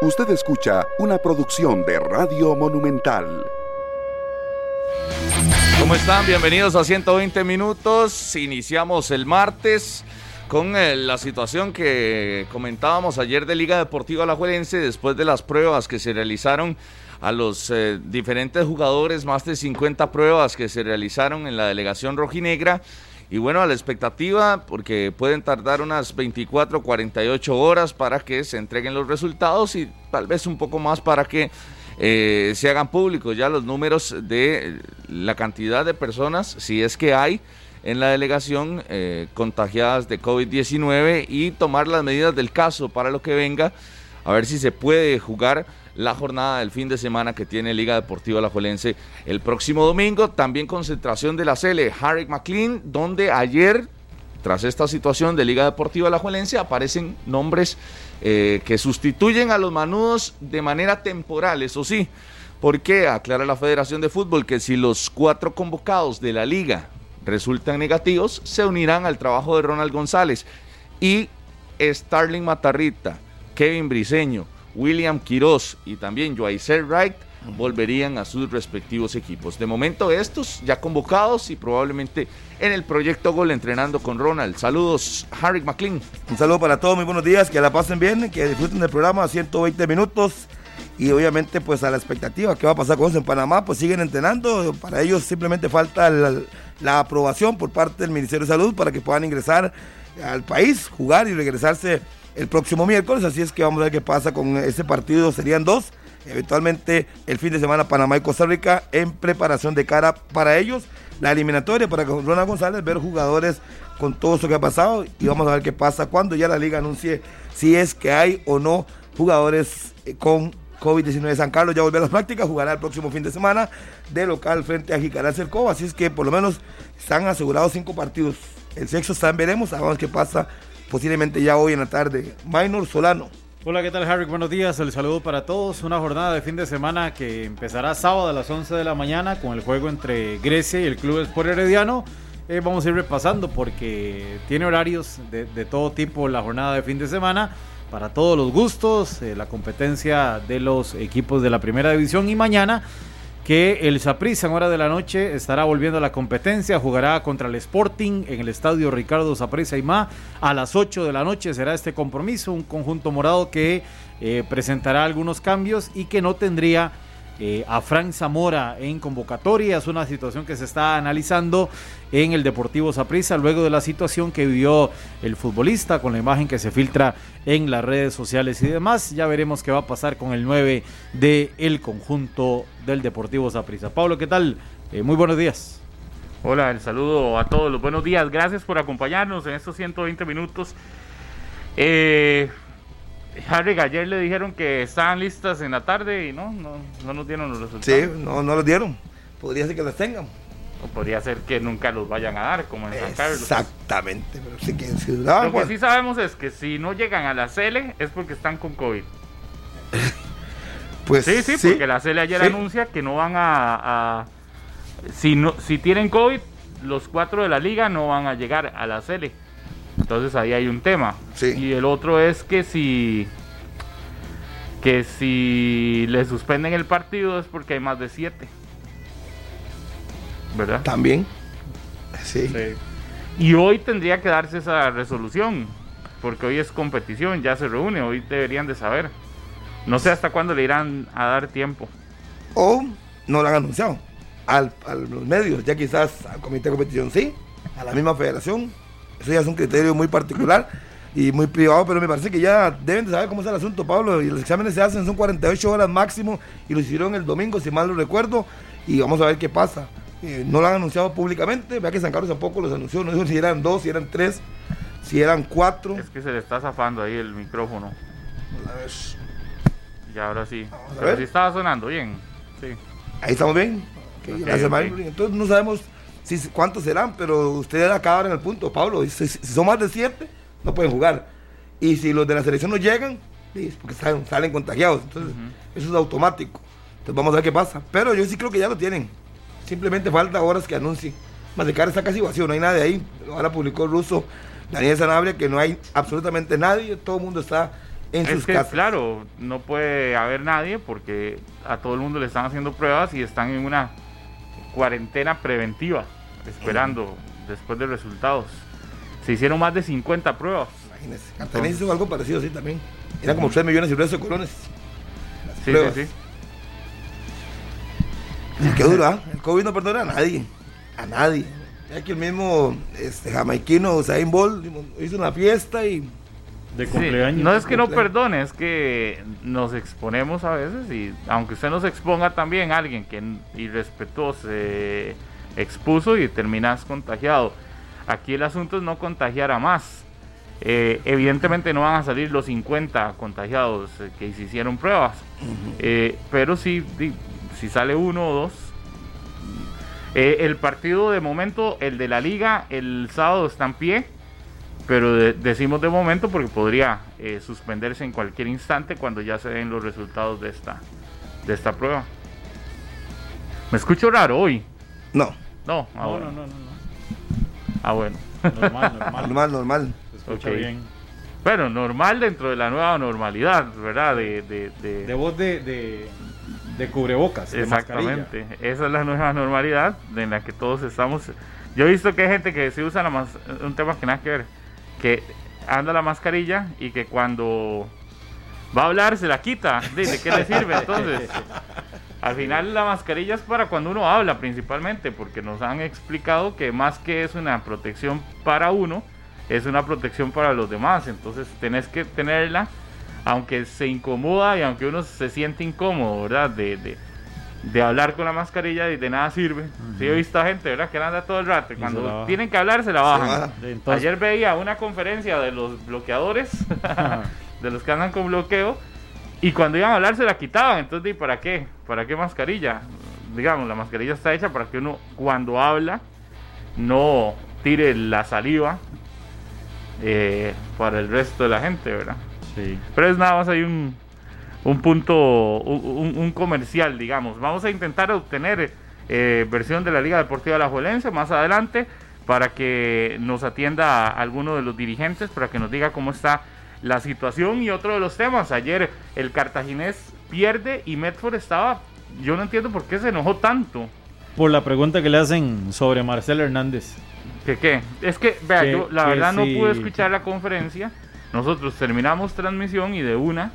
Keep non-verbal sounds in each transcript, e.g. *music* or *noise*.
Usted escucha una producción de Radio Monumental. ¿Cómo están? Bienvenidos a 120 minutos. Iniciamos el martes con eh, la situación que comentábamos ayer de Liga Deportiva Alajuelense después de las pruebas que se realizaron a los eh, diferentes jugadores, más de 50 pruebas que se realizaron en la delegación rojinegra. Y bueno, a la expectativa, porque pueden tardar unas 24, 48 horas para que se entreguen los resultados y tal vez un poco más para que eh, se hagan públicos. Ya los números de la cantidad de personas, si es que hay, en la delegación eh, contagiadas de COVID-19 y tomar las medidas del caso para lo que venga, a ver si se puede jugar la jornada del fin de semana que tiene Liga Deportiva La Juelense el próximo domingo. También concentración de la Cele, Harry McLean, donde ayer, tras esta situación de Liga Deportiva La Juelense, aparecen nombres eh, que sustituyen a los manudos de manera temporal, eso sí. Porque aclara la Federación de Fútbol que si los cuatro convocados de la liga resultan negativos, se unirán al trabajo de Ronald González y Starling Matarrita, Kevin Briseño, William Quiroz y también Joaiser Wright volverían a sus respectivos equipos. De momento estos ya convocados y probablemente en el proyecto Gol entrenando con Ronald. Saludos, Harry McLean. Un saludo para todos, muy buenos días, que la pasen bien, que disfruten del programa a 120 minutos y obviamente pues a la expectativa que va a pasar con ellos en Panamá, pues siguen entrenando, para ellos simplemente falta la, aprobación por parte del Ministerio de Salud para que puedan ingresar al país, jugar y regresarse el próximo miércoles, así es que vamos a ver qué pasa con ese partido, serían dos, eventualmente el fin de semana Panamá y Costa Rica en preparación de cara para ellos, la eliminatoria para Ronald González, ver jugadores con todo eso que ha pasado y vamos a ver qué pasa cuando ya la liga anuncie si es que hay o no jugadores eh, con COVID-19 de San Carlos. Ya volvió a las prácticas, jugará el próximo fin de semana de local frente a Jicaral Cercova, así es que por lo menos están asegurados cinco partidos. El sexo está en veremos, ver qué pasa posiblemente ya hoy en la tarde. Minor Solano. Hola, ¿qué tal Harry? Buenos días, el saludo para todos. Una jornada de fin de semana que empezará sábado a las 11 de la mañana con el juego entre Grecia y el Club Sport Herediano. Eh, vamos a ir repasando porque tiene horarios de, de todo tipo la jornada de fin de semana para todos los gustos, eh, la competencia de los equipos de la primera división y mañana que el Saprissa en hora de la noche estará volviendo a la competencia, jugará contra el Sporting en el estadio Ricardo Saprissa y más a las 8 de la noche será este compromiso, un conjunto morado que eh, presentará algunos cambios y que no tendría eh, a Frank Zamora en convocatoria. Es una situación que se está analizando en el Deportivo Saprissa luego de la situación que vivió el futbolista con la imagen que se filtra en las redes sociales y demás. Ya veremos qué va a pasar con el 9 del el conjunto del Deportivo Saprissa. Pablo, ¿qué tal? Eh, muy buenos días. Hola, el saludo a todos los buenos días. Gracias por acompañarnos en estos 120 minutos. Eh, Harry, ayer le dijeron que estaban listas en la tarde y no, no, nos dieron los resultados. Sí, no, no los dieron. Podría ser que las tengan. O podría ser que nunca los vayan a dar, como en San Carlos. Exactamente, pero sí que Lo que sí sabemos es que si no llegan a la CL es porque están con COVID. *laughs* pues sí, sí, porque la CL ayer anuncia que no van a, si no si tienen COVID, los cuatro de la liga no van a llegar a la CL. Entonces ahí hay un tema. Y el otro es que si que si le suspenden el partido es porque hay más de siete. ¿Verdad? También. Sí. Y hoy tendría que darse esa resolución, porque hoy es competición, ya se reúne, hoy deberían de saber. No sé hasta cuándo le irán a dar tiempo. O no lo han anunciado al, a los medios, ya quizás al comité de competición sí, a la misma federación, eso ya es un criterio muy particular y muy privado, pero me parece que ya deben de saber cómo es el asunto, Pablo. Y los exámenes se hacen, son 48 horas máximo y lo hicieron el domingo, si mal lo recuerdo, y vamos a ver qué pasa. Eh, no lo han anunciado públicamente, vea que San Carlos tampoco los anunció, no dijo si eran dos, si eran tres, si eran cuatro. Es que se le está zafando ahí el micrófono. A ver. Y ahora sí. Pero sí estaba sonando bien. Sí. Ahí estamos bien. Entonces no sabemos cuántos serán, pero ustedes acaban en el punto, Pablo. Si, son más de siete, no pueden jugar. Y si los de la selección no llegan, es porque salen, contagiados. Entonces, eso es automático. Entonces, vamos a ver qué pasa. Pero yo sí creo que ya lo tienen. Simplemente falta horas que anuncien. Cara está casi vacío, no hay nadie ahí. Ahora publicó el ruso Daniel Sanabria que no hay absolutamente nadie. Todo el mundo está en sus casas. Claro, no puede haber nadie porque a todo el mundo le están haciendo pruebas y están en una cuarentena preventiva, esperando después de resultados. Se hicieron más de 50 pruebas. Imagínense. Cartagena hizo algo parecido así también. Era como 3 millones y resto de colones. Sí, sí, sí. Qué duro, ¿ah? El COVID no perdona a nadie. A nadie. Ya que el mismo este, jamaiquino Usain Bolt hizo una fiesta y de cumpleaños. no es que no perdone, es que nos exponemos a veces y aunque usted nos exponga también a alguien que irrespetuoso se expuso y terminas contagiado. Aquí el asunto es no contagiar a más. Eh, evidentemente no van a salir los 50 contagiados eh, que se hicieron pruebas, eh, pero si, si sale uno o dos. el partido de momento, el de la liga, el sábado está en pie pero decimos de momento porque podría suspenderse en cualquier instante cuando ya se den los resultados de esta, de esta prueba. ¿Me escucho raro hoy? No. No, ah, no, no, no, no, Ah, bueno. Normal, normal. normal, normal. Se escucha bien. Bueno, normal dentro de la nueva normalidad, ¿verdad? De, de, de... voz de, de, cubrebocas. Exactamente. Esa es la nueva normalidad en la que todos estamos. Yo he visto que hay gente que se usa la más, un tema que nada que ver que anda la mascarilla y que cuando va a hablar se la quita. ¿De, qué le sirve entonces? *laughs* Al final la mascarilla es para cuando uno habla principalmente, porque nos han explicado que más que es una protección para uno, es una protección para los demás. Entonces tenés que tenerla, aunque se incomoda y aunque uno se siente incómodo, ¿verdad? De, de, de hablar con la mascarilla y de nada sirve. si he visto a gente, ¿verdad? Que anda todo el rato. Y cuando tienen que hablar, se la bajan. Ayer veía una conferencia de los bloqueadores, *laughs* de los que andan con bloqueo, y cuando iban a hablar se la quitaban. Entonces, ¿y para qué? ¿Para qué mascarilla? Digamos, la mascarilla está hecha para que uno, cuando habla, no tire la saliva eh, para el resto de la gente, ¿verdad? Sí. Pero es nada más hay un un punto, un, comercial, digamos. Vamos a intentar obtener eh, versión de la Liga Deportiva La Juelense más adelante para que nos atienda alguno de los dirigentes, para que nos diga cómo está la situación y otro de los temas. Ayer el cartaginés pierde y Medford estaba, yo no entiendo por qué se enojó tanto. Por la pregunta que le hacen sobre Marcelo Hernández. ¿Qué qué? Es que, vea, yo la verdad no pude escuchar la conferencia. Nosotros terminamos transmisión y de una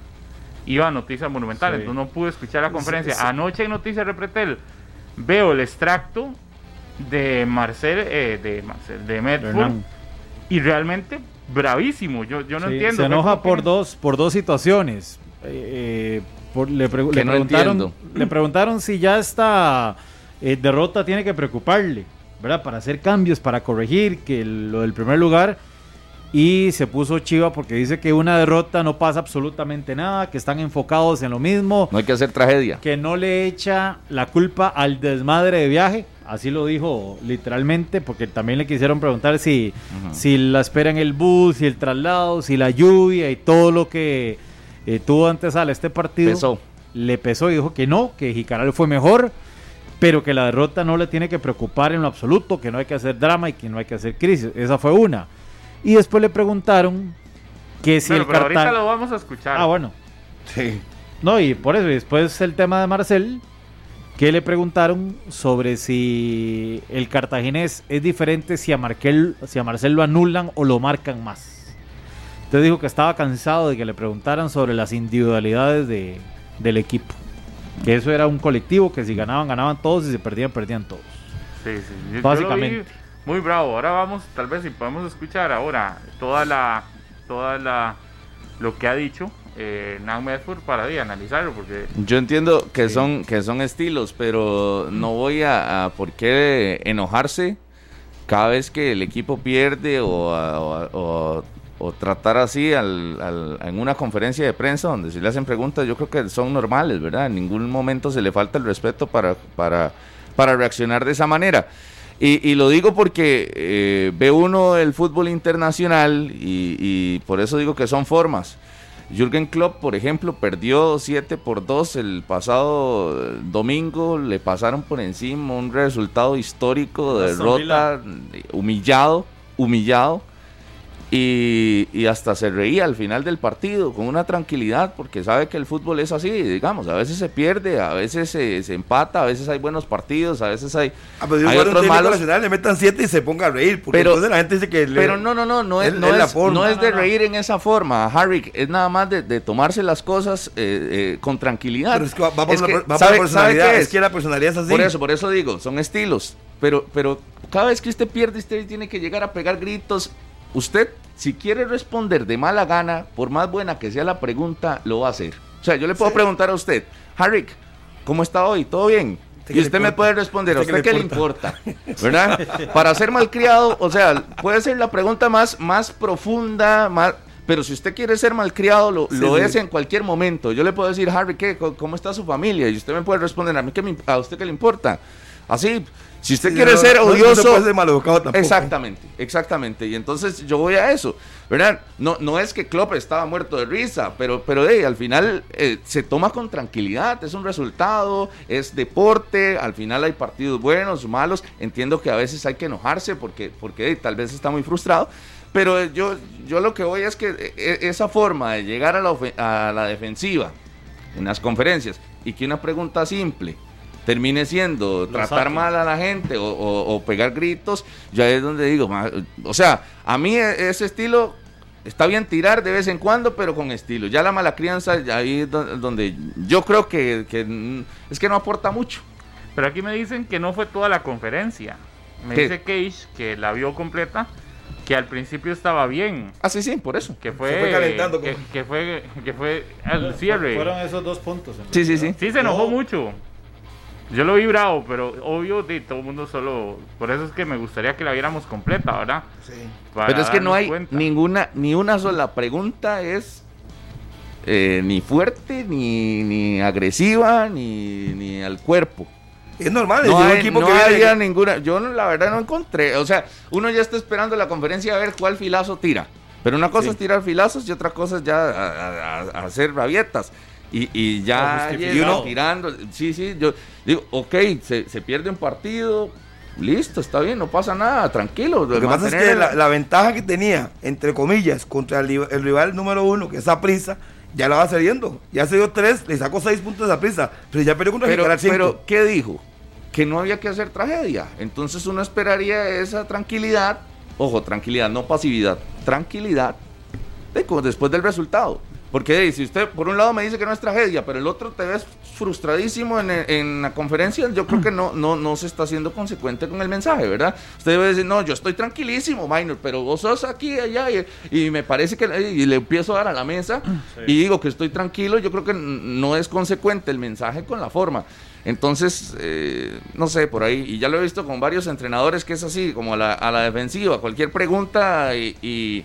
iba a Noticias Monumental, entonces no pude escuchar la conferencia. Anoche en Noticias Repretel veo el extracto de Marcel, eh, de Marcel, de Medford, y realmente bravísimo. Yo, yo no entiendo. Se enoja por dos, por dos situaciones. Eh, eh, le, preguntaron, *clears throat* le preguntaron si ya esta derrota tiene que preocuparle, ¿verdad? Para hacer cambios, para corregir que lo del primer lugar y se puso chiva porque dice que una derrota no pasa absolutamente nada, que están enfocados en lo mismo. No hay que hacer tragedia. Que no le echa la culpa al desmadre de viaje, así lo dijo literalmente, porque también le quisieron preguntar si, si la espera en el bus, si el traslado, si la lluvia y todo lo que eh, tuvo antes a este partido. Pesó. Le pesó y dijo que no, que Jicaral fue mejor pero que la derrota no le tiene que preocupar en lo absoluto, que no hay que hacer drama y que no hay que hacer crisis. Esa fue una. Y después le preguntaron que si el pero ahorita lo vamos a escuchar. Ah, bueno. Sí. No, y por eso, y después el tema de Marcel, que le preguntaron sobre si el cartaginés es diferente si a, Marquel, si a Marcel lo anulan o lo marcan más. Entonces dijo que estaba cansado de que le preguntaran sobre las individualidades de, del equipo. Que eso era un colectivo, que si ganaban, ganaban todos y si perdían, perdían todos. Sí, sí. Básicamente. Muy bravo. Ahora vamos, tal vez si podemos escuchar ahora toda la, toda la, lo que ha dicho eh, Medford para analizarlo porque yo entiendo que son que son estilos pero no voy a, por qué enojarse cada vez que el equipo pierde o, o, tratar así al, en una conferencia de prensa donde se le hacen preguntas yo creo que son normales verdad en ningún momento se le falta el respeto para para para reaccionar de esa manera y, lo digo porque eh, ve uno el fútbol internacional y, por eso digo que son formas. Jürgen Klopp, por ejemplo, perdió 7 por 2 el pasado domingo, le pasaron por encima un resultado histórico de derrota, humillado, humillado. Y, hasta se reía al final del partido con una tranquilidad porque sabe que el fútbol es así, digamos, a veces se pierde, a veces se, empata, a veces hay buenos partidos, a veces hay, ah, pues hay otros malos. le metan siete y se ponga a reír, porque pero, la gente dice que... pero no, no, no, no es, no, es, no es de reír en esa forma, Harry, es nada más de, tomarse las cosas eh, eh, con tranquilidad. Pero es que va, por la personalidad, es? que la personalidad es así. Por eso, por eso digo, son estilos, pero, pero cada vez que usted pierde, usted tiene que llegar a pegar gritos usted, si quiere responder de mala gana, por más buena que sea la pregunta, lo va a hacer. O sea, yo le puedo preguntar a usted, Harrick, ¿cómo está hoy? ¿Todo bien? Y usted me puede responder, ¿a usted qué le importa? *laughs* ¿Verdad? Para ser malcriado, o sea, puede ser la pregunta más, más profunda, más, pero si usted quiere ser malcriado, lo, lo es en cualquier momento. Yo le puedo decir, Harry, ¿qué? ¿cómo está su familia? Y usted me puede responder, ¿a mí qué a usted qué le importa? Así, si usted quiere ser odioso. Exactamente, exactamente. Y entonces yo voy a eso. ¿Verdad? No, no es que Klopp estaba muerto de risa, pero, pero al final eh, se toma con tranquilidad. Es un resultado, es deporte. Al final hay partidos buenos, malos. Entiendo que a veces hay que enojarse porque, porque tal vez está muy frustrado. Pero yo, yo lo que voy es que eh, eh, esa forma de llegar a la, a la defensiva en las conferencias y que una pregunta simple termine siendo tratar mal a la gente o, pegar gritos, ya es donde digo, o sea, a mí e, ese estilo está bien tirar de vez en cuando, pero con estilo. Ya la mala crianza, ahí es donde yo creo que, es que no aporta mucho. Pero aquí me dicen que no fue toda la conferencia. Me dice Cage que la vio completa, que al principio estaba bien. Ah, sí, sí, por eso. Que fue, calentando. Que, fue, que fue el cierre. Fueron esos dos puntos. Sí, sí, sí. Sí, se enojó mucho. Yo lo vi bravo, pero obvio de todo el mundo solo. Por eso es que me gustaría que la viéramos completa, ¿verdad? Sí. pero es que no hay ninguna, ni una sola pregunta es eh, ni fuerte, ni, ni agresiva, ni, ni al cuerpo. Es normal, no, hay, equipo no había ninguna. Yo la verdad no encontré. O sea, uno ya está esperando la conferencia a ver cuál filazo tira. Pero una cosa es tirar filazos y otra cosa es ya hacer rabietas y, y ya y uno tirando. Sí, sí, yo digo, ok, se, se, pierde un partido, listo, está bien, no pasa nada, tranquilo. Lo que pasa es que la, ventaja que tenía, entre comillas, contra el, rival número uno, que es prisa ya la va cediendo. Ya se dio tres, le sacó seis puntos a prisa, pero ya perdió contra pero, el Pero, ¿qué dijo? Que no había que hacer tragedia. Entonces uno esperaría esa tranquilidad, ojo, tranquilidad, no pasividad, tranquilidad, después del resultado. Porque si usted por un lado me dice que no es tragedia, pero el otro te ves frustradísimo en, la conferencia, yo creo que no, no, no se está siendo consecuente con el mensaje, ¿verdad? Usted debe decir, no, yo estoy tranquilísimo, Minor, pero vos sos aquí, allá, y, me parece que y le empiezo a dar a la mesa y digo que estoy tranquilo, yo creo que no es consecuente el mensaje con la forma. Entonces, eh, no sé, por ahí, y ya lo he visto con varios entrenadores que es así, como a la, a la defensiva, cualquier pregunta y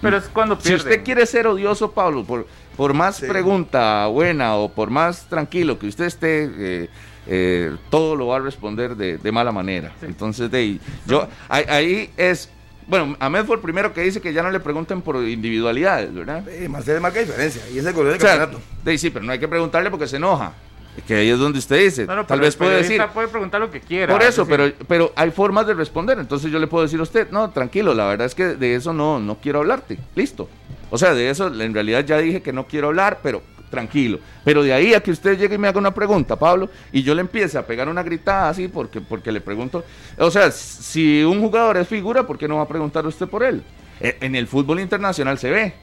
pero es cuando Si usted quiere ser odioso, Pablo, por, por más pregunta buena o por más tranquilo que usted esté, eh, eh, todo lo va a responder de, mala manera. Entonces, de, yo, ahí, es bueno, Ahmed fue el primero que dice que ya no le pregunten por individualidades, ¿verdad? Sí, Marcelo marca diferencia y es el color del campeonato. sí, pero no hay que preguntarle porque se enoja. Que ahí es donde usted dice. Tal vez puede decir. puede preguntar lo que quiera. Por eso, pero, pero hay formas de responder. Entonces yo le puedo decir a usted, no, tranquilo, la verdad es que de eso no, no quiero hablarte. Listo. O sea, de eso en realidad ya dije que no quiero hablar, pero tranquilo. Pero de ahí a que usted llegue y me haga una pregunta, Pablo, y yo le empiece a pegar una gritada así porque, porque le pregunto. O sea, si un jugador es figura, ¿por qué no va a preguntar usted por él? E, en el fútbol internacional se ve.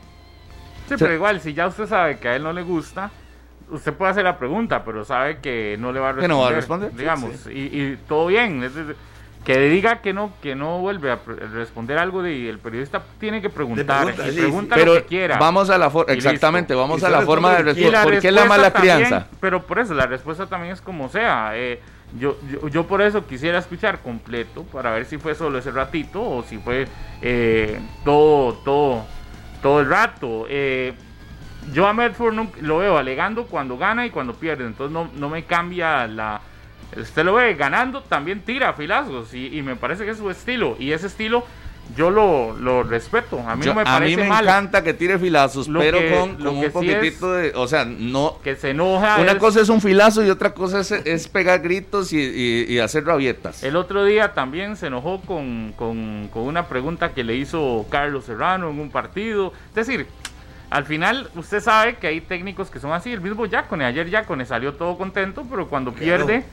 Sí, pero igual, si ya usted sabe que a él no le gusta, usted puede hacer la pregunta, pero sabe que no le va a responder. Que no va a responder. Digamos, Y, todo bien. que diga que no que no vuelve a responder algo y el periodista tiene que preguntar pregunta, lo que quiera vamos a la forma exactamente vamos a la forma de responder ¿por qué la mala crianza pero por eso la respuesta también es como sea eh, yo, yo, por eso quisiera escuchar completo para ver si fue solo ese ratito o si fue eh, todo todo todo el rato eh, yo a Medford lo veo alegando cuando gana y cuando pierde, entonces no, no me cambia la... Usted lo ve ganando, también tira filazos y, me parece que es su estilo. Y ese estilo yo lo, lo respeto. A mí no me parece A mí me encanta que tire filazos, pero con, un poquitito de. O sea, no. Que se enoja. Una cosa es un filazo y otra cosa es, pegar gritos y, hacer rabietas. El otro día también se enojó con, con, con una pregunta que le hizo Carlos Serrano en un partido. Es decir, al final, usted sabe que hay técnicos que son así. El mismo Yacone, ayer Yacone salió todo contento, pero cuando pierde,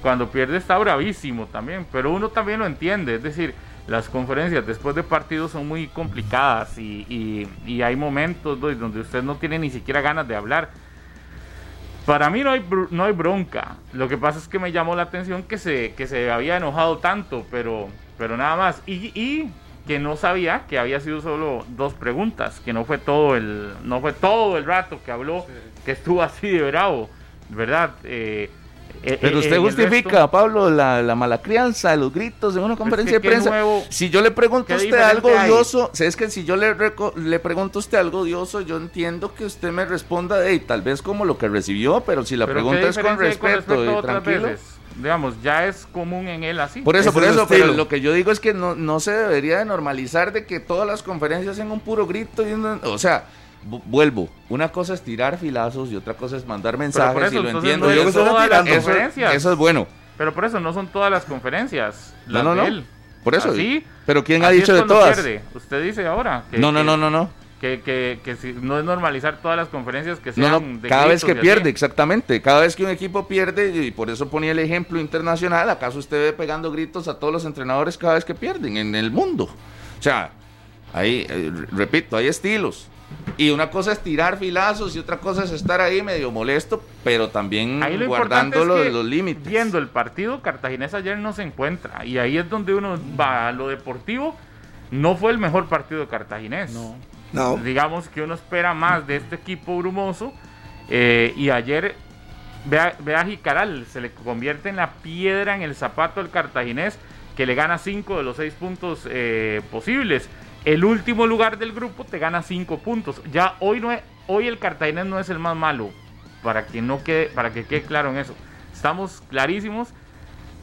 cuando pierde está bravísimo también. Pero uno también lo entiende. Es decir, las conferencias después de partidos son muy complicadas y, hay momentos donde usted no tiene ni siquiera ganas de hablar. Para mí no hay, no hay bronca. Lo que pasa es que me llamó la atención que se, que se había enojado tanto, pero, pero nada más. Y, que no sabía que había sido solo dos preguntas, que no fue todo el, no fue todo el rato que habló, que estuvo así de bravo, ¿verdad? Eh, eh, Pero eh, usted justifica, Pablo, la, mala crianza, los gritos en una conferencia de prensa. si yo le pregunto a usted algo odioso, es que si yo le, le pregunto a usted algo odioso, yo entiendo que usted me responda de tal vez como lo que recibió, pero si la pregunta es con respeto, y tranquilo. Digamos, ya es común en él así. Por eso, por eso, pero lo que yo digo es que no, no se debería de normalizar de que todas las conferencias en un puro grito, y o sea, vuelvo, una cosa es tirar filazos y otra cosa es mandar mensajes y lo entiendo. eso, es bueno. Pero por eso no son todas las conferencias. no, no, no. Por eso. ¿Así? Pero ¿quién ha dicho de todas? Usted dice ahora. Que, no, no, no, no, no. Que, que, que si, no es normalizar todas las conferencias que sean no, no, cada vez que pierde, exactamente. Cada vez que un equipo pierde, y por eso ponía el ejemplo internacional, ¿acaso usted ve pegando gritos a todos los entrenadores cada vez que pierden en el mundo? O sea, ahí, eh, repito, hay estilos. Y una cosa es tirar filazos y otra cosa es estar ahí medio molesto, pero también guardando los, límites. Viendo el partido, Cartaginés ayer no se encuentra. Y ahí es donde uno va a lo deportivo. No fue el mejor partido de Cartaginés. No. Digamos que uno espera más de este equipo brumoso. Eh, y ayer, vea, vea Jicaral, se le convierte en la piedra en el zapato del Cartaginés, que le gana cinco de los seis puntos eh, posibles. El último lugar del grupo te gana 5 puntos. Ya hoy no es, hoy el Cartaginés no es el más malo. Para que no quede, para que quede claro en eso. Estamos clarísimos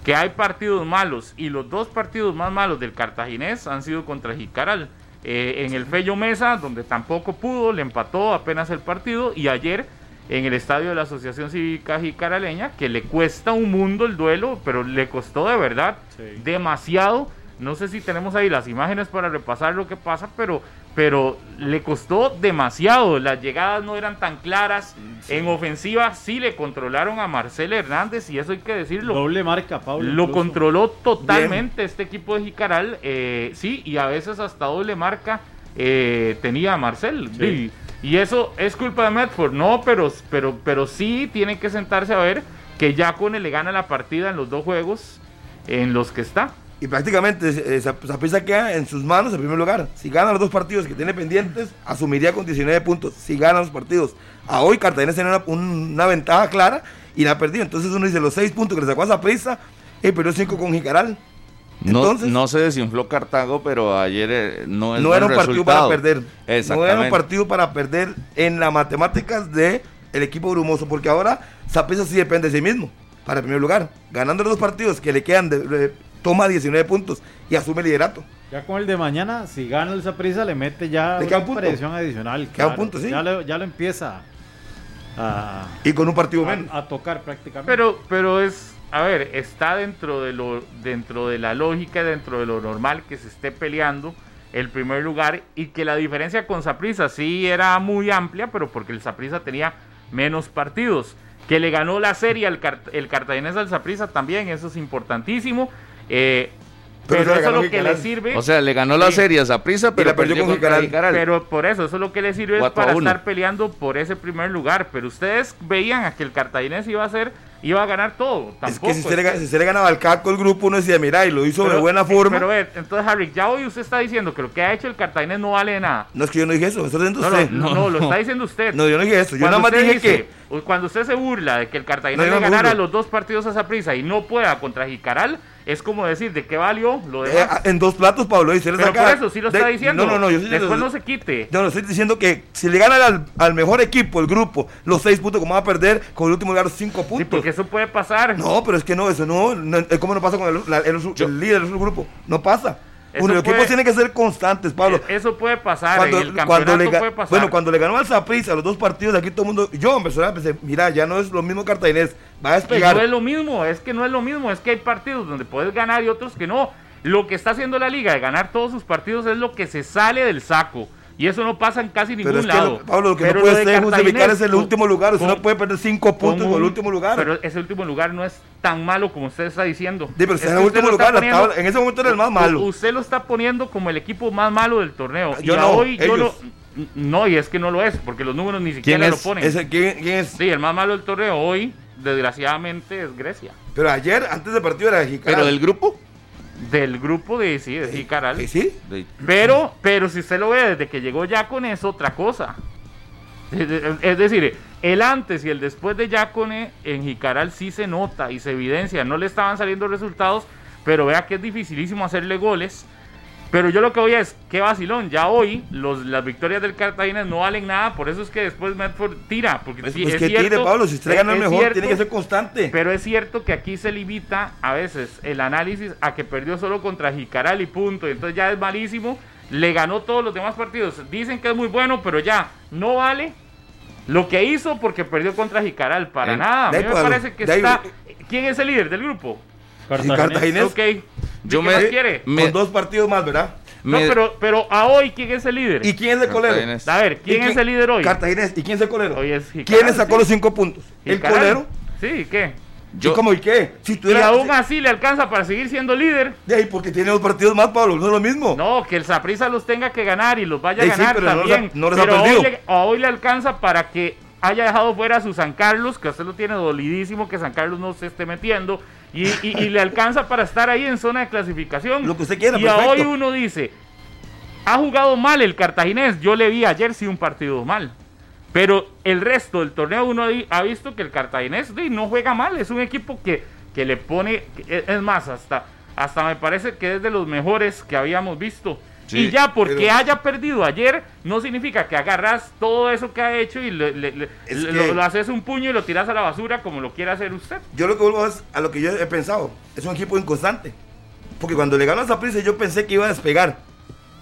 que hay partidos malos y los dos partidos más malos del Cartaginés han sido contra Jicaral. Eh, en el Fello Mesa, donde tampoco pudo, le empató apenas el partido y ayer en el estadio de la Asociación Cívica Jicaraleña, que le cuesta un mundo el duelo, pero le costó de verdad demasiado. No sé si tenemos ahí las imágenes para repasar lo que pasa, pero, pero le costó demasiado. Las llegadas no eran tan claras. En ofensiva sí le controlaron a Marcel Hernández y eso hay que decirlo. Doble marca, Pablo. Lo controló totalmente este equipo de Jicaral. Eh, sí, y a veces hasta doble marca eh, tenía a Marcel. Y, eso es culpa de Medford. No, pero, pero, pero sí tiene que sentarse a ver que Yacone le gana la partida en los dos juegos en los que está y prácticamente esa pieza queda en sus manos en primer lugar. Si gana los dos partidos que tiene pendientes, asumiría con 19 puntos. Si gana los partidos, a hoy Cartagena tiene una, ventaja clara y la ha perdido. Entonces uno dice los 6 puntos que le sacó a prisa, y perdió 5 con Jicaral. Entonces, no, se desinfló Cartago, pero ayer eh, no, no era un partido para perder. No era un partido para perder en las matemáticas del el equipo brumoso, porque ahora Zapisa sí depende de sí mismo para el primer lugar. Ganando los dos partidos que le quedan de, toma 19 puntos y asume el liderato. Ya con el de mañana, si gana el Zaprisa, le mete ya una presión adicional. Queda un punto, sí. Ya lo, ya lo empieza a, y con un partido menos. A, tocar prácticamente. Pero, pero es, a ver, está dentro de lo, dentro de la lógica, dentro de lo normal que se esté peleando el primer lugar y que la diferencia con Saprisa sí era muy amplia, pero porque el Saprisa tenía menos partidos. Que le ganó la serie el, el Cartaginés al Saprisa también, eso es importantísimo. Eh, pero, eso es lo que le sirve. O sea, le ganó la serie a prisa, pero perdió, con Pero por eso, eso es lo que le sirve es para estar peleando por ese primer lugar. Pero ustedes veían a que el cartaginés iba a ser iba a ganar todo. Tampoco, es que si se, le, si se le ganaba al caco el grupo, uno decía, mira, y lo hizo de buena forma. Pero ver, entonces, Harry, ya hoy usted está diciendo que lo que ha hecho el Cartaginés no vale nada. No, es que yo no dije eso, eso está diciendo usted. No, no, lo está diciendo usted. No, yo no dije eso, yo nada más dije que... Cuando usted se burla de que el Cartaginés le ganara los dos partidos a esa prisa y no pueda contra Jicaral, es como decir, ¿de qué valió lo demás? Eh, en dos platos, Pablo, y se le Pero por eso sí lo está diciendo. No, no, no. Yo Después no se quite. Yo no estoy diciendo que si le gana al, mejor equipo, el grupo, los seis puntos, ¿cómo va a perder con el último lugar cinco puntos? Sí, porque eso puede pasar. No, pero es que no, eso no. no ¿Cómo no pasa con el, líder del grupo? No pasa. Los equipos tienen que ser constantes, Pablo. E, eso puede pasar, cuando, en el cuando puede pasar. Bueno, cuando le ganó al Zaprisa los dos partidos, aquí todo el mundo, yo en personal pensé, mira, ya no es lo mismo Cartaginés, va a despegar. no es lo mismo, es que no es lo mismo, es que hay partidos donde puedes ganar y otros que no. Lo que está haciendo la liga de ganar todos sus partidos es lo que se sale del saco. Y eso no pasa en casi ningún lado. Pablo, lo que no puede ser justificar es el último lugar. Usted no puede perder cinco puntos con el último lugar. Pero ese último lugar no es tan malo como usted está diciendo. Sí, pero en el último lugar. en ese momento era el más malo. Usted lo está poniendo como el equipo más malo del torneo. Yo y no, hoy yo lo, No, y es que no lo es, porque los números ni siquiera lo ponen. ¿quién, es? Sí, el más malo del torneo hoy, desgraciadamente, es Grecia. Pero ayer, antes del partido, era Jicaral. ¿Pero del grupo? Del grupo de sí, de Jicaral. ¿Sí? Pero, pero si usted lo ve desde que llegó Yacone es otra cosa. Es decir, el antes y el después de Yacone en Jicaral sí se nota y se evidencia. No le estaban saliendo resultados, pero vea que es dificilísimo hacerle goles. Pero yo lo que voy es, qué vacilón, ya hoy los, las victorias del Cartagena no valen nada, por eso es que después Medford tira. Porque pues, pues que tire, Pablo, si usted gana mejor, tiene que ser constante. Pero es cierto que aquí se limita a veces el análisis a que perdió solo contra Jicaral y punto, y entonces ya es malísimo, le ganó todos los demás partidos. Dicen que es muy bueno, pero ya no vale lo que hizo porque perdió contra Jicaral, para nada. A mí me parece que está... ¿Quién es el líder del grupo? Cartaginés. Ok. Yo me, quiere? Con dos partidos más, ¿verdad? No, pero, pero a hoy, ¿quién es el líder? ¿Y quién es el colero? A ver, ¿quién, es el líder hoy? Cartaginés. ¿Y quién es el colero? Hoy es ¿Quién sacó los cinco puntos? ¿El colero? Sí, ¿qué? Yo, ¿Y cómo y qué? Si y aún así le alcanza para seguir siendo líder. De ahí, porque tiene dos partidos más, Pablo, no es lo mismo. No, que el Saprisa los tenga que ganar y los vaya a ganar pero también. No, les pero hoy le, hoy le alcanza para que haya dejado fuera a su San Carlos, que usted lo tiene dolidísimo que San Carlos no se esté metiendo y, le alcanza para estar ahí en zona de clasificación. Lo que usted quiera, Y hoy uno dice, ha jugado mal el cartaginés. Yo le vi ayer sí un partido mal. Pero el resto del torneo uno ha visto que el cartaginés no juega mal. Es un equipo que, que le pone, es más, hasta, hasta me parece que es de los mejores que habíamos visto y ya porque haya perdido ayer, no significa que agarras todo eso que ha hecho y lo, haces un puño y lo tiras a la basura como lo quiera hacer usted. Yo lo que vuelvo es a lo que yo he pensado. Es un equipo inconstante. Porque cuando le ganó a Zaprisa yo pensé que iba a despegar.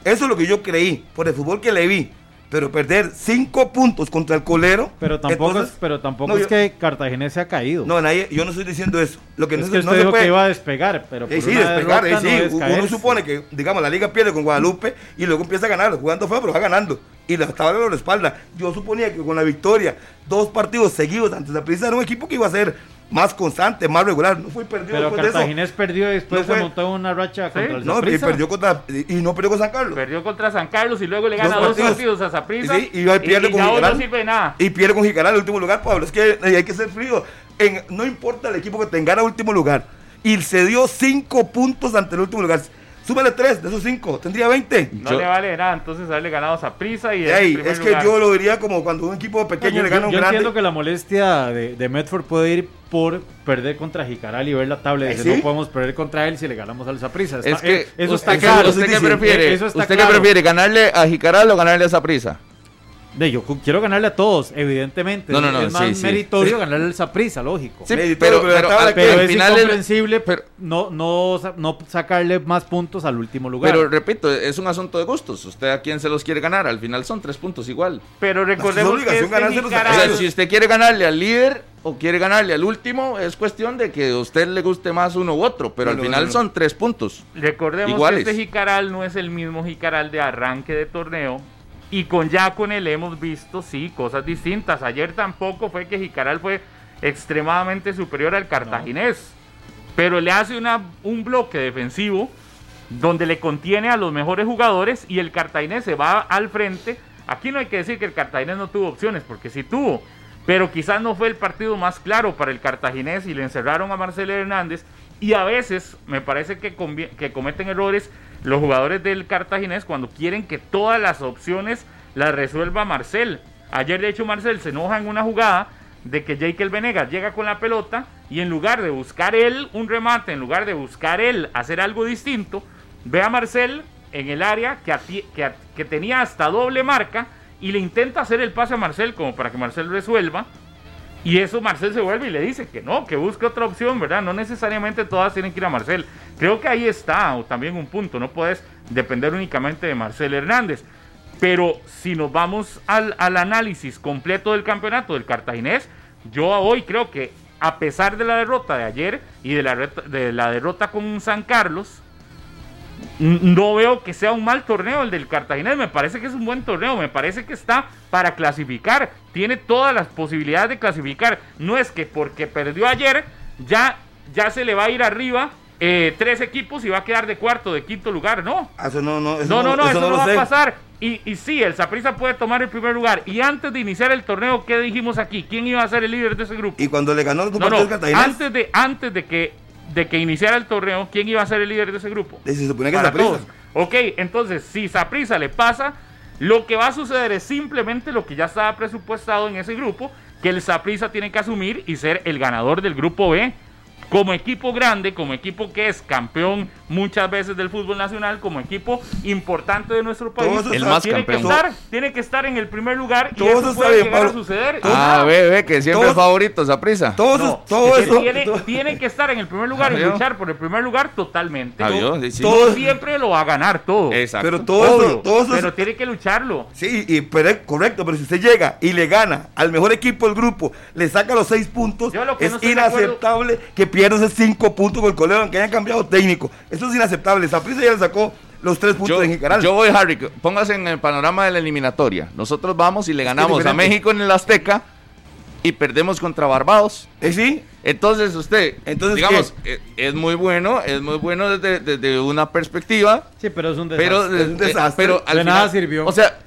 Eso es lo que yo creí, por el fútbol que le vi pero perder cinco puntos contra el colero. Pero tampoco, es, pero tampoco es que Cartagena se ha caído. No, nadie, yo no estoy diciendo eso. Lo que es no, que usted dijo que iba a despegar, pero sí, despegar, sí, uno supone que, digamos, la liga pierde con Guadalupe y luego empieza a ganar, jugando feo, pero va ganando. Y la tabla lo respalda. Yo suponía que con la victoria, dos partidos seguidos antes de la prisa, era un equipo que iba a ser más constante, más regular. No fue perdido Pero Cartaginés perdió y después se montó una racha contra el No, y perdió contra y no perdió con San Carlos. Perdió contra San Carlos y luego le gana dos partidos, a Zaprisa. y, pierde con Jicaral. Y pierde con Jicaral el último lugar, Pablo. Es que hay que ser frío. En, no importa el equipo que tenga el último lugar. Y se dio cinco puntos ante el último lugar. Súmale tres de esos cinco, tendría 20. No le vale nada, entonces haberle ganado a prisa y. es que yo lo diría como cuando un equipo pequeño le gana un yo grande. Yo entiendo que la molestia de, de, Medford puede ir por perder contra Jicaral y ver la tabla y decir, no podemos perder contra él si le ganamos al Zaprisa. Es que eh, eso está claro. ¿Usted qué prefiere? ¿Usted qué prefiere, ganarle a Jicaral o ganarle a Zaprisa? De, yo quiero ganarle a todos, evidentemente. No, no, no, es más meritorio ganarle al Saprisa, lógico. Sí, pero, pero, es incomprensible no, no, no sacarle más puntos al último lugar. Pero repito, es un asunto de gustos. Usted a quién se los quiere ganar. Al final son tres puntos igual. Pero recordemos que si usted quiere ganarle al líder o quiere ganarle al último, es cuestión de que a usted le guste más uno u otro. Pero al final son tres puntos. Recordemos que este Jicaral no es el mismo Jicaral de arranque de torneo y con ya con él hemos visto, sí, cosas distintas. Ayer tampoco fue que Jicaral fue extremadamente superior al cartaginés, pero le hace una, un bloque defensivo donde le contiene a los mejores jugadores y el cartaginés se va al frente. Aquí no hay que decir que el cartaginés no tuvo opciones, porque sí tuvo, pero quizás no fue el partido más claro para el cartaginés y le encerraron a Marcelo Hernández y a veces me parece que, que cometen errores los jugadores del Cartaginés cuando quieren que todas las opciones las resuelva Marcel. Ayer de hecho Marcel se enoja en una jugada de que Jake Venegas llega con la pelota y en lugar de buscar él un remate, en lugar de buscar él hacer algo distinto, ve a Marcel en el área que tenía hasta doble marca y le intenta hacer el pase a Marcel como para que Marcel resuelva Y eso Marcel se vuelve y le dice que no, que busque otra opción, ¿verdad? No necesariamente todas tienen que ir a Marcel. Creo que ahí está o también un punto, no puedes depender únicamente de Marcel Hernández. Pero si nos vamos al, al análisis completo del campeonato del cartaginés, yo hoy creo que a pesar de la derrota de ayer y de la, de la derrota con San Carlos, no veo que sea un mal torneo el del Cartaginés, me parece que es un buen torneo, me parece que está para clasificar, tiene todas las posibilidades de clasificar, no es que porque perdió ayer ya, ya se le va a ir arriba eh, tres equipos y va a quedar de cuarto, de quinto lugar, no. Ah, eso no, no, no, no, no, eso, no, va a pasar. Y, y sí, el Saprissa puede tomar el primer lugar. Y antes de iniciar el torneo, ¿qué dijimos aquí? ¿Quién iba a ser el líder de ese grupo? Y cuando le ganó el no, no, antes de antes de que de que iniciara el torneo, ¿quién iba a ser el líder de ese grupo? Se supone que Saprissa. Ok, entonces, si Saprissa le pasa, lo que va a suceder es simplemente lo que ya estaba presupuestado en ese grupo, que el Saprissa tiene que asumir y ser el ganador del grupo B como equipo grande, como equipo que es campeón muchas veces del fútbol nacional, como equipo importante de nuestro país, el más tiene, campeón. Que estar, tiene que estar en el primer lugar y eso puede llegar a suceder. Ah, ve, ve, que siempre es favorito esa prisa. Todo, todo eso. Tiene, tiene, que estar en el primer lugar y luchar por el primer lugar totalmente. Adiós, sí, Todo siempre lo va a ganar todo. Exacto. Pero todo eso, todo eso, pero tiene que lucharlo. Sí, y, pero, correcto, pero si usted llega y le gana al mejor equipo del grupo, le saca los seis puntos, es inaceptable que pierda esos cinco puntos con el colega, aunque haya cambiado técnico. Eso es inaceptable. Zaprisa ya le sacó los tres puntos en Jicaral. Yo voy, Harry, póngase en el panorama de la eliminatoria. Nosotros vamos y le ganamos a México en el Azteca y perdemos contra Barbados. ¿Eh, sí? Entonces usted, Entonces, digamos, eh, es, muy bueno, es muy bueno desde, una perspectiva. Sí, pero es un desastre. Pero, desastre. pero al de nada sirvió. O sea,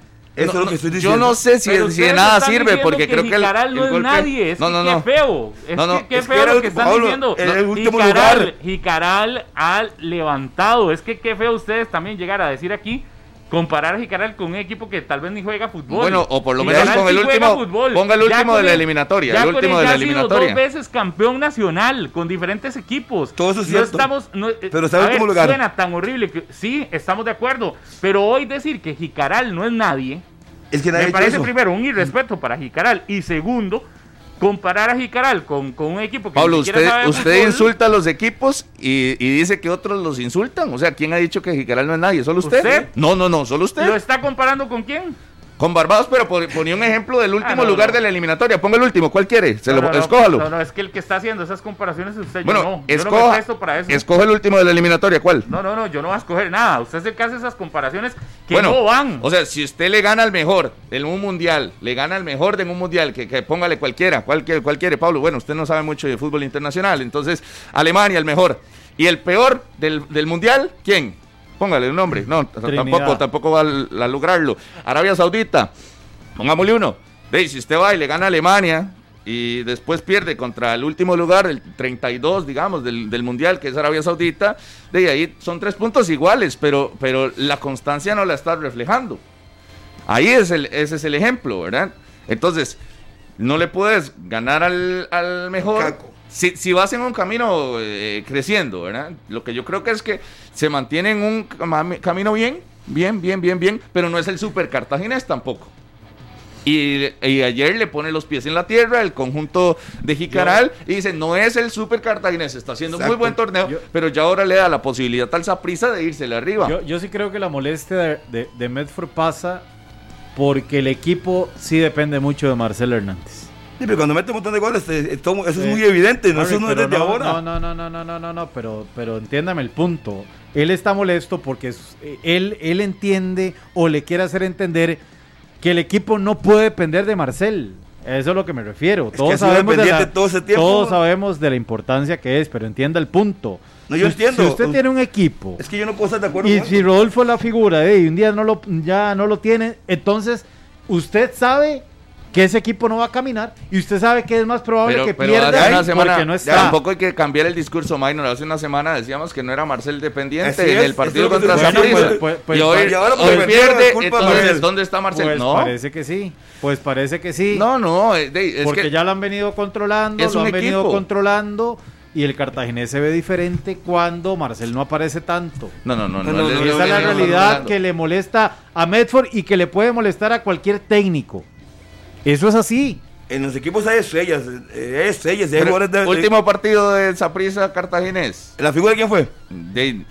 eso es lo que estoy diciendo. Yo no sé si, si de nada sirve, porque creo que el, el no es nadie. Es no, no, no. qué feo. Es no, no. que qué feo lo que están diciendo. En el último Jicaral, lugar. Jicaral ha levantado. Es que qué feo ustedes también llegar a decir aquí comparar a Jicaral con un equipo que tal vez ni juega fútbol. Bueno, o por lo menos con el último, ponga el último de la eliminatoria, ya el último de la eliminatoria. dos veces campeón nacional con diferentes equipos. Todo eso es cierto. estamos, no, eh, pero ¿sabes cómo lugar? Suena tan horrible que sí, estamos de acuerdo, pero hoy decir que Jicaral no es nadie me parece primero un irrespeto para Jicaral y segundo comparar a Jicaral con, con un equipo que Pablo, usted, usted insulta a los equipos y, y, dice que otros los insultan. O sea, ¿quién ha dicho que Jicaral no es nadie? ¿Solo usted? ¿Usted? No, no, no, solo usted. ¿Lo está comparando con quién? Con Barbados, pero ponía un ejemplo del último Ah, no, lugar no. de la eliminatoria. Ponga el último, ¿cuál quiere? Se No, lo, escójalo. No, no, es que el que está haciendo esas comparaciones es usted. bueno, yo no. Yo escoja, presto para eso. escoge el último de la eliminatoria, ¿cuál? No, no, no, yo no voy a escoger nada. Usted es el que hace esas comparaciones que bueno, no van. O sea, si usted le gana al mejor en un mundial, le gana al mejor de un mundial, que, que póngale cualquiera, cual, cual quiere, Pablo. Bueno, usted no sabe mucho de fútbol internacional, entonces Alemania el mejor. Y el peor del, del mundial, ¿quién? Póngale un nombre. No, Trinidad. tampoco, tampoco va a, a lograrlo. Arabia Saudita, pongámosle uno. Ve, si usted va y le gana a Alemania y después pierde contra el último lugar, el 32, digamos, del, del mundial, que es Arabia Saudita, de ahí son tres puntos iguales, pero, pero la constancia no la está reflejando. Ahí es el, ese es el ejemplo, ¿verdad? Entonces, no le puedes ganar al, al mejor. Caco. Si, si vas en un camino eh, creciendo, ¿verdad? Lo que yo creo que es que se mantiene en un camino bien, bien, bien, bien, bien, pero no es el super cartaginés tampoco. Y, y ayer le pone los pies en la tierra el conjunto de Jicaral y dice, no es el super cartaginés, está haciendo un muy buen torneo, Yo- pero ya ahora le da la posibilidad al Saprissa de irse arriba. Yo, yo sí creo que la molestia de, de, de Medford pasa porque el equipo sí depende mucho de Marcelo Hernández. Sí, pero cuando mete un montón de goles, eh, todo- eso es muy evidente, no, eso no es desde ahora. No, no, no, no, no, no, no, pero, pero entiéndame el punto. Él está molesto porque eh, él, él entiende o le quiere hacer entender que el equipo no puede depender de Marcel. Eso es lo que me refiero. Todos sabemos de la, todo ese tiempo. todos sabemos de la importancia que es, pero entienda el punto. No, yo Si- entiendo. Si usted tiene un equipo Es que yo no puedo estar de acuerdo y con si eso. Rodolfo es la figura eh, y un día no lo, ya no lo tiene, entonces usted sabe que ese equipo no va a caminar y usted sabe que es más probable Pero, que pero pierda hace una semana, porque no está. tampoco hay que cambiar el discurso, Minor. Hace una semana decíamos que no era Marcel dependiente en el partido es contra Saprissa. Pues- pues- y hoy, hoy pues, pierde, entonces. ¿dónde está Marcel? Pues no, parece que sí. Pues parece que sí. no, no, eh, es porque que ya lo han venido controlando, es lo han venido controlando y el cartaginés se ve diferente cuando Marcel no aparece tanto. no, no, no, No, no, no, Esa es la realidad que le molesta a Medford y que le puede molestar a cualquier técnico. Eso es así. En los equipos hay estrellas, eh, estrellas, hay de, Último partido de Saprissa Cartaginés. ¿La figura de quién fue? De,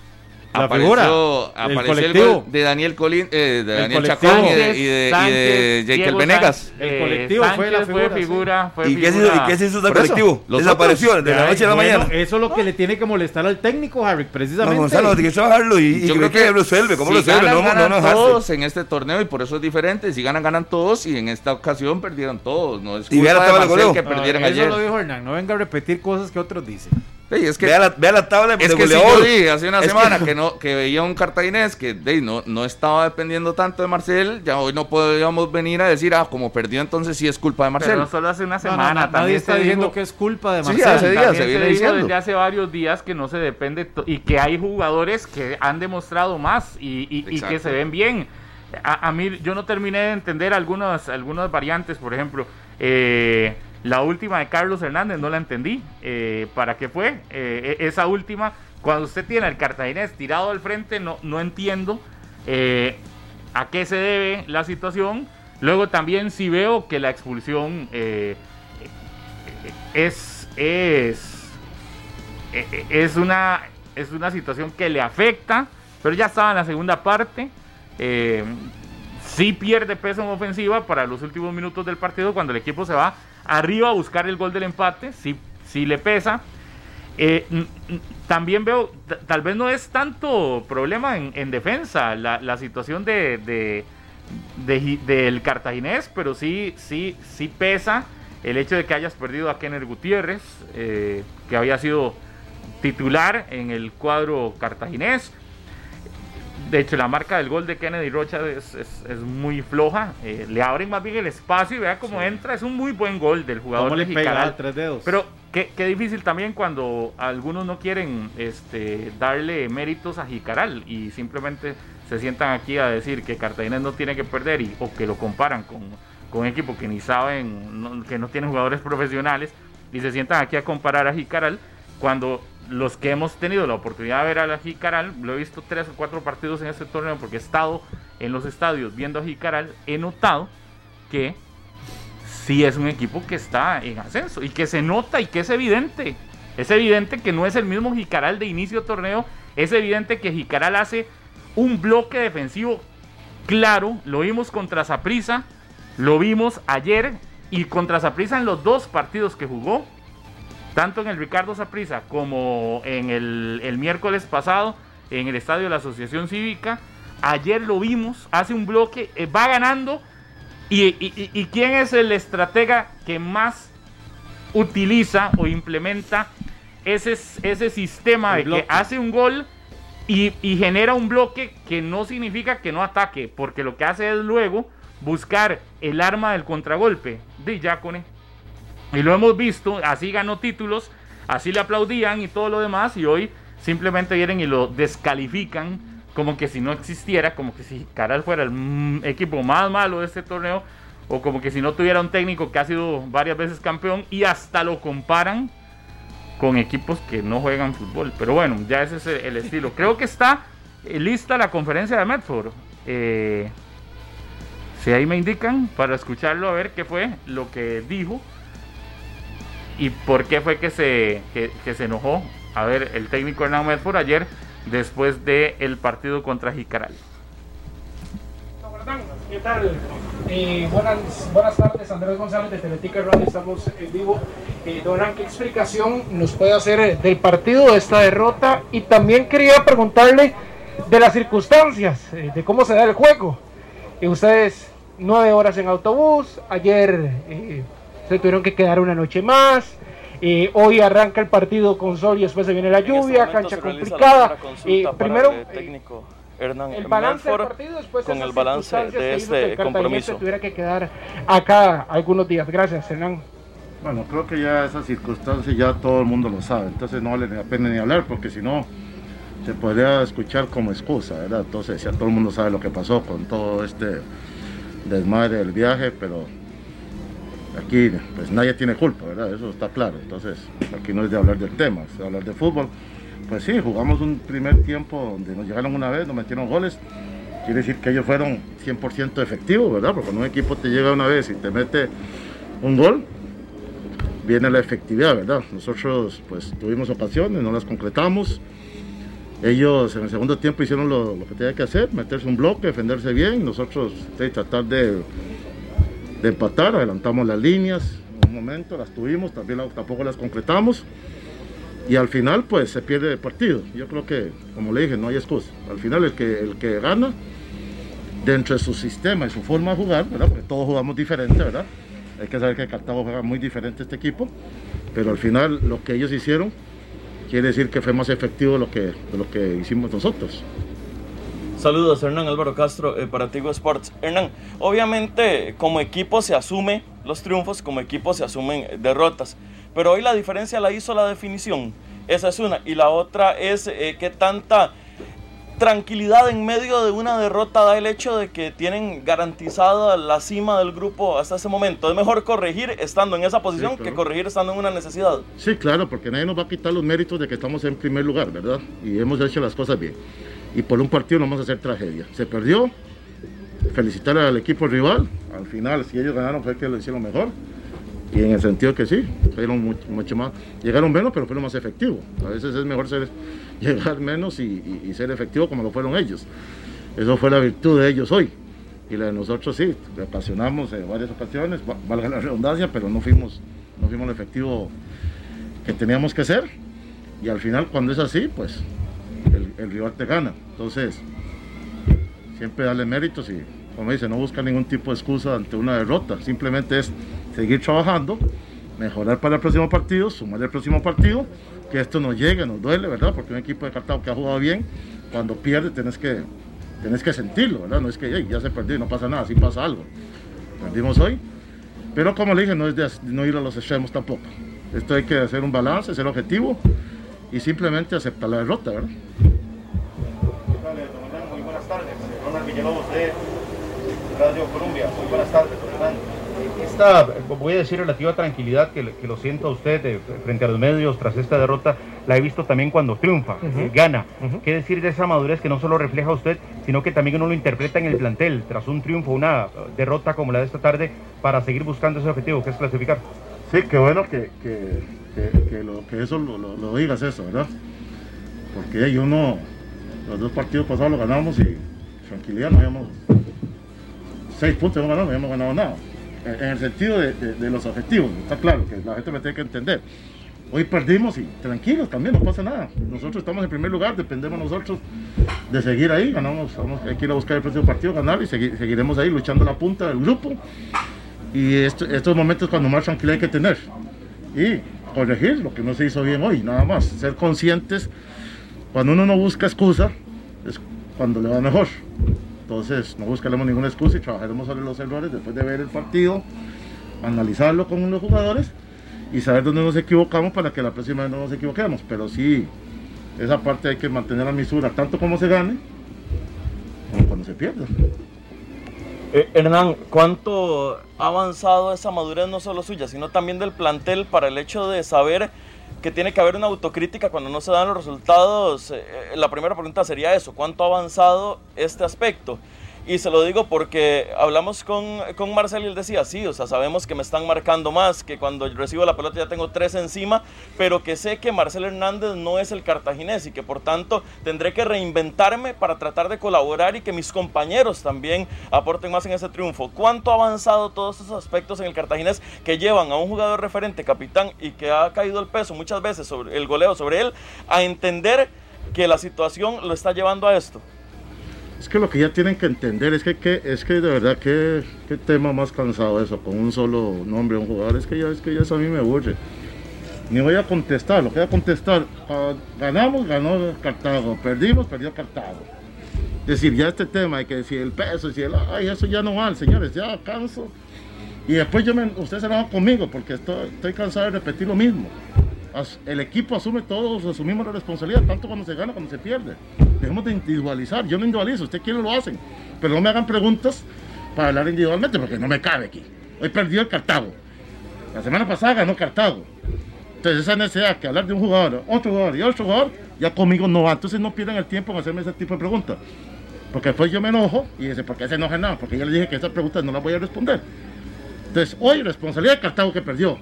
la apareció, apareció el, gol de Daniel Colín, eh, de Daniel Chacón y de, y de, Jekyll Venegas. El colectivo fue la figura. ¿Y, Qué hizo, ¿Y, Qué se hizo, del colectivo? Desapareció de la noche a la mañana. Eso es lo que le tiene que molestar al técnico, Harry, precisamente. No, Gonzalo, tiene que trabajarlo y, Yo creo que, lo resuelve. ¿Cómo lo resuelve? no, ganan no, todos en este torneo y por eso es diferente. Si ganan, ganan todos y en esta ocasión perdieron todos. No es culpa de que perdieron ayer. Eso lo dijo Hernán. No venga a repetir cosas que otros dicen es que, vea, la, vea la tabla es que Si yo vi hace una semana que... no que veía un cartaginés que no, no estaba dependiendo tanto de Marcel, ya hoy no podíamos venir a decir, ah, como perdió entonces sí es culpa de Marcel. Pero solo hace una semana. nadie está diciendo que es culpa de Marcel. Sí, hace días se viene diciendo. Desde hace varios días que no se depende y que hay jugadores que han demostrado más y, y, que se ven bien. A, a, mí yo no terminé de entender algunas, algunas variantes, por ejemplo. Eh, la última de Carlos Hernández no la entendí. Eh, ¿Para qué fue? Eh, e-, esa última, cuando usted tiene al cartaginés tirado al frente, no, no entiendo eh, a qué se debe la situación. Luego también si veo que la expulsión es, es, e-, es, una, es una situación que le afecta, pero ya estaba en la segunda parte. sí pierde peso en ofensiva para los últimos minutos del partido cuando el equipo se va arriba a buscar el gol del empate, si, si le pesa. Eh, también veo, tal vez no es tanto problema en, defensa la, situación de, del cartaginés, pero sí, sí, sí pesa el hecho de que hayas perdido a Kenner Gutiérrez, eh, que había sido titular en el cuadro cartaginés. De hecho, la marca del gol de Kennedy Rocha es, muy floja. Eh, le abren más bien el espacio y vea cómo entra. Es un muy buen gol del jugador le Jicaral. tres dedos? Pero qué, difícil también cuando algunos no quieren este, darle méritos a Jicaral y simplemente se sientan aquí a decir que Cartagena no tiene que perder y, o que lo comparan con, con un equipo que ni saben, que no tienen jugadores profesionales y se sientan aquí a comparar a Jicaral cuando los que hemos tenido la oportunidad de ver a la Jicaral, lo he visto tres o cuatro partidos en este torneo porque he estado en los estadios viendo a Jicaral, he notado que sí es un equipo que está en ascenso y que se nota y que es evidente. Es evidente que no es el mismo Jicaral de inicio de torneo, es evidente que Jicaral hace un bloque defensivo claro, lo vimos contra Saprisa, lo vimos ayer y contra Saprisa en los dos partidos que jugó tanto en el Ricardo Saprisa como en el, miércoles pasado en el estadio de la Asociación Cívica. Ayer lo vimos, hace un bloque, eh, va ganando. Y, quién es el estratega que más utiliza o implementa ese, ese sistema de que hace un gol y, genera un bloque que no significa que no ataque, porque lo que hace es luego buscar el arma del contragolpe de Yacone y lo hemos visto, así ganó títulos, así le aplaudían y todo lo demás, y hoy simplemente vienen y lo descalifican como que si no existiera, como que si Caral fuera el equipo más malo de este torneo, o como que si no tuviera un técnico que ha sido varias veces campeón, y hasta lo comparan con equipos que no juegan fútbol. Pero bueno, ya ese es el estilo. *laughs* Creo que está lista la conferencia de Medford. Eh, si ahí me indican para escucharlo a ver qué fue lo que dijo y por qué fue que se, que, se enojó. A ver, el técnico Hernán Medford ayer después del el partido contra Jicaral. ¿Qué tal? Eh, buenas, tardes, Andrés González de Teletica Radio, estamos en vivo. Eh, Donan, ¿qué explicación nos puede hacer eh, del partido, de esta derrota? Y también quería preguntarle de las circunstancias, eh, de cómo se da el juego. ustedes nueve horas en autobús, ayer se tuvieron que quedar una noche más. Eh, hoy arranca el partido con sol y después se viene la este lluvia, cancha complicada. Eh, primero, técnico. Hernán el balance del partido después con el balance de este compromiso. tuviera que quedar acá algunos días. Gracias, Hernán. Bueno, creo que ya esas circunstancias ya todo el mundo lo sabe, entonces no vale la pena ni hablar porque si no se podría escuchar como excusa, ¿verdad? Entonces ya todo el mundo sabe lo que pasó con todo este desmadre del viaje, pero aquí pues nadie tiene culpa, ¿verdad? Eso está claro. Entonces, aquí no es de hablar del tema, es de hablar de fútbol. Pues sí, jugamos un primer tiempo donde nos llegaron una vez, nos metieron goles. Quiere decir que ellos fueron 100% efectivos, ¿verdad? Porque cuando un equipo te llega una vez y te mete un gol, viene la efectividad, ¿verdad? Nosotros pues tuvimos ocasiones, no las concretamos. Ellos en el segundo tiempo hicieron lo, que tenían que hacer, meterse un bloque, defenderse bien. Nosotros tratar de, de, empatar, adelantamos las líneas un momento, las tuvimos, también tampoco las concretamos. Y al final pues se pierde el partido. Yo creo que, como le dije, no hay excusa. Al final el que, el que gana dentro de su sistema y su forma de jugar, ¿verdad? Porque todos jugamos diferente, ¿verdad? Hay que saber que Cartago juega muy diferente este equipo, pero al final lo que ellos hicieron quiere decir que fue más efectivo de lo que, lo que hicimos nosotros. Saludos, Hernán Álvaro Castro eh, para Tigo Sports. Hernán, obviamente como equipo se asume los triunfos, como equipo se asumen derrotas, pero hoy la diferencia la hizo la definición. Esa es una. Y la otra es eh, qué tanta tranquilidad en medio de una derrota da el hecho de que tienen garantizada la cima del grupo hasta ese momento. Es mejor corregir estando en esa posición que corregir estando en una necesidad. Sí, claro, porque nadie nos va a quitar los méritos de que estamos en primer lugar, ¿verdad? Y hemos hecho las cosas bien. Y por un partido no vamos a hacer tragedia. Se perdió, felicitar al equipo rival. Al final, si ellos ganaron, fue que lo hicieron mejor. Y en el sentido que sí, fueron mucho, más, llegaron menos, pero fueron más efectivos. A veces es mejor ser, *laughs* llegar menos y, ser efectivo como lo fueron ellos. Eso fue la virtud de ellos hoy. Y la de nosotros sí, apasionamos en varias ocasiones, valga la redundancia, pero no fuimos, no fuimos el efectivo que teníamos que ser. Y al final, cuando es así, pues el, rival te gana. Entonces, siempre darle méritos y, como dice, no busca ningún tipo de excusa ante una derrota. Simplemente es seguir trabajando, mejorar para el próximo partido, sumar el próximo partido, que esto nos llegue, nos duele, ¿verdad? Porque un equipo de Cartago que ha jugado bien, cuando pierde tienes que, tienes que sentirlo, ¿verdad? No es que ya se perdió, no pasa nada, sí pasa algo. Perdimos hoy, pero como le dije, no es de no ir a los extremos tampoco. Esto hay que hacer un balance, ser objetivo y simplemente aceptar la derrota, ¿verdad? De Radio Colombia. Muy buenas tardes, esta, voy a decir, relativa tranquilidad que, que lo siento a usted eh, frente a los medios tras esta derrota, la he visto también cuando triunfa, eh, gana. ¿Qué decir de esa madurez que no solo refleja a usted, sino que también uno lo interpreta en el plantel, tras un triunfo, una derrota como la de esta tarde, para seguir buscando ese objetivo, que es clasificar? Sí, qué bueno que, que, lo, que eso lo, digas eso, ¿verdad? Porque hay uno, los dos partidos pasados lo ganamos y tranquilidad, no habíamos seis puntos, no ganamos, no habíamos ganado nada en el sentido de, los objetivos, está claro, que la gente me tiene que entender. Hoy perdimos y tranquilos también, no pasa nada. Nosotros estamos en primer lugar, dependemos nosotros de seguir ahí, ganamos, vamos, hay que ir a buscar el próximo partido, ganar y seguiremos ahí luchando la punta del grupo. Y estos momentos cuando más tranquilidad hay que tener. Y corregir lo que no se hizo bien hoy, nada más. Ser conscientes, cuando uno no busca excusa, es cuando le va mejor. Entonces, no buscaremos ninguna excusa y trabajaremos sobre los errores después de ver el partido, analizarlo con los jugadores y saber dónde nos equivocamos para que la próxima vez no nos equivoquemos. Pero sí, esa parte hay que mantener la misura, tanto como se gane, como cuando se pierda. Eh, Hernán, ¿cuánto ha avanzado esa madurez no solo suya, sino también del plantel para el hecho de saber que tiene que haber una autocrítica cuando no se dan los resultados. Eh, eh, la primera pregunta sería eso, ¿cuánto ha avanzado este aspecto? Y se lo digo porque hablamos con, con Marcel y él decía, sí, o sea, sabemos que me están marcando más, que cuando recibo la pelota ya tengo tres encima, pero que sé que Marcel Hernández no es el cartaginés y que por tanto tendré que reinventarme para tratar de colaborar y que mis compañeros también aporten más en ese triunfo. ¿Cuánto ha avanzado todos esos aspectos en el cartaginés que llevan a un jugador referente, capitán, y que ha caído el peso muchas veces sobre el goleo sobre él, a entender que la situación lo está llevando a esto? Es que lo que ya tienen que entender es que, es que de verdad que qué tema más cansado eso, con un solo nombre un jugador, es que ya es que ya eso a mí me aburre. Ni voy a contestar, lo que voy a contestar, ah, ganamos, ganó Cartago, perdimos, perdió Cartago. Es decir, ya este tema hay que decir el peso, si el, ay, eso ya no vale, señores, ya canso. Y después yo me, usted se enoja conmigo porque estoy, estoy cansado de repetir lo mismo el equipo asume todos, asumimos la responsabilidad, tanto cuando se gana cuando se pierde. Dejemos de individualizar, yo no individualizo, ustedes quieren lo hacen, pero no me hagan preguntas para hablar individualmente porque no me cabe aquí. Hoy perdió el Cartago, la semana pasada ganó Cartago. Entonces esa necesidad que hablar de un jugador, otro jugador y otro jugador, ya conmigo no va. Entonces no pierdan el tiempo en hacerme ese tipo de preguntas. Porque después yo me enojo y dice, ¿por qué se enoja nada? Porque yo le dije que esas preguntas no las voy a responder. Entonces, hoy responsabilidad de Cartago que perdió.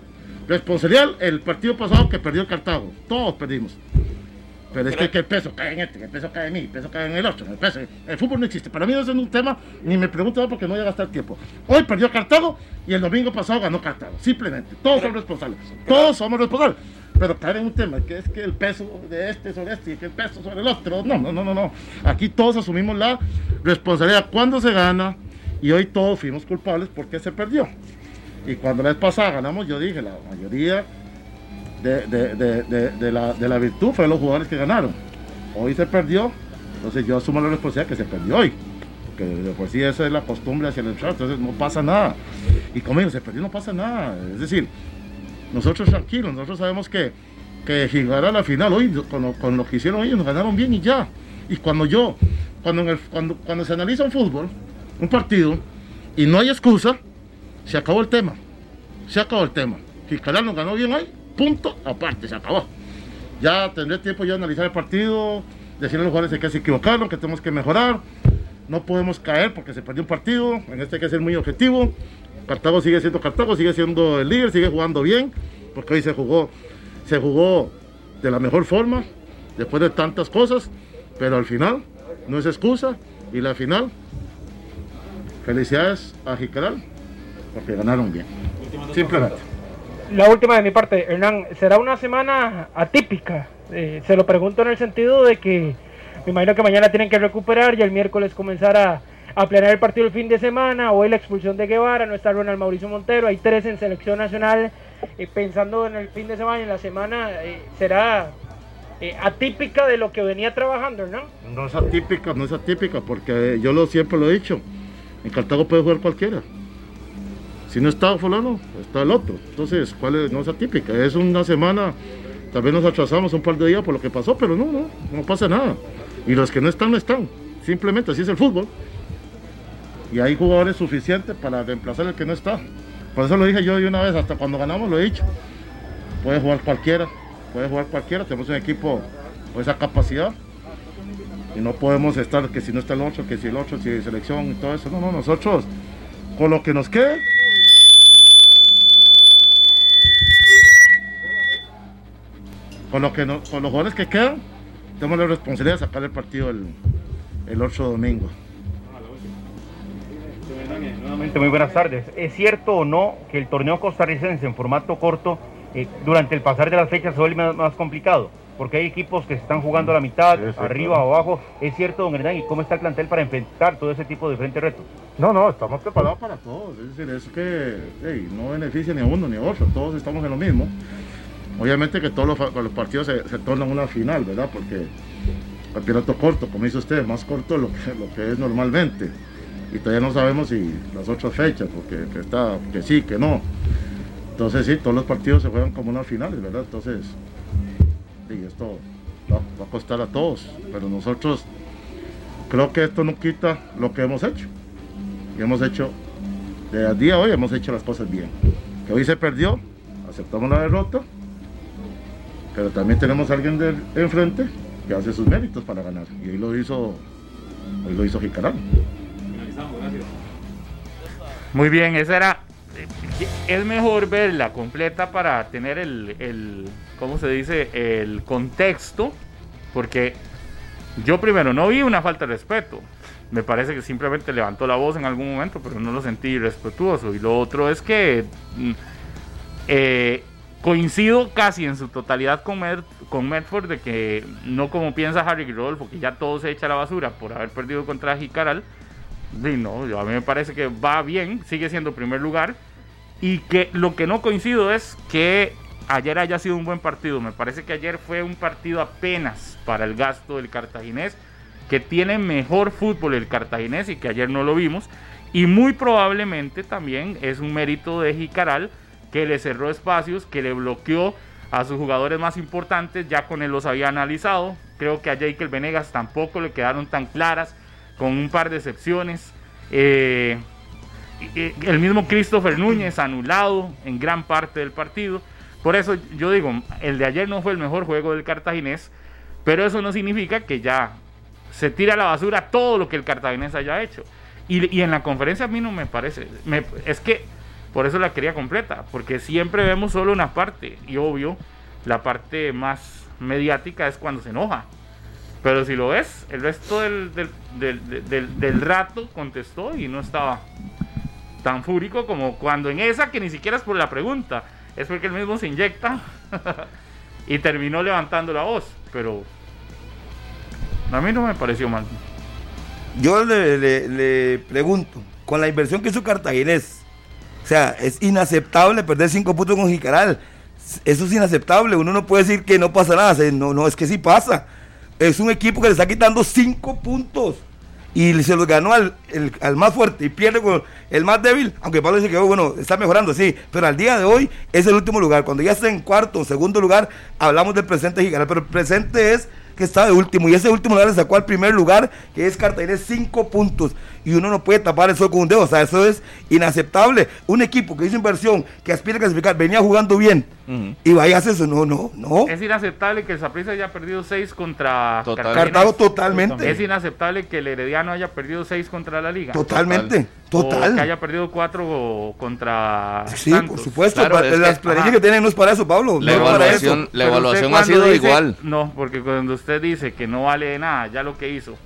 Responsabilidad el partido pasado que perdió Cartago. Todos perdimos. Pero es que, el peso cae en este, que el peso cae en mí, el peso cae en el otro. El, peso, el fútbol no existe. Para mí no es un tema, ni me pregunto porque no voy a gastar tiempo. Hoy perdió Cartago y el domingo pasado ganó Cartago. Simplemente. Todos son responsables. Todos somos responsables. Pero caer en un tema que es que el peso de este sobre este y que el peso sobre el otro. No, no, no, no, no. Aquí todos asumimos la responsabilidad cuando se gana y hoy todos fuimos culpables porque se perdió. Y cuando la vez pasada ganamos, yo dije, la mayoría de, la, virtud fue los jugadores que ganaron. Hoy se perdió, entonces yo asumo la responsabilidad que se perdió hoy. Porque de sí esa es la costumbre hacia el chat, entonces no pasa nada. Y como digo, se perdió, no pasa nada. Es decir, nosotros tranquilos, nosotros sabemos que, que llegar a la final hoy, con lo, que hicieron ellos, nos ganaron bien y ya. Y cuando yo, cuando, cuando, cuando se analiza un fútbol, un partido, y no hay excusa, se acabó el tema. Se acabó el tema. Fiscal nos ganó bien hoy, punto, aparte, se acabó. Ya tendré tiempo ya de analizar el partido, decirle a los jugadores que se equivocaron, que tenemos que mejorar. No podemos caer porque se perdió un partido, en este hay que ser muy objetivo. Cartago sigue siendo Cartago, sigue siendo el líder, sigue jugando bien, porque hoy se jugó, se jugó de la mejor forma, después de tantas cosas, pero al final no es excusa y la final, felicidades a Jicaral, porque ganaron bien. Simplemente. La última de mi parte, Hernán, será una semana atípica. Eh, se lo pregunto en el sentido de que me imagino que mañana tienen que recuperar y el miércoles comenzar a a planear el partido el fin de semana, hoy la expulsión de Guevara, no está Ronald Mauricio Montero, hay tres en selección nacional, eh, pensando en el fin de semana y en la semana, eh, será eh, atípica de lo que venía trabajando, ¿no? No es atípica, no es atípica, porque yo lo siempre lo he dicho, en Cartago puede jugar cualquiera. Si no está fulano, está el otro. Entonces, ¿cuál es? No es atípica, es una semana, tal vez nos atrasamos un par de días por lo que pasó, pero no, no, no pasa nada. Y los que no están, no están. Simplemente así es el fútbol y hay jugadores suficientes para reemplazar el que no está. Por eso lo dije yo de una vez, hasta cuando ganamos lo he dicho. Puede jugar cualquiera, puede jugar cualquiera, tenemos un equipo con esa capacidad. Y no podemos estar que si no está el 8, que si el 8, si selección y todo eso. No, no, nosotros con lo que nos quede. Con, lo que con los jugadores que quedan, tenemos la responsabilidad de sacar el partido el, el 8 domingo. Nuevamente, muy buenas tardes. ¿Es cierto o no que el torneo costarricense en formato corto eh, durante el pasar de las fechas se vuelve más, complicado? Porque hay equipos que se están jugando a la mitad, arriba o abajo. ¿Es cierto, don Hernán? ¿Y cómo está el plantel para enfrentar todo ese tipo de diferentes retos? No, no, estamos preparados para todos. Es decir, es que no beneficia ni a uno ni a otro. Todos estamos en lo mismo. Obviamente que todos los, partidos se, se, tornan una final, ¿verdad? Porque campeonato corto, como dice usted, más corto lo lo que es normalmente y todavía no sabemos si las otras fechas, porque que está, que sí, que no. Entonces sí, todos los partidos se juegan como unas finales, ¿verdad? Entonces, sí, esto va, a costar a todos, pero nosotros creo que esto no quita lo que hemos hecho. Y hemos hecho, de día a hoy hemos hecho las cosas bien. Que hoy se perdió, aceptamos la derrota, pero también tenemos a alguien de enfrente que hace sus méritos para ganar. Y hoy lo hizo, hoy lo hizo Jicaral. Muy bien, esa era. Es mejor verla completa para tener el, el, ¿cómo se dice? El contexto, porque yo primero no vi una falta de respeto. Me parece que simplemente levantó la voz en algún momento, pero no lo sentí respetuoso. Y lo otro es que mm, eh, coincido casi en su totalidad con, con Medford de que no como piensa Harry Rodolfo, que ya todo se echa a la basura por haber perdido contra Jicaral no, a mí me parece que va bien, sigue siendo primer lugar. Y que lo que no coincido es que ayer haya sido un buen partido. Me parece que ayer fue un partido apenas para el gasto del cartaginés, que tiene mejor fútbol el cartaginés y que ayer no lo vimos. Y muy probablemente también es un mérito de Jicaral que le cerró espacios, que le bloqueó a sus jugadores más importantes. Ya con él los había analizado. Creo que a Jekyll Venegas tampoco le quedaron tan claras con un par de excepciones. Eh, el mismo Christopher Núñez anulado en gran parte del partido. Por eso yo digo, el de ayer no fue el mejor juego del cartaginés, pero eso no significa que ya se tira a la basura todo lo que el cartaginés haya hecho. Y, en la conferencia a mí no me parece, es que Por eso la quería completa, porque siempre vemos solo una parte. Y obvio, la parte más mediática es cuando se enoja. Pero si lo ves, el resto del, del, rato contestó y no estaba tan fúrico como cuando en esa que ni siquiera es por la pregunta, es porque él mismo se inyecta *laughs* y terminó levantando la voz. Pero a mí no me pareció mal. Yo le, le pregunto, con la inversión que hizo Cartaginés, o sea, es inaceptable perder cinco puntos con Jicaral. Eso es inaceptable. Uno no puede decir que no pasa nada. No, no, es que sí pasa. Es un equipo que le está quitando cinco puntos. Y se los ganó al, al más fuerte y pierde con el más débil. Aunque Pablo dice que, bueno, está mejorando, sí. Pero al día de hoy es el último lugar. Cuando ya está en cuarto o segundo lugar, hablamos del presente Jicaral. Pero el presente es que está de último. Y ese último lugar le sacó al primer lugar, que es Cartagena, cinco puntos. Y uno no puede tapar eso con un dedo. O sea, eso es inaceptable. Un equipo que hizo inversión, que aspira a clasificar, venía jugando bien. Y vaya a hacer eso. No, no, no. Es inaceptable que el Saprissa haya perdido seis contra Cartago totalmente. Es inaceptable que el Herediano haya perdido seis contra la Liga. Totalmente. Total. Que haya perdido cuatro contra. Sí, por supuesto. las planillas que tienen no es para eso, Pablo. La evaluación, la evaluación ha sido igual. No, porque cuando usted dice que no vale de nada ya lo que hizo,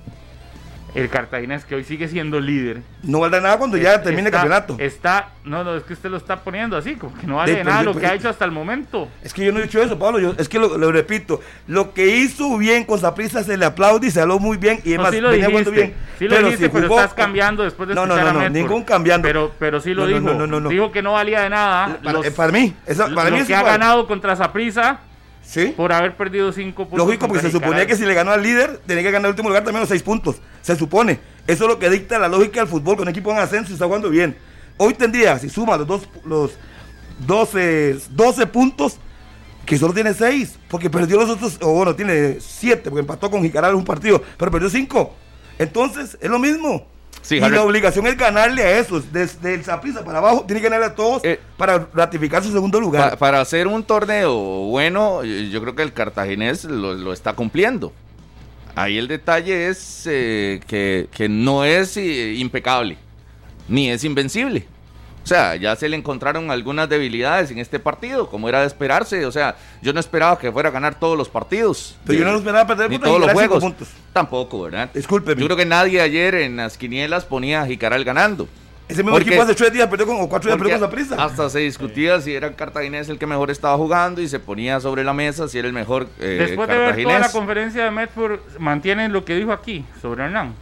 el Cartaginés que hoy sigue siendo líder. No vale nada cuando ya termine el campeonato. Está, no, no, es que usted lo está poniendo así, como que no vale de, nada lo que ha hecho hasta el momento. Es que yo no he dicho eso, Pablo, yo, es que lo, repito, lo que hizo bien con Zaprisa se le aplaude y se habló muy bien y además sí lo venía dijiste, bien. Sí lo pero dijiste, pero estás cambiando después de No, no, no, no, ningún cambiando. Pero, pero sí lo dijo. No, no, no, Dijo que no valía de nada. Para, para mí, eso, para lo mí que ha ganado contra Zaprisa por haber perdido cinco puntos. Lógico, porque se suponía que si le ganó al líder, tenía que ganar el último lugar también los seis puntos. Se supone. Eso es lo que dicta la lógica del fútbol, con un equipo en ascenso y está jugando bien. Hoy tendría, si suma los dos, los 12, 12 puntos, que solo tiene 6, porque perdió los otros, o bueno, tiene 7, porque empató con Jicaral un partido, pero perdió 5. Entonces, es lo mismo y la obligación es ganarle a esos, desde el Zaprisa para abajo, tiene que ganarle a todos eh, para ratificar su segundo lugar. para hacer un torneo bueno, yo creo que el cartaginés lo, está cumpliendo. Ahí el detalle es eh, que, que, no es eh, impecable, ni es invencible. O sea, ya se le encontraron algunas debilidades en este partido, como era de esperarse. O sea, yo no esperaba que fuera a ganar todos los partidos. Pero yo no esperaba perder ni todos los juegos. Tampoco, ¿verdad? Disculpe. Yo creo que nadie ayer en las quinielas ponía a Jicaral ganando. Ese mismo equipo hace tres días perdió con, o cuatro días perdió con la prisa. Hasta se discutía si era Cartaginés el que mejor estaba jugando y se ponía sobre la mesa si era el mejor eh, Después de ver toda la conferencia de Medford, mantienen lo que dijo aquí sobre Hernán.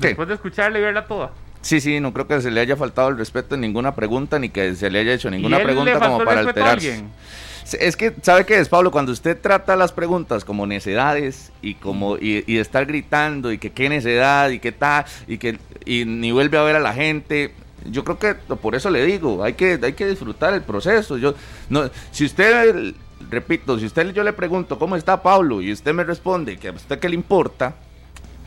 Después de escucharle y verla toda. Sí, sí, no creo que se le haya faltado el respeto en ninguna pregunta ni que se le haya hecho ninguna pregunta como para alterarse. Es que, ¿sabe qué es, Pablo? Cuando usted trata las preguntas como necedades y como y, y estar gritando y que qué necedad y qué tal y que y ni vuelve a ver a la gente, yo creo que por eso le digo, hay que hay que disfrutar el proceso. Yo no si usted repito, si usted yo le pregunto cómo está Pablo y usted me responde que a usted qué le importa,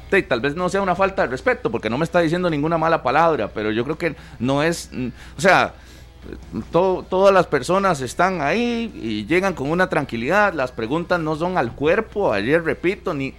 tal vez no sea una falta de respeto, porque no me está diciendo ninguna mala palabra, pero yo creo que no es, mm, o sea, todas las personas están ahí y llegan con una tranquilidad, las preguntas no son al cuerpo, ayer repito, ni,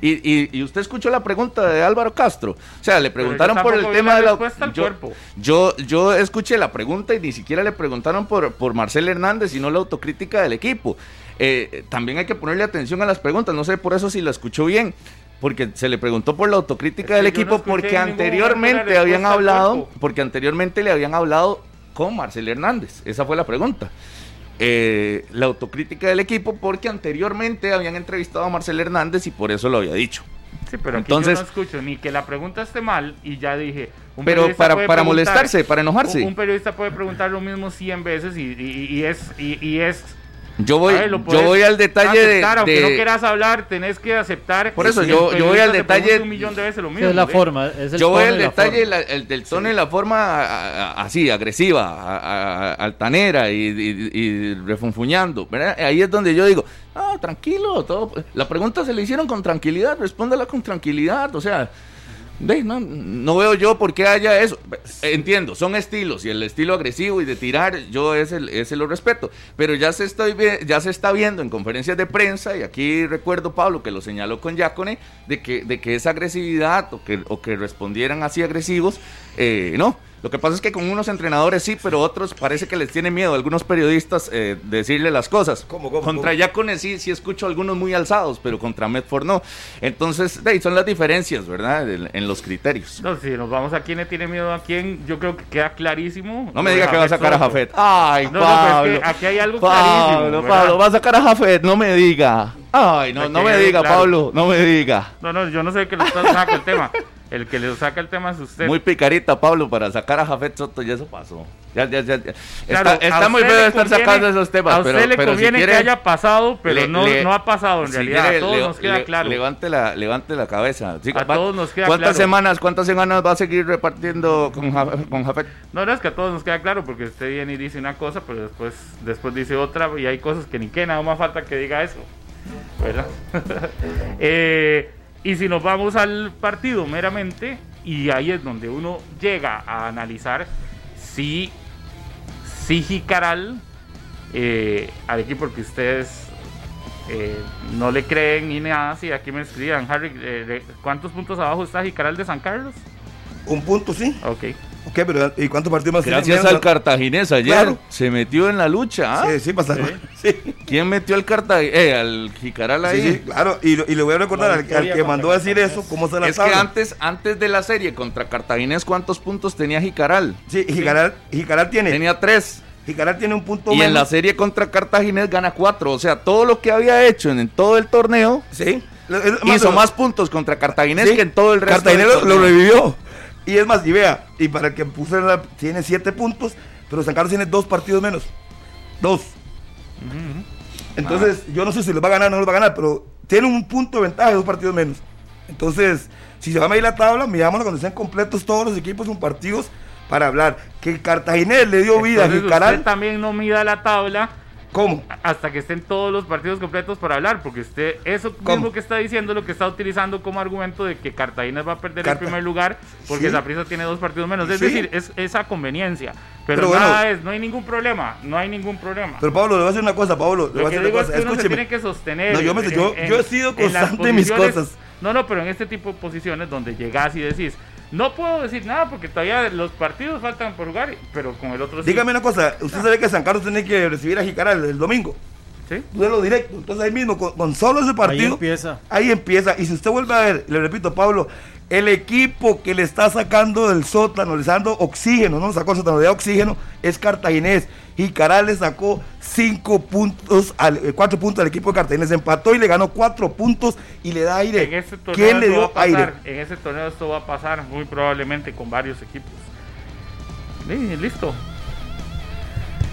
y, usted escuchó la pregunta de Álvaro Castro, o sea, le preguntaron por el tema de la... Yo, yo, yo, escuché la pregunta y ni siquiera le preguntaron por, por Marcel Hernández, sino la autocrítica del equipo. Eh, también hay que ponerle atención a las preguntas, no sé por eso si la escuchó bien porque se le preguntó por la autocrítica del equipo porque anteriormente habían hablado, porque anteriormente le habían hablado con Marcel Hernández. Esa fue la pregunta. Eh, la autocrítica del equipo porque anteriormente habían entrevistado a Marcel Hernández y por eso lo había dicho. Sí, pero Entonces, yo no escucho ni que la pregunta esté mal y ya dije. pero para, para molestarse, para enojarse. Un, periodista puede preguntar lo mismo 100 veces y, y es, y es yo voy, yo voy al detalle de, Aunque no quieras hablar, tenés que aceptar. Por eso yo, yo voy al detalle. Un millón de veces lo mismo, es la forma. Es el yo voy al detalle el del tono y la forma así, agresiva, altanera y, y, refunfuñando. Ahí es donde yo digo, ah, tranquilo, todo. La pregunta se le hicieron con tranquilidad, respóndela con tranquilidad. O sea, no, no, veo yo por qué haya eso. Entiendo, son estilos y el estilo agresivo y de tirar, yo ese, ese lo respeto. Pero ya se, está, ya se está viendo en conferencias de prensa, y aquí recuerdo Pablo que lo señaló con Yacone, de que, de que esa agresividad o que, o que respondieran así agresivos, eh, no. Lo que pasa es que con unos entrenadores sí, pero otros parece que les tiene miedo a algunos periodistas eh, decirle las cosas. ¿Cómo, cómo, contra Yacone sí, sí escucho algunos muy alzados, pero contra Medford no. Entonces, de ahí son las diferencias, ¿verdad? En, los criterios. No, si nos vamos a quién le tiene miedo a quién, yo creo que queda clarísimo. No me diga que va a sacar a Jafet. Ay, no, Pablo. No, aquí hay algo clarísimo. Pablo, va a sacar a Jafet, no me diga. Ay, no, no me diga, Pablo, no me diga. No, no, yo no sé qué le está sacando el tema. El que le saca el tema es usted. Muy picarita, Pablo, para sacar a Jafet Soto, y eso pasó. Ya, ya, ya. está, muy feo estar sacando esos temas. A usted le conviene que haya pasado, pero no, no ha pasado en realidad. a todos nos queda claro. Levante la, levante la cabeza. a todos nos queda ¿cuántas Semanas, ¿Cuántas semanas va a seguir repartiendo con, con Jafet? No, no, es que a todos nos queda claro, porque usted viene y dice una cosa, pero después, después dice otra, y hay cosas que ni que, nada más falta que diga eso. ¿Verdad? *laughs* eh. Y si nos vamos al partido meramente, y ahí es donde uno llega a analizar si, si Jicaral, eh, al equipo que ustedes eh, no le creen ni nada, si aquí me escriban, Harry, eh, ¿cuántos puntos abajo está Jicaral de San Carlos? Un punto, sí. Ok. Ok, pero ¿y cuántos partidos más Gracias al cartaginés ayer se metió en la lucha. ¿ah? Sí, sí, pasa. *laughs* Sí. ¿Quién metió al Cartagines? Eh, al Jicaral ahí. Sí, claro. Y, le voy a recordar al, que mandó a decir eso, cómo se la Es que antes, antes de la serie contra Cartaginés, ¿cuántos puntos tenía Jicaral? Sí, Jicaral, Jicaral tiene. Tenía tres. Jicaral tiene un punto Y en la serie contra Cartaginés gana cuatro. O sea, todo lo que había hecho en, todo el torneo. Sí. Hizo más puntos contra Cartaginés que en todo el resto. Cartaginés lo revivió. Y es más, y vea, y para el que puse la, tiene siete puntos, pero San Carlos tiene dos partidos menos. Dos. Entonces, yo no sé si los va a ganar o no los va a ganar, pero tiene un punto de ventaja de dos partidos menos. Entonces, si se va a medir la tabla, mirámoslo cuando estén completos todos los equipos en partidos para hablar. Que el Cartaginés le dio vida a Usted también no mida la tabla ¿Cómo? Hasta que estén todos los partidos completos para hablar, porque usted, eso mismo que está diciendo, lo que está utilizando como argumento de que Cartagena va a perder el primer lugar, porque esa prisa tiene dos partidos menos. Es decir, es esa conveniencia. Pero, nada es, no hay ningún problema, no hay ningún problema. Pero Pablo, le voy a decir una cosa, Pablo. Le voy a decir una cosa. Es que uno se tiene que sostener. No, yo, me, yo, yo he sido constante en mis cosas. No, no, pero en este tipo de posiciones donde llegas y decís, no puedo decir nada porque todavía los partidos faltan por jugar, pero con el otro sí. Dígame una cosa, usted sabe que San Carlos tiene que recibir a Jicaral el, domingo. Sí. Duelo directo. Entonces ahí mismo, con, solo ese partido. Ahí empieza. Ahí empieza. Y si usted vuelve a ver, le repito, Pablo, el equipo que le está sacando del sótano, le está dando oxígeno, no sacó el sótano, de oxígeno, es Cartaginés. Y Caral le sacó cinco puntos, al, eh, cuatro puntos al equipo de Cartaginés. Empató y le ganó cuatro puntos y le da aire. En ese torneo ¿Quién le dio aire? En ese torneo esto va a pasar muy probablemente con varios equipos. Sí, listo.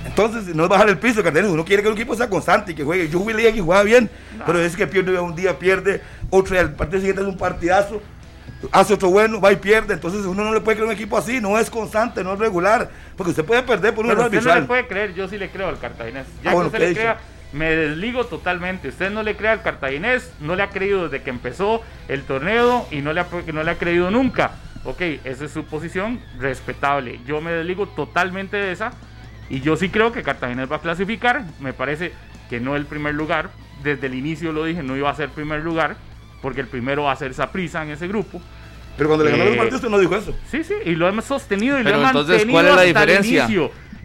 Entonces, no es bajar el piso, Cartaginés. Uno quiere que el equipo sea constante y que juegue. Yo jugué que juega bien, pero es que pierde un día, pierde otro. Y el partido siguiente es un partidazo hace otro bueno, va y pierde. Entonces uno no le puede creer un equipo así, no es constante, no es regular. Porque usted puede perder por un error Usted no le puede creer, yo sí le creo al cartaginés. Ya ah, que usted le crea, me desligo totalmente. Usted no le cree al cartaginés, no le ha creído desde que empezó el torneo y no le ha, no le ha creído nunca. Ok, esa es su posición, respetable. Yo me desligo totalmente de esa. Y yo sí creo que Cartaginés va a clasificar. Me parece que no el primer lugar. Desde el inicio lo dije, no iba a ser primer lugar porque el primero va a ser prisa en ese grupo. Pero cuando le ganó los eh, partidos usted no dijo eso. Sí, sí, y lo hemos sostenido y lo hemos mantenido ¿cuál es la diferencia?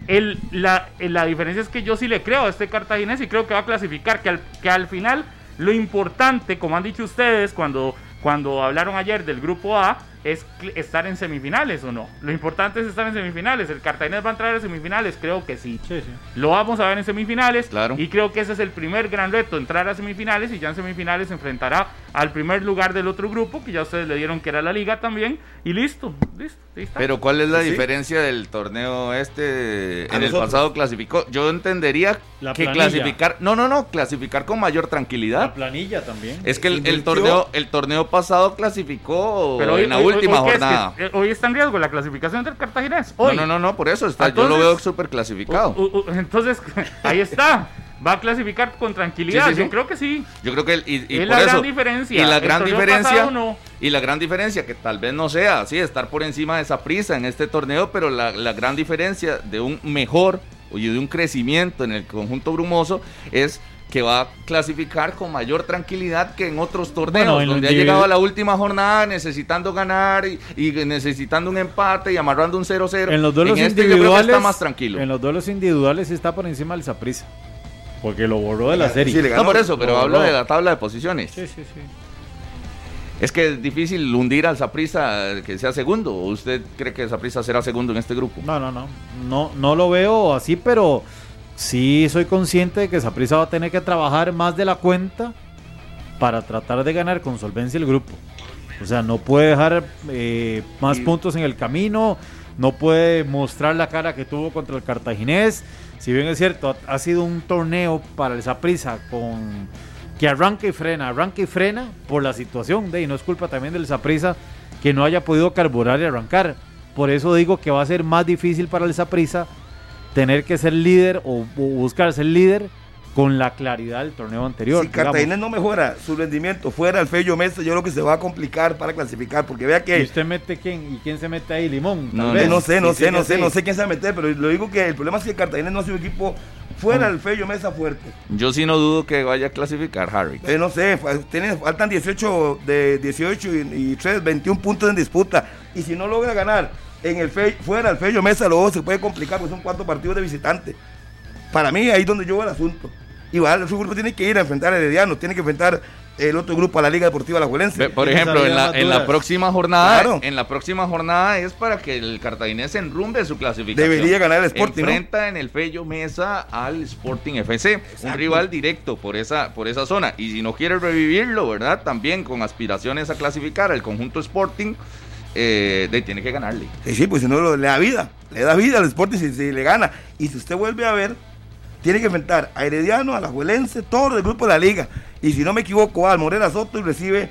el la, la, diferencia es que yo sí le creo a este cartaginés y creo que va a clasificar, que al, que al final lo importante, como han dicho ustedes cuando, cuando hablaron ayer del grupo A, es estar en semifinales o no. Lo importante es estar en semifinales. El Cartaginés va a entrar en semifinales, creo que sí. Lo vamos a ver en semifinales. Claro. Y creo que ese es el primer gran reto, entrar a semifinales y ya en semifinales se enfrentará al primer lugar del otro grupo, que ya ustedes le dieron que era la liga también. Y listo, listo. Pero ¿cuál es la diferencia del torneo este? En el pasado clasificó. Yo entendería que clasificar, no, no, no, clasificar con mayor tranquilidad. La planilla también. Es que el, torneo, el torneo pasado clasificó Pero en la última jornada. Eh, hoy está en riesgo la clasificación del Cartaginés. No, no, no, no, por eso está. yo lo veo súper clasificado. entonces, *laughs* ahí está. va a clasificar con tranquilidad. Yo creo que sí. Yo creo que y, es la gran diferencia. Y la gran diferencia y la gran diferencia que tal vez no sea así estar por encima de esa prisa en este torneo, pero la, la gran diferencia de un mejor y de un crecimiento en el conjunto brumoso es que va a clasificar con mayor tranquilidad que en otros torneos, donde ha llegado a la última jornada necesitando ganar y, necesitando un empate y amarrando un 0-0. En los duelos este individuales está más tranquilo. En los duelos individuales está por encima del Saprissa. Porque lo borró de la serie. Sí, no por eso, pero hablo de la tabla de posiciones. Sí, sí, sí. Es que es difícil hundir al Saprisa que sea segundo. ¿O usted cree que Saprisa será segundo en este grupo? No, no, no. No, no lo veo así, pero sí soy consciente de que Saprisa va a tener que trabajar más de la cuenta para tratar de ganar con solvencia el grupo. O sea, no puede dejar eh, más puntos en el camino, no puede mostrar la cara que tuvo contra el cartaginés. Si bien es cierto, ha sido un torneo para el Saprisa con que arranca y frena, arranca y frena por la situación de y no es culpa también del Saprisa que no haya podido carburar y arrancar. Por eso digo que va a ser más difícil para el Saprisa tener que ser líder o, buscar ser líder con la claridad del torneo anterior. Si Cartagena no mejora su rendimiento fuera el Fello Mesa, yo creo que se va a complicar para clasificar, porque vea que... ¿Y usted mete quién? ¿Y quién se mete ahí? ¿Limón? No, no, sé, no sé, no sé, no sé quién se va a meter, pero lo digo que el problema es que Cartagena no ha sido un equipo fuera el Fello Mesa fuerte. Yo sí no dudo que vaya a clasificar, Harry. Eh, no sé, tiene, faltan 18 de 18 y, 3, 21 puntos en disputa, y si no logra ganar en el fuera el Fello Mesa, luego se puede complicar, porque son cuatro partidos de visitante. Para mí, ahí es donde yo veo el asunto. Igual, su grupo tiene que ir a enfrentar a Herediano, tiene que enfrentar el otro grupo a la Liga Deportiva La Juelense. Por ejemplo, en la, en la, próxima jornada, en la próxima jornada es para que el cartaginés enrumbe su clasificación. Debería ganar el Sporting. Enfrenta en el Fello Mesa al Sporting FC, un rival directo por esa, por esa zona. Y si no quiere revivirlo, ¿verdad? También con aspiraciones a clasificar al conjunto Sporting. Eh, tiene que ganarle. Sí, sí, pues si no le da vida, le da vida al Sporting si le gana. Y si usted vuelve a ver, tiene que enfrentar a Herediano, a la Juelense, todo el grupo de la liga. Y si no me equivoco, al Morera Soto y recibe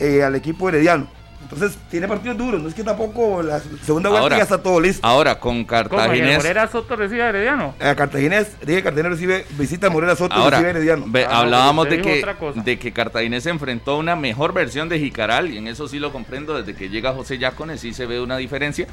eh, al equipo Herediano. Entonces tiene partidos duros, no es que tampoco la segunda vuelta ya está todo listo. Ahora con Cartaginés. Morera Soto recibe a Herediano? A Cartaginés, dije Cartaginés recibe, visita a Morera Soto y recibe a Herediano. Ah, hablábamos de que, de que Cartaginés se enfrentó a una mejor versión de Jicaral, y en eso sí lo comprendo, desde que llega José Yacones sí se ve una diferencia.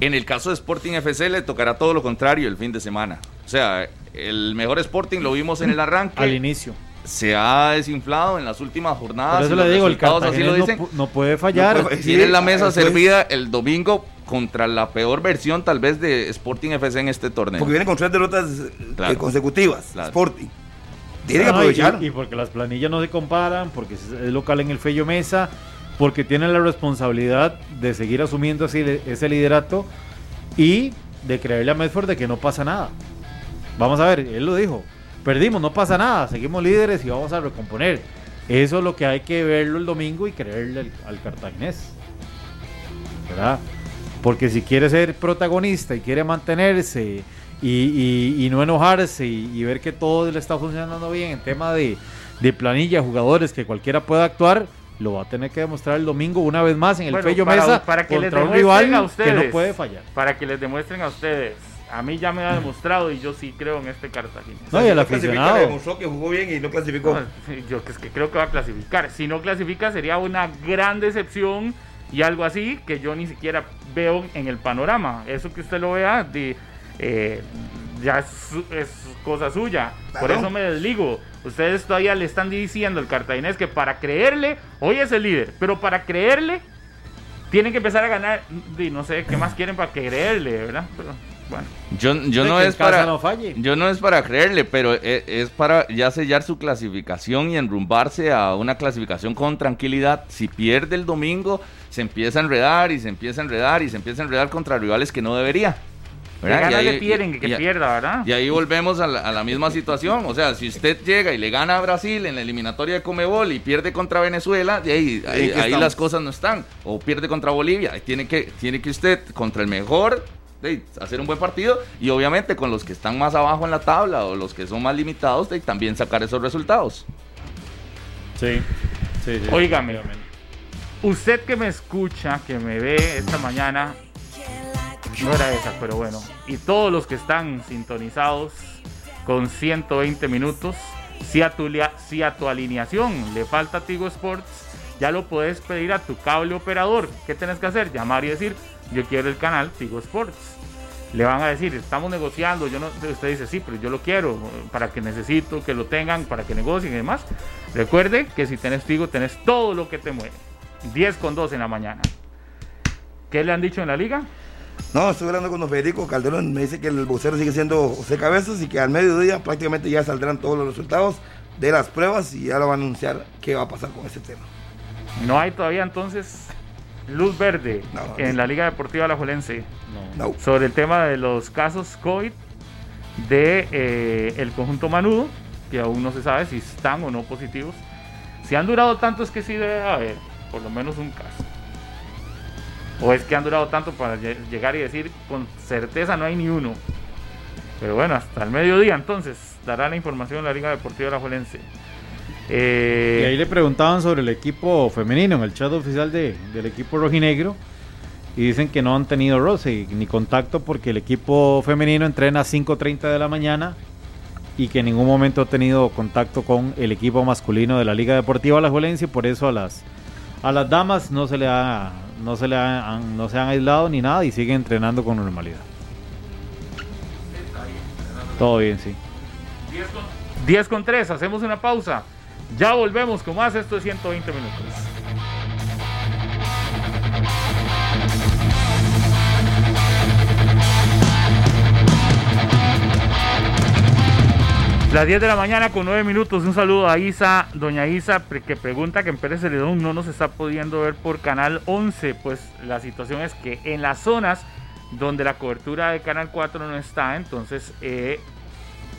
En el caso de Sporting FC le tocará todo lo contrario el fin de semana. O sea, el mejor Sporting lo vimos en el arranque. Al inicio. Se ha desinflado en las últimas jornadas. Por eso le digo, el así lo dicen. No, puede fallar. tiene la mesa servida el domingo contra la peor versión tal vez de Sporting FC en este torneo. Porque viene con tres derrotas eh, consecutivas, Sporting. Tiene que aprovechar. Y, porque las planillas no se comparan, porque es local en el Fello Mesa porque tiene la responsabilidad de seguir asumiendo ese liderato y de creerle a Medford de que no pasa nada. Vamos a ver, él lo dijo, perdimos, no pasa nada, seguimos líderes y vamos a recomponer. Eso es lo que hay que verlo el domingo y creerle al, cartaginés. ¿Verdad? Porque si quiere ser protagonista y quiere mantenerse y, no enojarse y, ver que todo le está funcionando bien en tema de, de planilla, jugadores, que cualquiera pueda actuar, lo va a tener que demostrar el domingo una vez más en el Fello Mesa para que contra les un rival a ustedes, que no puede fallar. Para que les demuestren a ustedes. A mí ya me ha demostrado y yo sí creo en este Cartagena. No, y el aficionado. Demostró que jugó bien y no clasificó. yo es que creo que va a clasificar. Si no clasifica sería una gran decepción y algo así que yo ni siquiera veo en el panorama. Eso que usted lo vea de, eh, ya es, cosa suya. Por eso me desligo. Ustedes todavía le están diciendo al cartaginés que para creerle, hoy es el líder, pero para creerle, tienen que empezar a ganar. Y no sé qué más quieren para creerle, ¿verdad? Bueno. Yo, yo no es para yo no es para creerle, pero es, es, para ya sellar su clasificación y enrumbarse a una clasificación con tranquilidad. Si pierde el domingo, se empieza a enredar y se empieza a enredar y se empieza a enredar contra rivales que no debería. ¿verdad? Y que, que pierda, ¿verdad? Y ahí volvemos a la, misma situación. O sea, si usted llega y le gana a Brasil en la eliminatoria de Comebol y pierde contra Venezuela, de ahí, ahí, las cosas no están. O pierde contra Bolivia, tiene que, tiene que usted contra el mejor hacer un buen partido y obviamente con los que están más abajo en la tabla o los que son más limitados, de también sacar esos resultados. Sí, sí, sí. Óigame, usted que me escucha, que me ve esta mañana, no era esa, pero bueno. Y todos los que están sintonizados con 120 minutos, si a tu, si a tu alineación le falta Tigo Sports, ya lo puedes pedir a tu cable operador. ¿Qué tienes que hacer? Llamar y decir, yo quiero el canal Tigo Sports. le van a decir, estamos negociando, yo no, usted dice, sí, pero yo lo quiero, para que necesito que lo tengan, para que negocien y demás. Recuerde que si tenés Tigo, tenés todo lo que te mueve. 10 con 2 en la mañana. ¿Qué le han dicho en la liga? No, estoy hablando con don Federico Calderón, me dice que el vocero sigue siendo José Cabezas y que al mediodía prácticamente ya saldrán todos los resultados de las pruebas y ya lo van a anunciar qué va a pasar con ese tema. No hay todavía entonces luz verde en la Liga Deportiva Alajuelense no. sobre el tema de los casos COVID de eh, el conjunto Manudo, que aún no se sabe si están o no positivos. Si han durado tanto es que sí debe haber por lo menos un caso. O es que han durado tanto para llegar y decir con certeza no hay ni uno. Pero bueno, hasta el mediodía entonces dará la información la Liga Deportiva Alajuelense. Eh, y ahí le preguntaban sobre el equipo femenino en el chat oficial de, del equipo rojinegro y dicen que no han tenido roce ni contacto porque el equipo femenino entrena a 5.30 de la mañana y que en ningún momento ha tenido contacto con el equipo masculino de la Liga Deportiva La y por eso a las a las damas no se le ha, no se le han, no se han aislado ni nada y siguen entrenando con normalidad. Todo bien, sí. 10 con 3, hacemos una pausa. Ya volvemos con más, esto es 120 minutos. Las 10 de la mañana con 9 minutos. Un saludo a Isa, doña Isa, que pregunta que en Pérez Celedón no nos está pudiendo ver por Canal 11. Pues la situación es que en las zonas donde la cobertura de Canal 4 no está, entonces eh,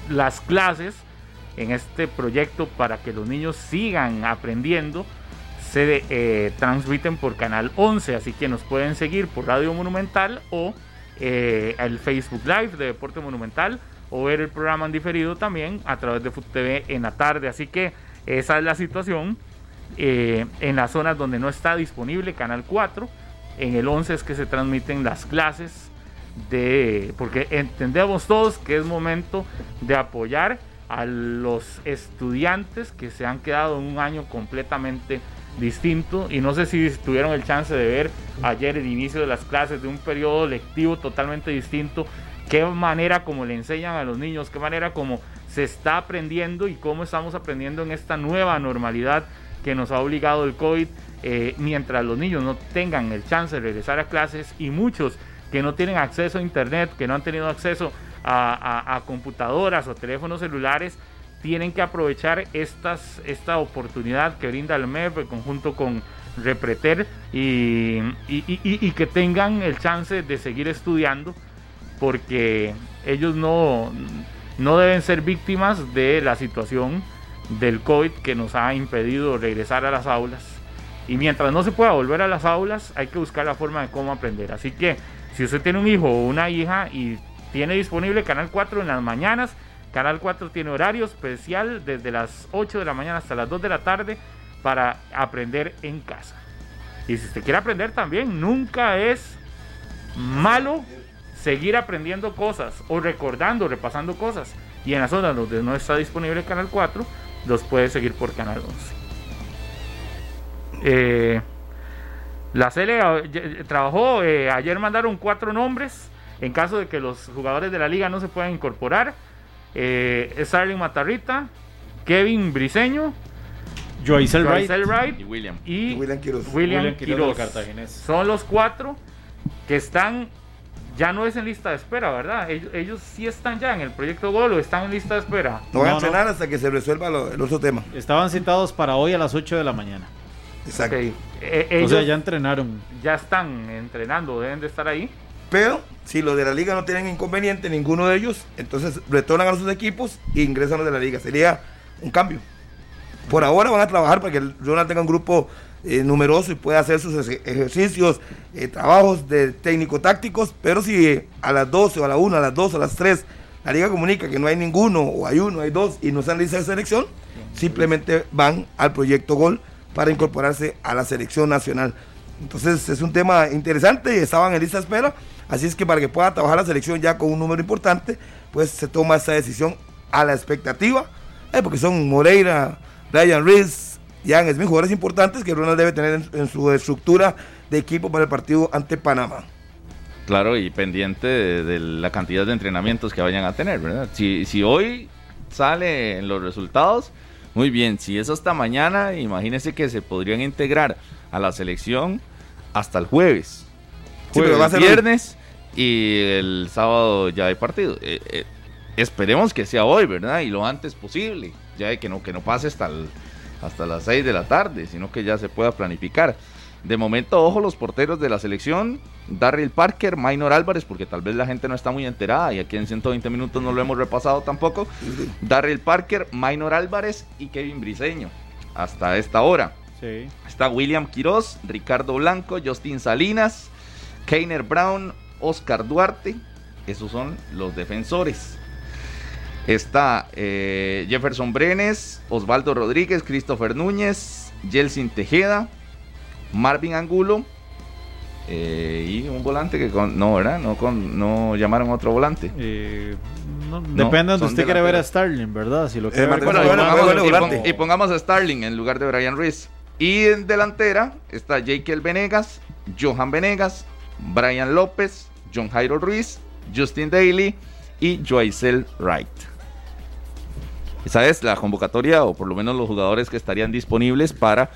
las clases en este proyecto para que los niños sigan aprendiendo se eh, transmiten por Canal 11, así que nos pueden seguir por Radio Monumental o eh, el Facebook Live de Deporte Monumental o ver el programa en diferido también a través de TV en la tarde. Así que esa es la situación eh, en las zonas donde no está disponible Canal 4. En el 11 es que se transmiten las clases de, porque entendemos todos que es momento de apoyar a los estudiantes que se han quedado un año completamente distinto. Y no sé si tuvieron el chance de ver ayer el inicio de las clases de un periodo lectivo totalmente distinto, qué manera como le enseñan a los niños, qué manera como se está aprendiendo y cómo estamos aprendiendo en esta nueva normalidad que nos ha obligado el COVID, eh, mientras los niños no tengan el chance de regresar a clases y muchos que no tienen acceso a internet, que no han tenido acceso a, computadoras o teléfonos celulares, tienen que aprovechar estas, esta oportunidad que brinda el MEP en conjunto con Repreter y, y, que tengan el chance de seguir estudiando porque ellos no, no deben ser víctimas de la situación del COVID que nos ha impedido regresar a las aulas. Y mientras no se pueda volver a las aulas, hay que buscar la forma de cómo aprender. Así que si usted tiene un hijo o una hija y tiene disponible Canal 4 en las mañanas. Canal 4 tiene horario especial desde las 8 de la mañana hasta las 2 de la tarde para aprender en casa. Y si usted quiere aprender también, nunca es malo seguir aprendiendo cosas o recordando, repasando cosas. Y en las zonas donde no está disponible Canal 4, los puede seguir por Canal 11. Eh, la CL eh, trabajó, eh, ayer mandaron cuatro nombres en caso de que los jugadores de la liga no se puedan incorporar, eh, Starling Matarrita, Kevin Briseño, Joyce Wright, y William, y William Quiroz. Son los cuatro que están, ya no es en lista de espera, ¿verdad? Ellos, sí están ya en el proyecto Gol o están en lista de espera. No van a entrenar hasta que se resuelva el otro tema. Estaban citados para hoy a las 8 de la mañana. Exacto. Eh, o sea, ya entrenaron. Ya están entrenando, deben de estar ahí. Pero si los de la liga no tienen inconveniente, ninguno de ellos, entonces retornan a sus equipos e ingresan los de la liga. Sería un cambio. Por ahora van a trabajar para que el Ronald tenga un grupo eh, numeroso y pueda hacer sus ejercicios, eh, trabajos de técnico-tácticos, pero si a las 12 o a la 1, a las 2 o a las 3 la liga comunica que no hay ninguno o hay uno, hay dos y no están listas de selección, simplemente van al proyecto Gol para incorporarse a la selección nacional. Entonces es un tema interesante y estaban en lista de espera Así es que para que pueda trabajar la selección ya con un número importante, pues se toma esa decisión a la expectativa, eh, porque son Moreira, Ryan Rees, Jan Smith, jugadores importantes que Ronald debe tener en, su estructura de equipo para el partido ante Panamá. Claro, y pendiente de, la cantidad de entrenamientos que vayan a tener, ¿verdad? Si, si hoy salen los resultados, muy bien. Si es hasta mañana, imagínense que se podrían integrar a la selección hasta el jueves. Jueves, va a ser viernes y el sábado ya hay partido. Eh, eh, esperemos que sea hoy, ¿verdad? Y lo antes posible. Ya que no, que no pase hasta, hasta las 6 de la tarde, sino que ya se pueda planificar. De momento, ojo los porteros de la selección, Darryl Parker, Minor Álvarez, porque tal vez la gente no está muy enterada y aquí en 120 minutos no lo hemos repasado tampoco. Darryl Parker, Minor Álvarez y Kevin Briseño, hasta esta hora. Está William Quiroz, Ricardo Blanco, Justin Salinas, Keiner Brown, Oscar Duarte, esos son los defensores. Está eh, Jefferson Brenes, Osvaldo Rodríguez, Christopher Núñez, Jelsin Tejeda, Marvin Angulo eh, y un volante que con, no, ¿verdad? No, con, no llamaron otro volante. Eh, depende de donde usted quiere ver a Starling, ¿verdad? Si lo quiere y, pongamos, a Starling en lugar de Brian Ruiz. Y en delantera está Jake Venegas, Johan Venegas, Brian López, John Jairo Ruiz, Justin Daly y Joycel Wright. Esa es la convocatoria, o por lo menos los jugadores que estarían disponibles para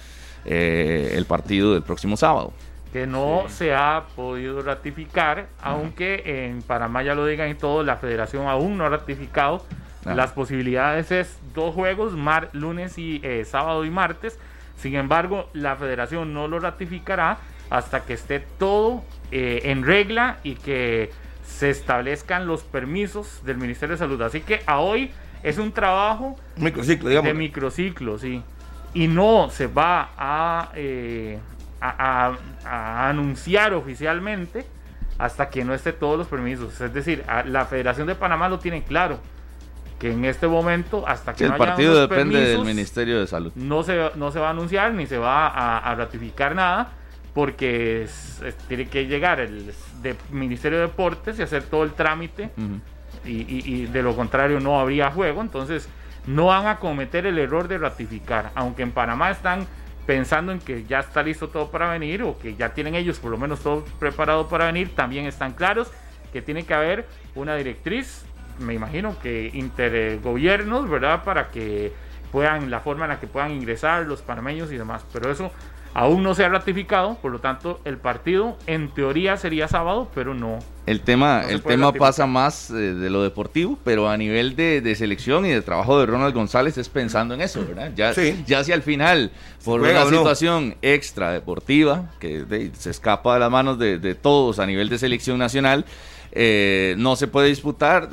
eh, el partido del próximo sábado. Que no se ha podido ratificar, aunque en Panamá ya lo digan y todo, la federación aún no ha ratificado. Las posibilidades es dos juegos, mar, lunes y eh, sábado y martes. Sin embargo, la federación no lo ratificará hasta que esté todo eh, en regla y que se establezcan los permisos del Ministerio de Salud. Así que a hoy es un trabajo microciclo, de microciclo, sí y no se va eh, a, a, anunciar oficialmente hasta que no esté todos los permisos. Es decir, la Federación de Panamá lo tiene claro que en este momento hasta que el partido depende del Ministerio de Salud no se no se va a anunciar ni se va a, ratificar nada porque tiene que llegar el Ministerio de Deportes y hacer todo el trámite y, de lo contrario no habría juego entonces no van a cometer el error de ratificar, aunque en Panamá están pensando en que ya está listo todo para venir o que ya tienen ellos por lo menos todo preparado para venir, también están claros que tiene que haber una directriz, me imagino que intergobiernos, ¿verdad? Para que puedan, la forma en la que puedan ingresar los panameños y demás. Pero eso aún no se ha ratificado, por lo tanto el partido en teoría sería sábado, pero no. El tema, el tema pasa más eh, de lo deportivo, pero a nivel de, selección y de trabajo de Ronald González es pensando en eso, ¿verdad? Ya, ya hacia al final, por una situación extra deportiva que se escapa de las manos de, todos a nivel de selección nacional, eh, no se puede disputar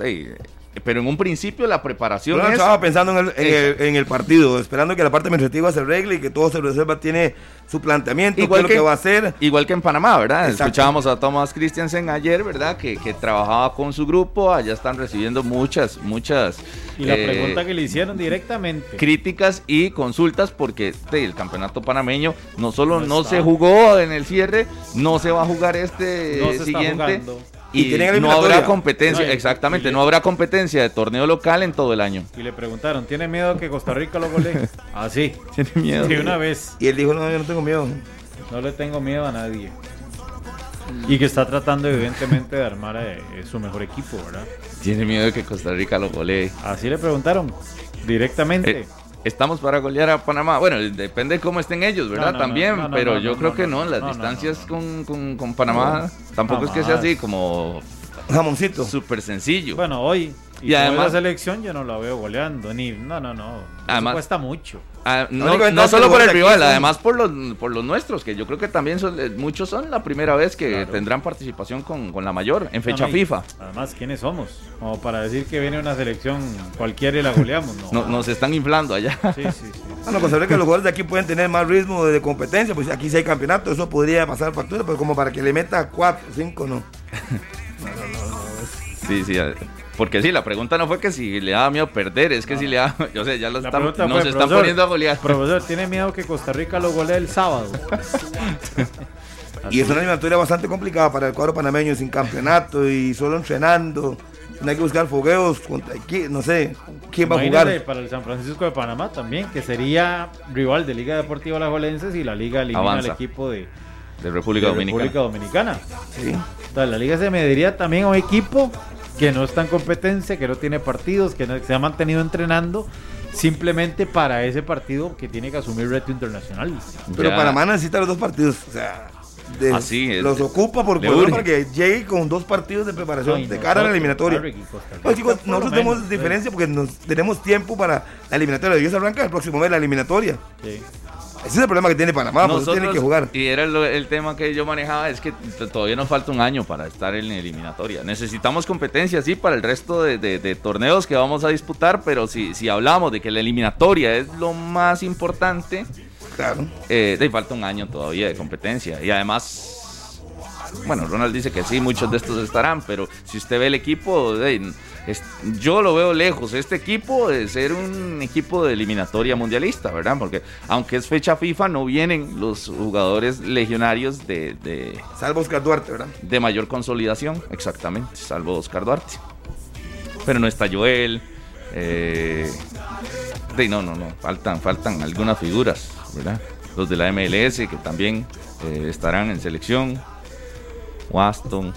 pero en un principio la preparación es... estaba pensando en el, en, el, partido, esperando que la parte administrativa se arregle y que todo se reserva tiene su planteamiento, igual que, lo que va a hacer. Igual que en Panamá, ¿verdad? Escuchábamos a Thomas Christiansen ayer, ¿verdad? Que, que, trabajaba con su grupo, allá están recibiendo muchas, muchas... Y la eh, pregunta que le hicieron directamente. Críticas y consultas porque el campeonato panameño no solo no, se jugó en el cierre, no se va a jugar este siguiente y, no habrá competencia, exactamente, no habrá competencia de torneo local en todo el año. Y le preguntaron, ¿tiene miedo que Costa Rica lo golee? *laughs* ah, sí, tiene miedo. Sí, una vez. Y él dijo, no, yo no tengo miedo. No le tengo miedo a nadie. Y que está tratando evidentemente de armar eh, su mejor equipo, ¿verdad? Tiene miedo de que Costa Rica lo golee. Así le preguntaron, directamente. Eh, estamos para golear a Panamá. Bueno, depende cómo estén ellos, ¿verdad? También, pero yo creo que no, las distancias con, con, Panamá tampoco es que sea así como jamoncito. Súper sencillo. Bueno, hoy y, además la selección yo no la veo goleando ni no, no, no. Además, cuesta mucho. Ah, no, solo por el rival, además por los, por los nuestros, que yo creo que también son, eh, muchos son la primera vez que tendrán participación con, la mayor en fecha FIFA. Además, ¿quiénes somos? Como para decir que viene una selección cualquiera y la goleamos. No, nos están inflando allá. Sí, sí, sí. Bueno, pues que los jugadores de aquí pueden tener más ritmo de competencia, pues aquí si hay campeonato, eso podría pasar factura, pero como para que le meta 4, 5, no. *laughs* Sí, sí. Porque sí, la pregunta no fue que si le daba miedo perder, es que si le da, *laughs* yo sé, ya lo están, nos están poniendo a golear. Profesor, ¿tiene miedo que Costa Rica lo golee el sábado? *laughs* y es una eliminatoria bastante complicada para el cuadro panameño, sin campeonato y solo entrenando. No hay que buscar fogueos contra no sé, quién va a jugar. Para el San Francisco de Panamá también, que sería rival de Liga Deportiva La Jolenses y la Liga elimina al equipo de, de República Dominicana. República Dominicana. Sí. Entonces, la liga se mediría también a un equipo que no está en competencia, que no tiene partidos, que se ha mantenido entrenando simplemente para ese partido que tiene que asumir reto internacional. Pero Panamá necesita los dos partidos, o sea, Así es, los ocupa por favor para que llegue con dos partidos de preparación de cara a la eliminatoria. Pues, chicos, nosotros tenemos diferencia porque nos, tenemos tiempo para la eliminatoria. Dios arranca el próximo mes la eliminatoria. Sí. Ese es el problema que tiene Panamá, Nosotros, tiene que jugar. Y era el, tema que yo manejaba, es que todavía nos falta un año para estar en la eliminatoria. Necesitamos competencia, sí, para el resto de, torneos que vamos a disputar, pero si, si hablamos de que la eliminatoria es lo más importante, claro. Eh, falta un año todavía de competencia. Y además, bueno, Ronald dice que sí, muchos de estos estarán, pero si usted ve el equipo, yo lo veo lejos, este equipo de ser un equipo de eliminatoria mundialista, ¿verdad? Porque aunque es fecha FIFA, no vienen los jugadores legionarios de... salvo Oscar Duarte, ¿verdad? De mayor consolidación, exactamente, salvo Oscar Duarte. Pero no está Joel. Eh, de, no, no, no, faltan, faltan algunas figuras, ¿verdad? Los de la MLS que también eh, estarán en selección. Waston,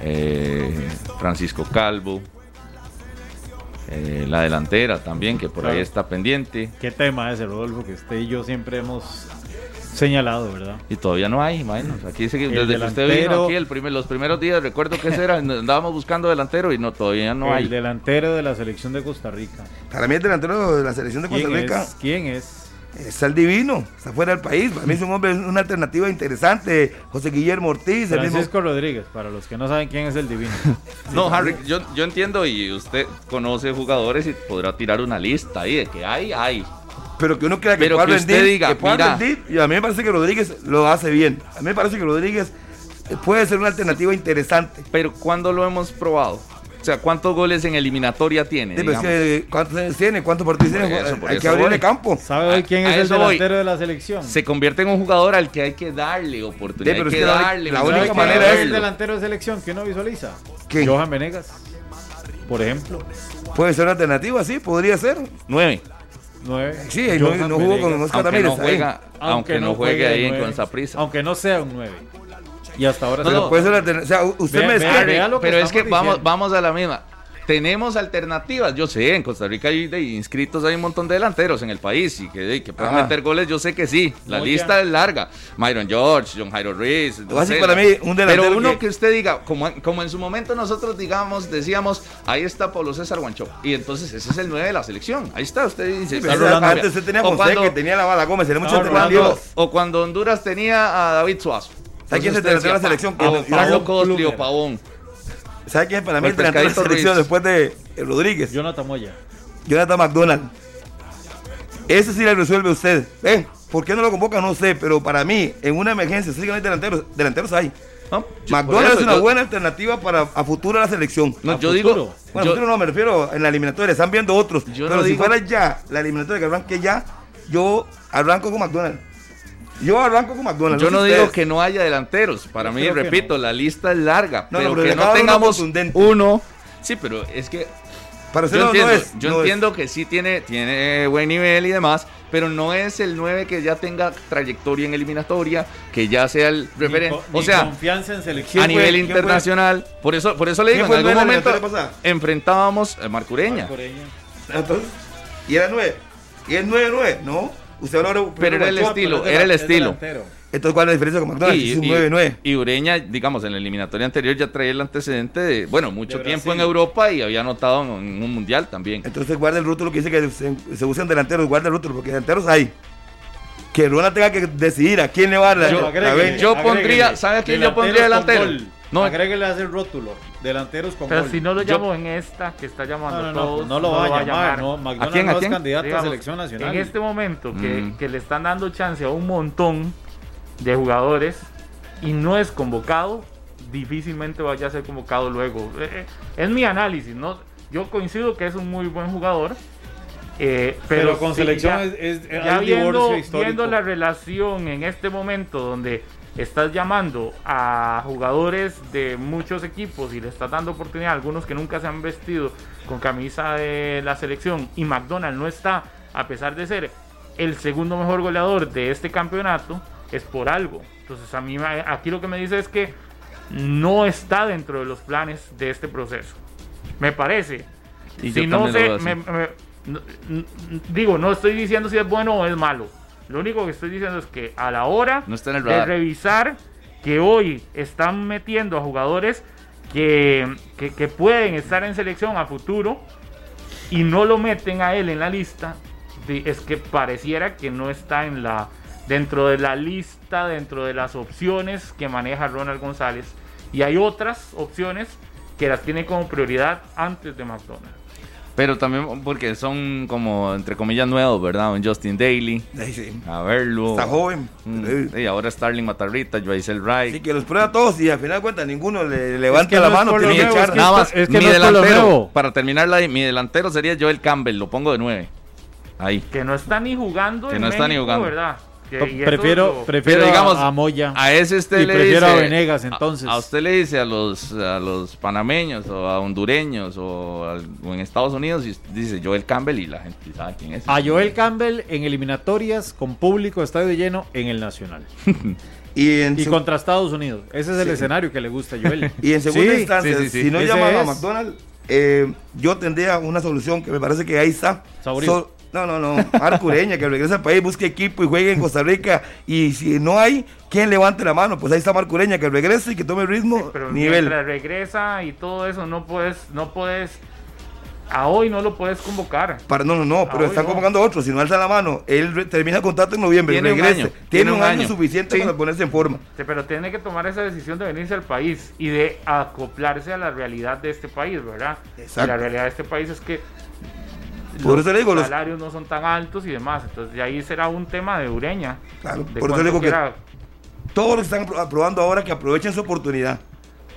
eh, Francisco Calvo, eh, la delantera también, que por ahí está pendiente. ¿Qué tema ese, Rodolfo? Que usted y yo siempre hemos señalado, ¿verdad? Y todavía no hay, imagínate. Aquí desde que usted vino aquí el primer, los primeros días, recuerdo que ese era, andábamos buscando delantero y no todavía no hay. El delantero de la selección de Costa Rica. Para mí el delantero de la selección de Costa Rica. ¿Quién es? Está el divino, está fuera del país. Para mí es un hombre, una alternativa interesante. José Guillermo Ortiz. Francisco Rodríguez, para los que no saben quién es el divino. *laughs* no, Harry, yo, yo entiendo y usted conoce jugadores y podrá tirar una lista ahí de que hay, hay. Pero que uno crea que Pero que usted diga, que y a mí me parece que Rodríguez lo hace bien. A mí me parece que Rodríguez puede ser una alternativa interesante. Pero ¿cuándo lo hemos probado? O sea, ¿cuántos goles en eliminatoria tiene? ¿Cuántos tiene? ¿Cuántos partidos tiene? hay que abrirle campo. ¿Sabe quién es el delantero de la selección? Se convierte en un jugador al que hay que darle oportunidad. hay que darle. La, única manera es el delantero de selección que uno visualiza. Johan Venegas, por ejemplo. Puede ser una alternativa, sí, podría ser. Nueve. Nueve. Sí, no, no, jugó con Oscar aunque No juega, aunque, no juegue, ahí en Consaprisa. Aunque no sea un nueve. Y hasta ahora no, puede ser o sea, usted me Pero es que vamos, vamos a la misma. Tenemos alternativas, yo sé, en Costa Rica hay de inscritos, hay un montón de delanteros en el país y que, que pueden meter goles, yo sé que sí, la lista es larga. Myron George, John Jairo Ruiz. para mí, un delantero pero uno que... usted diga, como, como en su momento nosotros digamos, decíamos, ahí está Pablo César Guancho, y entonces ese es el 9 de la selección, ahí está, usted dice. antes usted tenía a que tenía la bala Gómez, tenía mucho cuando, O cuando Honduras tenía a David Suazo. ¿Sabe quién es el delantero de la selección? Pablo Costrio, Pavón. ¿Sabe quién es para mí el delantero de la selección después de Rodríguez? Jonathan Moya. Jonathan McDonald. Ese sí le resuelve usted. ¿Eh? ¿Por qué no lo convoca? No sé, pero para mí, en una emergencia, sí que no hay delanteros. Delanteros hay. McDonald es una buena alternativa para a futuro la selección. No, yo digo. Bueno, yo, no me refiero en la eliminatoria, están viendo otros. pero si fuera ya la eliminatoria que arranque ya, yo arranco con McDonald. Yo arranco con McDonald's. Yo no, digo que no haya delanteros. Para mí, repito, la lista es larga. pero, que no tengamos uno. Sí, pero es que. Para yo entiendo, yo entiendo que sí tiene, tiene buen nivel y demás, pero no es el 9 que ya tenga trayectoria en eliminatoria, que ya sea el referente. O sea, confianza en selección. A nivel internacional. Por eso, por eso le digo, en algún momento enfrentábamos a Marcureña. Entonces, ¿y era 9? ¿Y es 9-9? No. Usted pero era el estilo, era el estilo. Entonces, ¿cuál es la diferencia con McDonald's? Y, es un 9-9. Y Ureña, digamos, en la eliminatoria anterior ya traía el antecedente de, bueno, mucho tiempo en Europa y había anotado en, un mundial también. Entonces, guarda el rótulo que dice que se, usan delanteros, guarda el rótulo, porque delanteros hay. Que Ronald tenga que decidir a quién le va a dar la, Yo, pondría, ¿sabe a quién yo pondría delantero? No. Agréguele a el rótulo. Delanteros con Pero si no lo llamo en esta que está llamando no, no, todos, no, lo, va a llamar. No, McDonald's ¿A quién, no es candidato a selección nacional. En este momento que, mm. que le están dando chance a un montón de jugadores y no es convocado, difícilmente vaya a ser convocado luego. Eh, eh, es mi análisis, ¿no? Yo coincido que es un muy buen jugador. Eh, pero, con selección es, ya viendo, viendo la relación en este momento donde estás llamando a jugadores de muchos equipos y le estás dando oportunidad a algunos que nunca se han vestido con camisa de la selección y McDonald no está, a pesar de ser el segundo mejor goleador de este campeonato, es por algo. Entonces a mí aquí lo que me dice es que no está dentro de los planes de este proceso. Me parece. Y si no sé, digo, no estoy diciendo si es bueno o es malo. Lo único que estoy diciendo es que a la hora de revisar que hoy están metiendo a jugadores que, que, pueden estar en selección a futuro y no lo meten a él en la lista, es que pareciera que no está en la dentro de la lista, dentro de las opciones que maneja Ronald González. Y hay otras opciones que las tiene como prioridad antes de McDonald's. Pero también porque son como, entre comillas, nuevos, ¿verdad? Un Justin Daly. Sí, A verlo. Está joven. Mm, y ahora Starling Matarrita, Joyce Wright. Sí, que los prueba todos y al final de cuentas ninguno le levanta la mano. Tiene que echar. Nada más, es que mi delantero, para terminar la, mi delantero sería Joel Campbell, lo pongo de nueve. Ahí. Que no está ni jugando que no está ni jugando. ¿verdad? Prefiero, prefiero digamos, a, Moya. A ese usted le prefiero dice. a Venegas, entonces. A, usted le dice a los, a los panameños o a hondureños o, en Estados Unidos, y dice Joel Campbell y la gente sabe quién es. A Joel Campbell en eliminatorias con público estadio lleno en el Nacional. *laughs* y, contra Estados Unidos. Ese es el escenario que le gusta a Joel. *laughs* Y en segunda instancia, si no llaman a McDonald's, eh, yo tendría una solución que me parece que ahí está. No, no, no. Arcureña, que regrese al país, busque equipo y juegue en Costa Rica. Y si no hay, ¿quién levante la mano? Pues ahí está Marcureña, que regrese y que tome el ritmo. pero nivel. regresa y todo eso, no puedes, no puedes. A hoy no lo puedes convocar. Para, no, no, no, pero están convocando a otros. Si no alza la mano, él termina el contrato en noviembre. Tiene regrese. Un año. Tiene, un, año, suficiente para ponerse en forma. Sí, pero tiene que tomar esa decisión de venirse al país y de acoplarse a la realidad de este país, ¿verdad? Exacto. Y la realidad de este país es que por eso le digo, los salarios no son tan altos y demás. Entonces, de ahí será un tema de Ureña. Claro, por eso le digo que todos los que están aprobando ahora que aprovechen su oportunidad.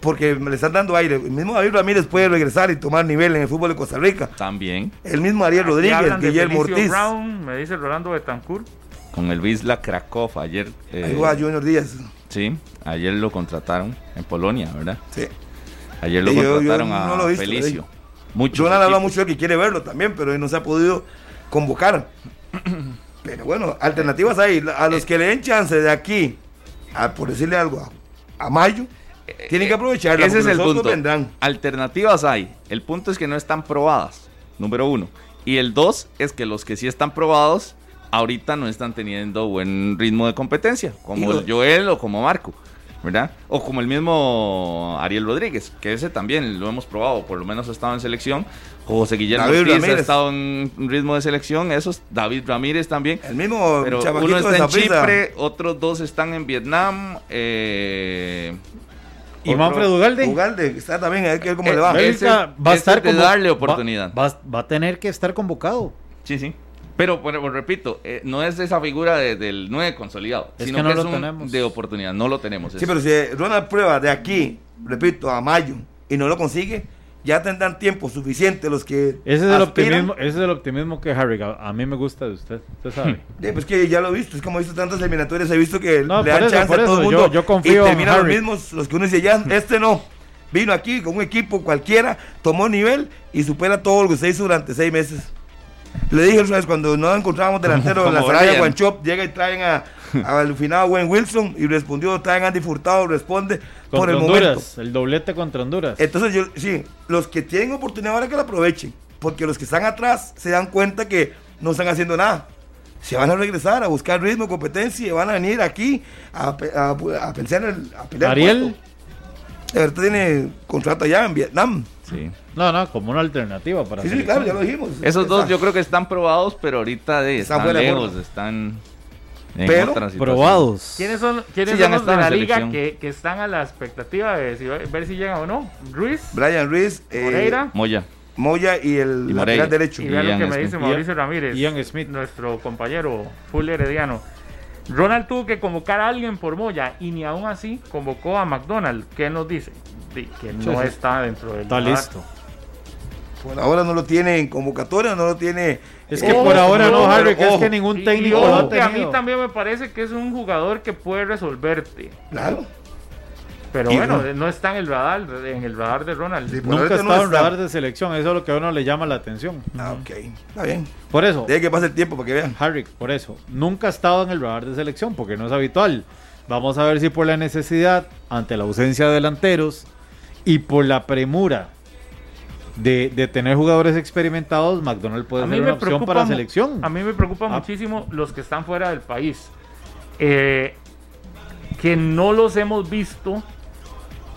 Porque le están dando aire. El mismo David Ramírez puede regresar y tomar nivel en el fútbol de Costa Rica. También. El mismo Ariel Rodríguez, Guillermo Ortiz. Brown, me dice Rolando Betancourt. Con el Wisla Krakow ayer. Eh, Ahí va Junior Díaz. Sí, ayer lo contrataron en Polonia, ¿verdad? Sí. Ayer lo contrataron a Felicio. Mucho Jonathan habla mucho de que quiere verlo también, pero no se ha podido convocar. *clears throat* Pero bueno, alternativas hay. A los que le den chance de aquí, a, por decirle algo, a, mayo, tienen que aprovechar. Ese es el punto. Alternativas hay. El punto es que no están probadas, número uno. Y el dos es que los que sí están probados, ahorita no están teniendo buen ritmo de competencia, como Joel o como Marco. ¿Verdad? O como el mismo Ariel Rodríguez, que ese también lo hemos probado, por lo menos ha estado en selección. José Guillermo Ortiz ha estado en ritmo de selección, esos, David Ramírez también. El mismo pero uno está en Chipre, otros dos están en Vietnam. Eh, y Manfred Ugalde. Ugalde, está también, a ver cómo le va. va a estar de darle oportunidad. va, a tener que estar convocado. Sí, sí. Pero, bueno, repito, eh, no es esa figura del 9 consolidado, sino que, no lo tenemos. de oportunidad, no lo tenemos. Sí, pero si Ronald prueba de aquí, repito, a mayo, y no lo consigue, ya tendrán tiempo suficiente los que ese es el optimismo ese es el optimismo que Harry a, mí me gusta de usted usted *laughs* sabe sí, pues que ya lo he visto es como he visto tantas eliminatorias he visto que le dan chance a todo el mundo yo, confío y terminan los mismos los que uno dice ya *laughs* este no vino aquí con un equipo cualquiera tomó nivel y supera todo lo que se hizo durante seis meses le dije vez cuando no encontrábamos delantero *laughs* en la Saraya Guanchop, llega y traen a, al final Wayne Wilson y respondió, traen a Andy Furtado, responde por el Honduras, el doblete contra Honduras. Entonces yo, sí, los que tienen oportunidad ahora que la aprovechen, porque los que están atrás se dan cuenta que no están haciendo nada. Se van a regresar a buscar ritmo, competencia y van a venir aquí a, a, pensar a pelear. Ariel. Tiene contrato allá en Vietnam. No, no, como una alternativa para. Sí, sí, claro, ya lo dijimos. Esos dos yo creo que están probados, pero ahorita de, están, lejos, están. En pero probados. ¿Quiénes son, quiénes son los de la liga que, que, están a la expectativa de ver si llegan o no? Ruiz, Brian Ruiz, eh, Moreira, Moya. Moya y el lateral derecho. Y vean lo que me dice Mauricio Ramírez, Ian Smith, nuestro compañero full herediano. Ronald tuvo que convocar a alguien por Moya y ni aún así convocó a McDonald. ¿Qué nos dice? Que no está dentro del. Está listo. Por ahora no lo tiene en convocatoria, no lo tiene. Es que por ahora no, Harry, que es que ningún técnico. a mí también me parece que es un jugador que puede resolverte. Claro. Pero bueno, no está en el radar, en el radar de Ronald. Nunca ha estado en el radar de selección, eso es lo que a uno le llama la atención. Ah, ok, está bien. Por eso. Tiene que pasar el tiempo para que vean. Harry, por eso. Nunca ha estado en el radar de selección, porque no es habitual. Vamos a ver si por la necesidad, ante la ausencia de delanteros y por la premura de, tener jugadores experimentados, McDonald puede ser una opción para selección. A mí me preocupa ah. muchísimo los que están fuera del país. Eh, que no los hemos visto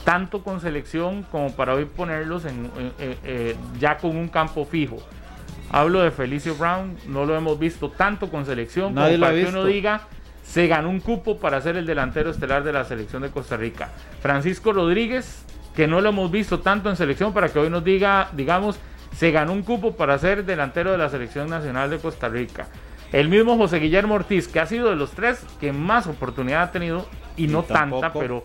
tanto con selección como para hoy ponerlos en, eh, ya con un campo fijo. Hablo de Felicio Brown, no lo hemos visto tanto con selección como para que uno diga se ganó un cupo para ser el delantero estelar de la selección de Costa Rica. Francisco Rodríguez, que no lo hemos visto tanto en selección para que hoy nos diga, digamos, se ganó un cupo para ser delantero de la selección nacional de Costa Rica. El mismo José Guillermo Ortiz, que ha sido de los tres que más oportunidad ha tenido, y, no tanta, pero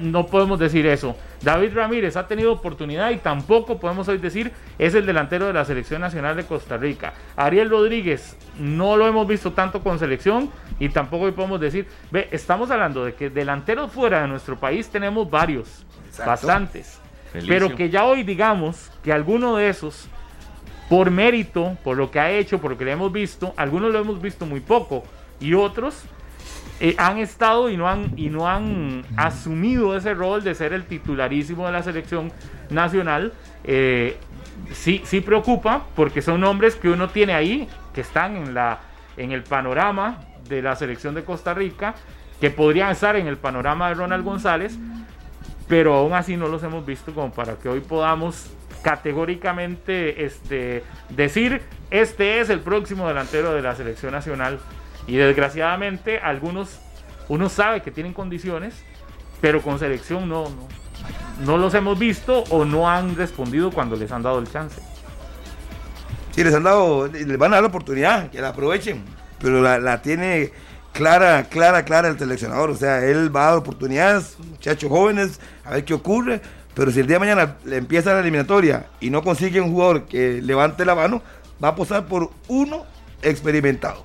no podemos decir eso. David Ramírez ha tenido oportunidad y tampoco podemos hoy decir es el delantero de la selección nacional de Costa Rica. Ariel Rodríguez no lo hemos visto tanto con selección y tampoco hoy podemos decir, ve, estamos hablando de que delanteros fuera de nuestro país tenemos varios, bastantes. Pero que ya hoy digamos que alguno de esos, por mérito, por lo que ha hecho, por lo que le hemos visto, algunos lo hemos visto muy poco y otros eh, han estado y no han, y no han asumido ese rol de ser el titularísimo de la selección nacional, eh, sí, sí preocupa porque son nombres que uno tiene ahí, que están en, la, en el panorama de la selección de Costa Rica, que podrían estar en el panorama de Ronald González, pero aún así no los hemos visto como para que hoy podamos categóricamente este, decir este es el próximo delantero de la selección nacional y desgraciadamente algunos, uno sabe que tienen condiciones, pero con selección no, no, no los hemos visto o no han respondido cuando les han dado el chance. Sí, les han dado, les van a dar la oportunidad, que la aprovechen, pero la, tiene clara, clara, clara el seleccionador. O sea, él va a dar oportunidades, muchachos jóvenes, a ver qué ocurre. Pero si el día de mañana le empieza la eliminatoria y no consigue un jugador que levante la mano, va a posar por uno experimentado.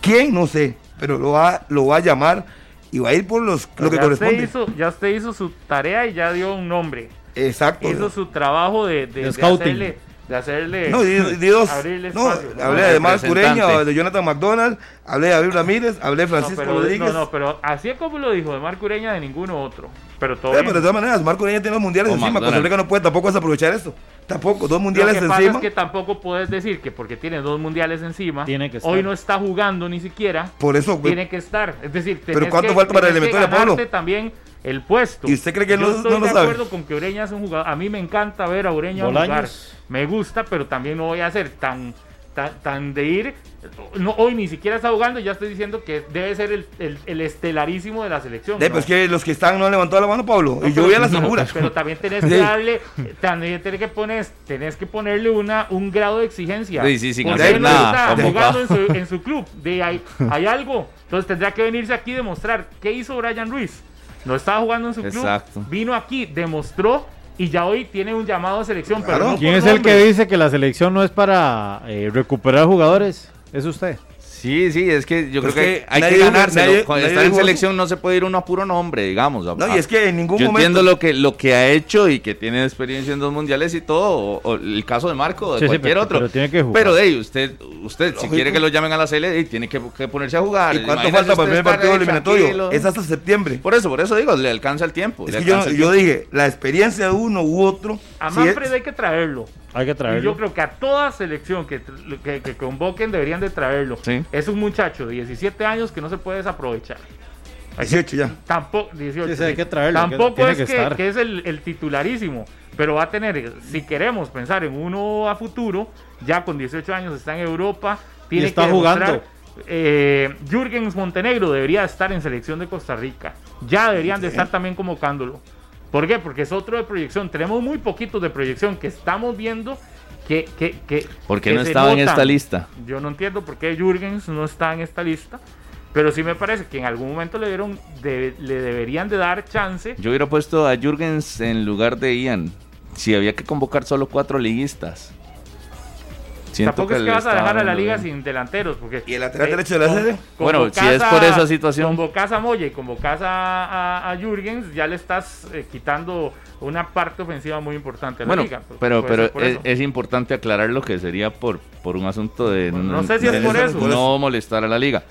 ¿Quién? No sé, pero lo va, lo va a llamar y va a ir por los, lo que corresponde. hizo, ya usted hizo su tarea y ya dio un nombre. Exacto. Hizo su trabajo de, de, hacerle, de hacerle no, di, dos, no, hablé de Marc Cureña, de Jonathan McDonald, hablé de David Ramírez, hablé de Francisco Rodríguez. No, no, pero así es como lo dijo, de Marc Cureña, de ninguno otro. Pero, todo pero de todas maneras, Marco Cureña tiene los mundiales encima, Costa Rica no puede tampoco desaprovechar esto. Tampoco, dos mundiales Lo que encima. Pasa es que tampoco puedes decir que porque tiene dos mundiales encima, tiene que hoy no está jugando ni siquiera. Por eso, tiene que estar. Es decir, pero ¿cuánto falta para el elemento de Pablo? también el puesto. ¿Y usted cree que no, estoy no lo de acuerdo con que Ureña es un jugador. A mí me encanta ver a Ureña jugar. Me gusta, pero también no voy a ser tan tan, de ir, no, hoy ni siquiera está jugando, ya estoy diciendo que debe ser el, el, estelarísimo de la selección. De, pues que los que están no han levantado la mano, Pablo, y yo voy a la segura. pero también tenés *laughs* que darle, también tenés que, poner, tenés que ponerle una, un grado de exigencia. Sí, sí, sin hacer nada. Está jugando en su, en su, club, de hay, hay algo. Entonces tendrá que venirse aquí a demostrar qué hizo Brian Ruiz. No estaba jugando en su club, vino aquí, demostró y ya hoy tiene un llamado a selección. Pero ¿Quién es el que dice que la selección no es para eh, recuperar jugadores? Es usted. Sí, sí, es que yo creo que, hay que ganárselo. Cuando está en selección no se puede ir uno a puro nombre, digamos. No, y es que en ningún yo momento. entiendo lo que, lo que ha hecho y que tiene experiencia en dos mundiales y todo, o, el caso de Marco, o de cualquier otro. Pero tiene que jugar. Pero de usted, usted si quiere que lo llamen a la serie, tiene que, ponerse a jugar. ¿Y cuánto falta para el primer partido eliminatorio? Es hasta septiembre. Por eso, por eso digo, le alcanza el tiempo. Es que yo, yo dije, la experiencia de uno u otro. A Manfred hay que traerlo. Hay que traerlo. yo creo que a toda selección que, que, convoquen deberían de traerlo. Es un muchacho de 17 años que no se puede desaprovechar. 18 ya. Tampoco, 18, hay que traerlo, tampoco es que, es el, titularísimo, pero va a tener, si queremos pensar en uno a futuro, ya con 18 años está en Europa, tiene está jugando. Eh, Jürgens Montenegro debería estar en selección de Costa Rica. Ya deberían de estar también convocándolo. ¿Por qué? Porque es otro de proyección. Tenemos muy poquitos de proyección que estamos viendo que... que, que ¿Por qué no estaba en esta lista? Yo no entiendo por qué Jürgens no está en esta lista. Pero sí me parece que en algún momento le dieron le deberían de dar chance. Yo hubiera puesto a Jürgens en lugar de Ian. Si había que convocar solo cuatro liguistas. Tampoco es que vas a dejar a la liga sin delanteros. Porque, ¿Y el lateral derecho de la sede? Bueno, si es por esa situación. Convocas a Moya y convocas a, a, Jürgens, ya le estás eh, quitando una parte ofensiva muy importante a la liga. Pues, pero pero es, importante aclarar lo que sería por, por un asunto de no, sé si es por eso. no molestar a la liga.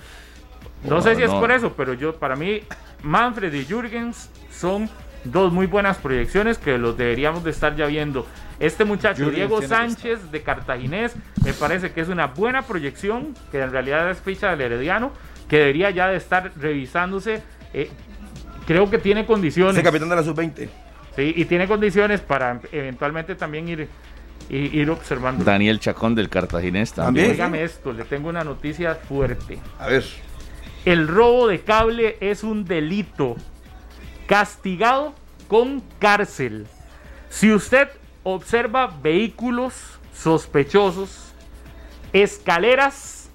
No sé si es por eso, pero yo para mí Manfred y Jürgens son dos muy buenas proyecciones que los deberíamos de estar ya viendo. Este muchacho, Diego Sánchez de Cartaginés, me parece que es una buena proyección, que en realidad es ficha del Herediano, que debería ya de estar revisándose. Eh, creo que tiene condiciones. Es capitán de la sub-20. Sí, y tiene condiciones para eventualmente también ir, ir, observando. Daniel Chacón del Cartaginés también. Dígame esto, le tengo una noticia fuerte. A ver. El robo de cable es un delito castigado con cárcel. Si usted observa vehículos sospechosos, escaleras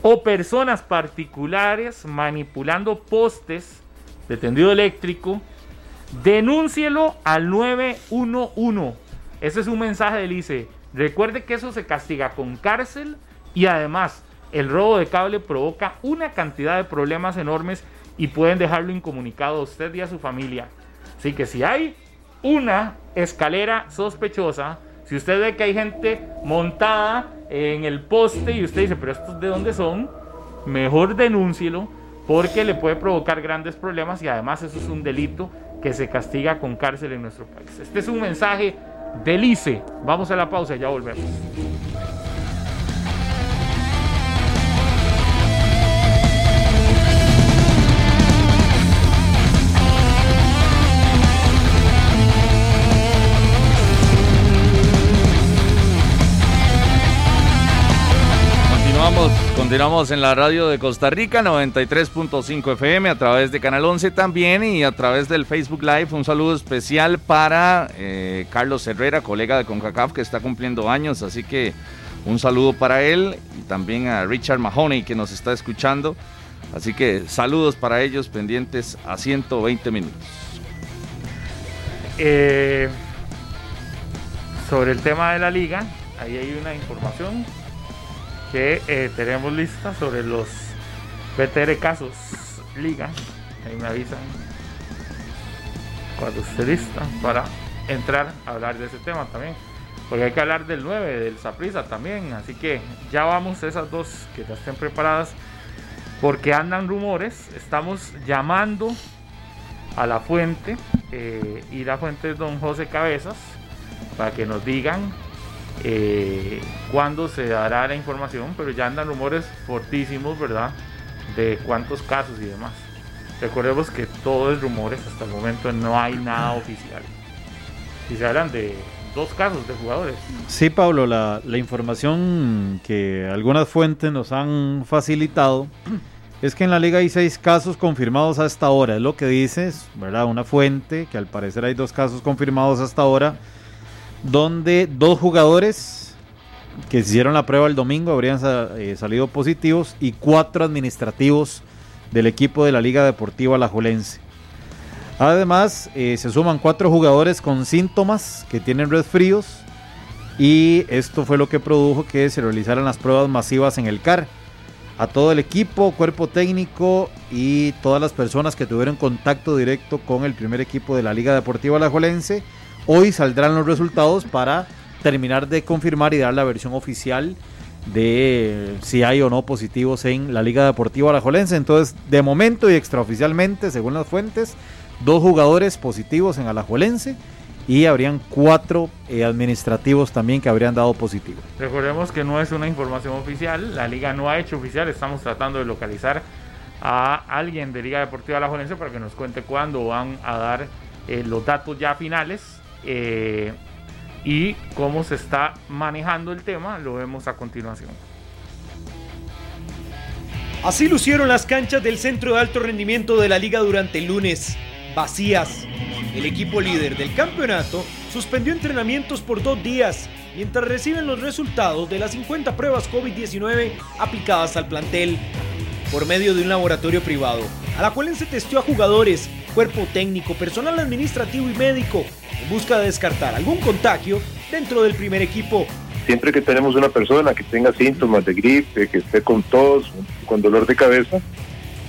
o personas particulares manipulando postes de tendido eléctrico, denúncielo al 911. Ese es un mensaje del ICE. Recuerde que eso se castiga con cárcel y además el robo de cable provoca una cantidad de problemas enormes y pueden dejarlo incomunicado a usted y a su familia. Así que si hay una escalera sospechosa, si usted ve que hay gente montada en el poste y usted dice, pero estos de dónde son, mejor denúncielo porque le puede provocar grandes problemas y además eso es un delito que se castiga con cárcel en nuestro país. Este es un mensaje del ICE. Vamos a la pausa, ya volvemos. Continuamos en la radio de Costa Rica, 93.5 FM, a través de Canal 11 también y a través del Facebook Live. Un saludo especial para eh, Carlos Herrera, colega de CONCACAF, que está cumpliendo años, así que un saludo para él y también a Richard Mahoney, que nos está escuchando. Así que saludos para ellos pendientes a 120 minutos. Eh, sobre el tema de la liga, ahí hay una información que eh, tenemos lista sobre los PTR casos liga. Ahí me avisan cuando esté lista para entrar a hablar de ese tema también. Porque hay que hablar del 9, del Saprisa también. Así que ya vamos esas dos que ya estén preparadas. Porque andan rumores. Estamos llamando a la fuente. Eh, y la fuente es don José Cabezas. Para que nos digan eh, cuándo se dará la información, pero ya andan rumores fortísimos, ¿verdad? De cuántos casos y demás. Recordemos que todo es rumores, hasta el momento no hay nada oficial. Y se hablan de dos casos de jugadores. Sí, Pablo, la, la información que algunas fuentes nos han facilitado *clears throat* es que en la liga hay seis casos confirmados hasta ahora, es lo que dices, ¿verdad? Una fuente, que al parecer hay dos casos confirmados hasta ahora donde dos jugadores que hicieron la prueba el domingo habrían eh, salido positivos y cuatro administrativos del equipo de la Liga Deportiva Alajuelense. Además, eh, se suman cuatro jugadores con síntomas que tienen resfríos y esto fue lo que produjo que se realizaran las pruebas masivas en el CAR. A todo el equipo, cuerpo técnico y todas las personas que tuvieron contacto directo con el primer equipo de la Liga Deportiva Alajuelense Hoy saldrán los resultados para terminar de confirmar y dar la versión oficial de si hay o no positivos en la Liga Deportiva Alajuelense. Entonces, de momento y extraoficialmente, según las fuentes, dos jugadores positivos en Alajuelense y habrían cuatro eh, administrativos también que habrían dado positivo. Recordemos que no es una información oficial, la liga no ha hecho oficial, estamos tratando de localizar a alguien de Liga Deportiva Alajuelense para que nos cuente cuándo van a dar eh, los datos ya finales eh, y cómo se está manejando el tema lo vemos a continuación. Así lucieron las canchas del centro de alto rendimiento de la liga durante el lunes, vacías. El equipo líder del campeonato suspendió entrenamientos por dos días mientras reciben los resultados de las 50 pruebas COVID-19 aplicadas al plantel por medio de un laboratorio privado, a la cual se testió a jugadores, cuerpo técnico, personal administrativo y médico en busca de descartar algún contagio dentro del primer equipo. siempre que tenemos una persona que tenga síntomas de gripe, que esté con tos, con dolor de cabeza,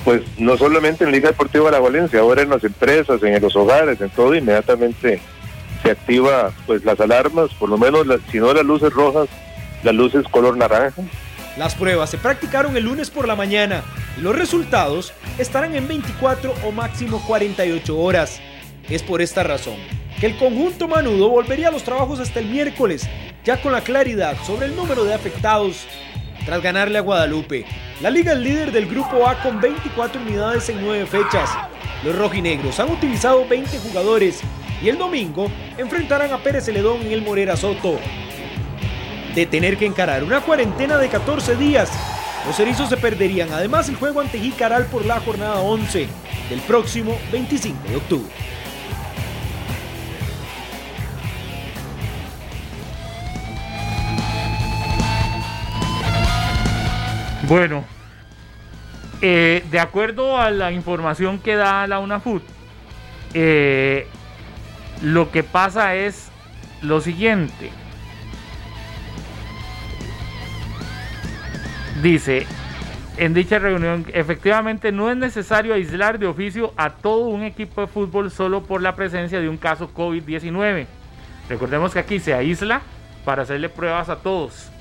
pues no solamente en Liga Deportiva de la Valencia, ahora en las empresas, en los hogares, en todo, inmediatamente se activa pues las alarmas, por lo menos si no las luces rojas, las luces color naranja. Las pruebas se practicaron el lunes por la mañana y los resultados estarán en 24 o máximo 48 horas. Es por esta razón que el conjunto manudo volvería a los trabajos hasta el miércoles, ya con la claridad sobre el número de afectados. Tras ganarle a Guadalupe, la liga es líder del grupo A con 24 unidades en 9 fechas. Los rojinegros han utilizado 20 jugadores y el domingo enfrentarán a Pérez Celedón en el Morera Soto. De tener que encarar una cuarentena de 14 días, los erizos se perderían además el juego ante Jicaral por la jornada 11 del próximo 25 de octubre. Bueno, eh, de acuerdo a la información que da la UNAFUT, eh, lo que pasa es lo siguiente. Dice, en dicha reunión, efectivamente no es necesario aislar de oficio a todo un equipo de fútbol solo por la presencia de un caso COVID-19. Recordemos que aquí se aísla para hacerle pruebas a todos.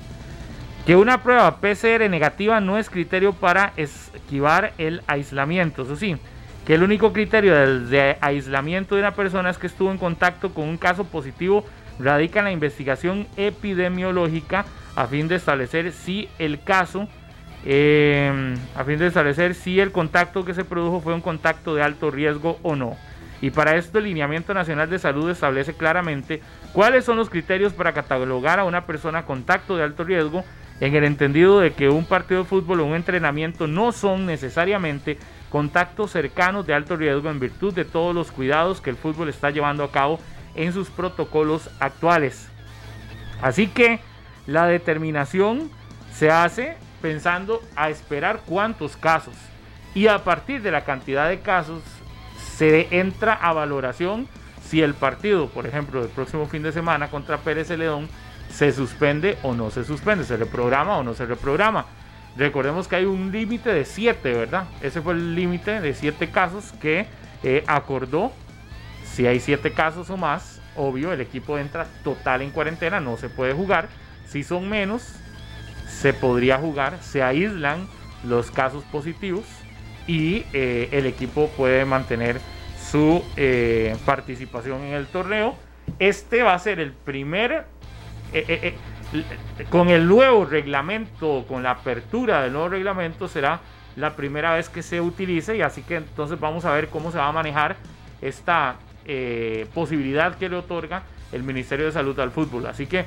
Que una prueba PCR negativa no es criterio para esquivar el aislamiento, eso sí. Que el único criterio de aislamiento de una persona es que estuvo en contacto con un caso positivo radica en la investigación epidemiológica a fin de establecer si el caso, em, a fin de establecer si el contacto que se produjo fue un contacto de alto riesgo o no. Y para esto el Lineamiento Nacional de Salud establece claramente cuáles son los criterios para catalogar a una persona contacto de alto riesgo en el entendido de que un partido de fútbol o un entrenamiento no son necesariamente contactos cercanos de alto riesgo en virtud de todos los cuidados que el fútbol está llevando a cabo en sus protocolos actuales. Así que la determinación se hace pensando a esperar cuántos casos y a partir de la cantidad de casos se entra a valoración si el partido, por ejemplo, del próximo fin de semana contra Pérez Celedón se suspende o no se suspende, se reprograma o no se reprograma. Recordemos que hay un límite de 7, ¿verdad? Ese fue el límite de 7 casos que eh, acordó. Si hay 7 casos o más, obvio, el equipo entra total en cuarentena, no se puede jugar. Si son menos, se podría jugar, se aíslan los casos positivos y eh, el equipo puede mantener su eh, participación en el torneo. Este va a ser el primer eh, con el nuevo reglamento, con la apertura del nuevo reglamento, será la primera vez que se utilice y así que entonces vamos a ver cómo se va a manejar esta posibilidad que le otorga el Ministerio de Salud al fútbol. Así que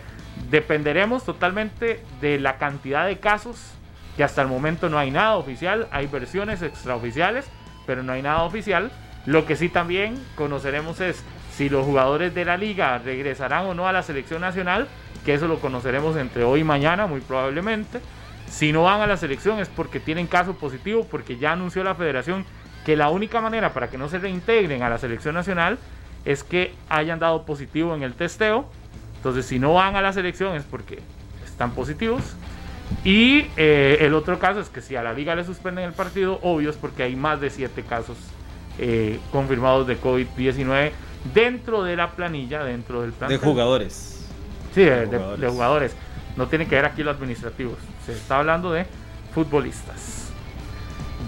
dependeremos totalmente de la cantidad de casos, que hasta el momento no hay nada oficial, hay versiones extraoficiales, pero no hay nada oficial. Lo que sí también conoceremos es si los jugadores de la liga regresarán o no a la selección nacional que eso lo conoceremos entre hoy y mañana, muy probablemente. Si no van a la selección es porque tienen caso positivo, porque ya anunció la federación que la única manera para que no se reintegren a la selección nacional es que hayan dado positivo en el testeo. Entonces, si no van a la selección es porque están positivos. Y eh, el otro caso es que si a la liga le suspenden el partido, obvio es porque hay más de 7 casos eh, confirmados de COVID-19 dentro de la planilla, dentro del plan. De jugadores. Sí, de, jugadores. No tiene que ver aquí los administrativos. Se está hablando de futbolistas.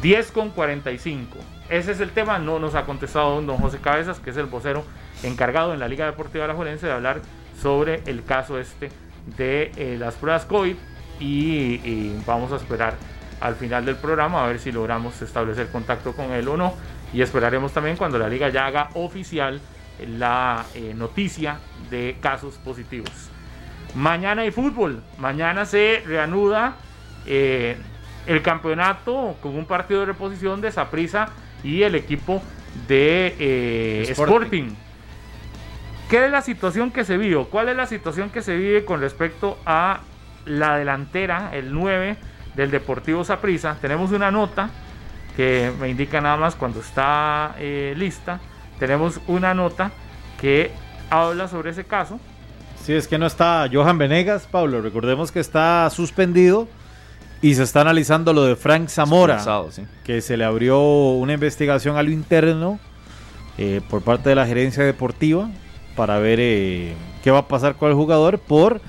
10 con 45. Ese es el tema. No nos ha contestado don José Cabezas, que es el vocero encargado en la Liga Deportiva de la Juelense de hablar sobre el caso este de eh, las pruebas COVID. Y, vamos a esperar al final del programa a ver si logramos establecer contacto con él o no. Y esperaremos también cuando la liga ya haga oficial la eh, noticia de casos positivos. Mañana hay fútbol. Mañana se reanuda eh, el campeonato con un partido de reposición de Saprisa y el equipo de eh, Sporting. ¿Qué es la situación que se vive? ¿Cuál es la situación que se vive con respecto a la delantera, el 9 del Deportivo Saprisa? Tenemos una nota que me indica nada más cuando está eh, lista. Tenemos una nota que habla sobre ese caso Sí, es que no está Johan Venegas, Pablo. Recordemos que está suspendido y se está analizando lo de Frank Zamora, que se le abrió una investigación a lo interno eh, por parte de la gerencia deportiva para ver eh, qué va a pasar con el jugador por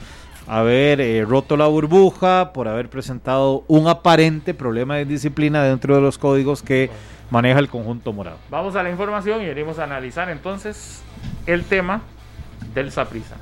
haber eh, roto la burbuja, por haber presentado un aparente problema de disciplina dentro de los códigos que maneja el conjunto morado. Vamos a la información y venimos a analizar entonces el tema del Saprisa.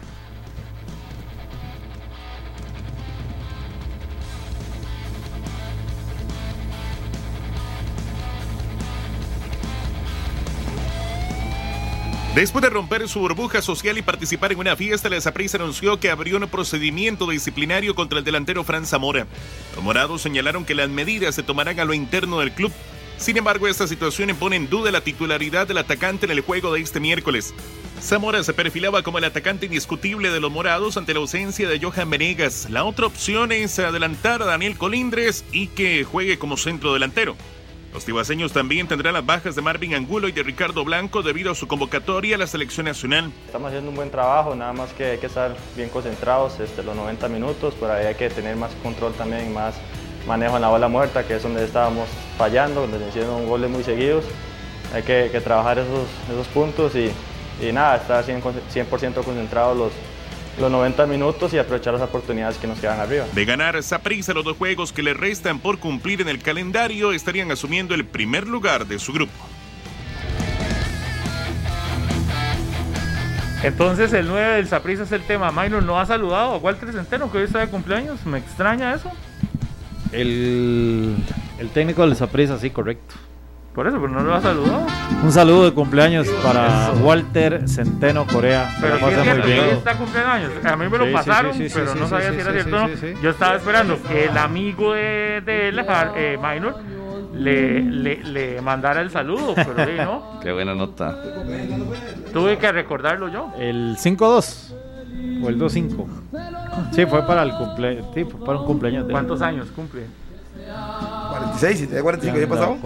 Después de romper su burbuja social y participar en una fiesta, la Saprissa anunció que abrió un procedimiento disciplinario contra el delantero Fran Zamora. Los morados señalaron que las medidas se tomarán a lo interno del club. Sin embargo, esta situación pone en duda la titularidad del atacante en el juego de este miércoles. Zamora se perfilaba como el atacante indiscutible de los morados ante la ausencia de Johan Venegas. La otra opción es adelantar a Daniel Colindres y que juegue como centro delantero. Los tibaseños también tendrán las bajas de Marvin Angulo y de Ricardo Blanco debido a su convocatoria a la selección nacional. Estamos haciendo un buen trabajo, nada más que hay que estar bien concentrados este, los 90 minutos, por ahí hay que tener más control también, más manejo en la bola muerta, que es donde estábamos fallando, donde se hicieron goles muy seguidos. Hay que, trabajar esos, puntos y nada, estar 100%, concentrados los, los 90 minutos y aprovechar las oportunidades que nos quedan arriba. De ganar prisa los dos juegos que le restan por cumplir en el calendario, estarían asumiendo el primer lugar de su grupo. Entonces el 9 del Saprissa es el tema. Minor no ha saludado a Walter Centeno, que hoy está de cumpleaños. Me extraña eso. El, el técnico del Saprissa, sí, correcto. Por eso, pero no lo ha saludado. Un saludo de cumpleaños para Walter Centeno Corea. Pero sí es cierto, hoy está cumpleaños. A mí me lo pasaron, pero no sabía si era cierto o no. Yo estaba esperando que el amigo de, de él, eh, Minor, le, le, le, mandara el saludo, pero no. *laughs* Qué buena nota. Tuve que recordarlo yo. El 5-2 o el 2-5. Sí, fue para el cumple, sí, fue para un cumpleaños. De ¿Cuántos años cumple? 46, si tiene 45, ¿qué pasó?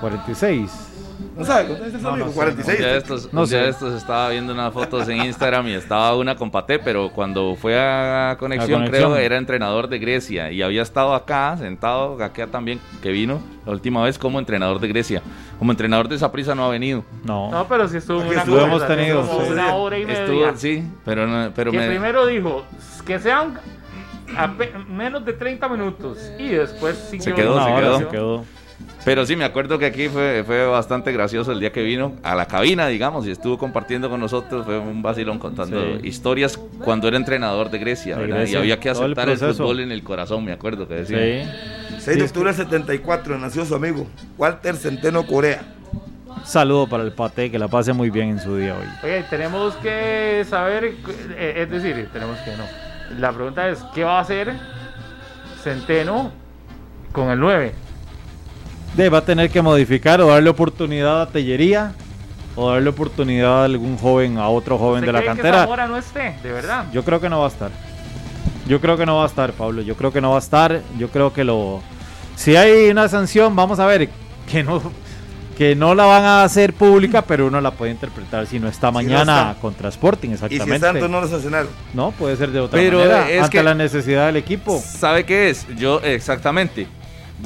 46. ¿No no, 46. Ya estos, no sé. estos estaba viendo unas fotos en Instagram y estaba una con Paté, pero cuando fue a conexión, creo era entrenador de Grecia y había estado acá, sentado, acá también, que vino la última vez como entrenador de Grecia. Como entrenador de Saprisa no ha venido. No. No, pero sí estuvo una estuvo hemos tenido. una hora y media. Estuvo, sí, pero, pero que primero dijo que sean a menos de 30 minutos y después se quedó, se quedó. se quedó. Pero sí, me acuerdo que aquí fue, fue bastante gracioso el día que vino a la cabina, digamos, y estuvo compartiendo con nosotros. Fue un vacilón contando historias cuando era entrenador de Grecia, ¿verdad? Y había que aceptar el, fútbol en el corazón, me acuerdo que decía. 6 de octubre del 74 nació su amigo Walter Centeno Corea. Saludo para el Pate, que la pase muy bien en su día hoy. Oye, tenemos que saber, eh, es decir, tenemos que no la pregunta es, ¿qué va a hacer Centeno con el 9? De, va a tener que modificar o darle oportunidad a Tellería o darle oportunidad a algún joven, a otro joven de la cantera. Que no esté, de verdad. Yo creo que no va a estar. Yo creo que no va a estar, Pablo. Yo creo que no va a estar. Yo creo que lo. Si hay una sanción, vamos a ver que no que no la van a hacer pública, pero uno la puede interpretar si no está mañana contra Sporting, exactamente. Y si Santos no lo sancionaron. No, puede ser de otra pero manera, es ante la necesidad del equipo. ¿Sabe qué es? Yo, exactamente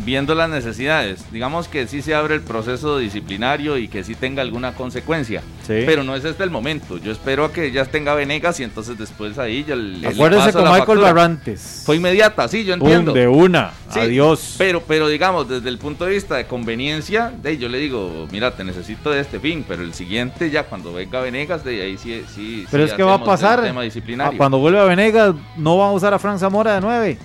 viendo las necesidades. Digamos que sí se abre el proceso disciplinario y que sí tenga alguna consecuencia. Pero no es este el momento. Yo espero a que ya tenga Venegas y entonces después ahí ya le, Acuérdese con Michael Barrantes. Fue inmediata, sí, yo entiendo. de una. Adiós. Pero, pero digamos, desde el punto de vista de conveniencia, de, yo le digo, mira, te necesito de este fin, pero el siguiente ya cuando venga Venegas, de ahí sí. sí pero es que va a pasar. Tema disciplinario. Cuando vuelva Venegas, no va a usar a Fran Zamora de nueve.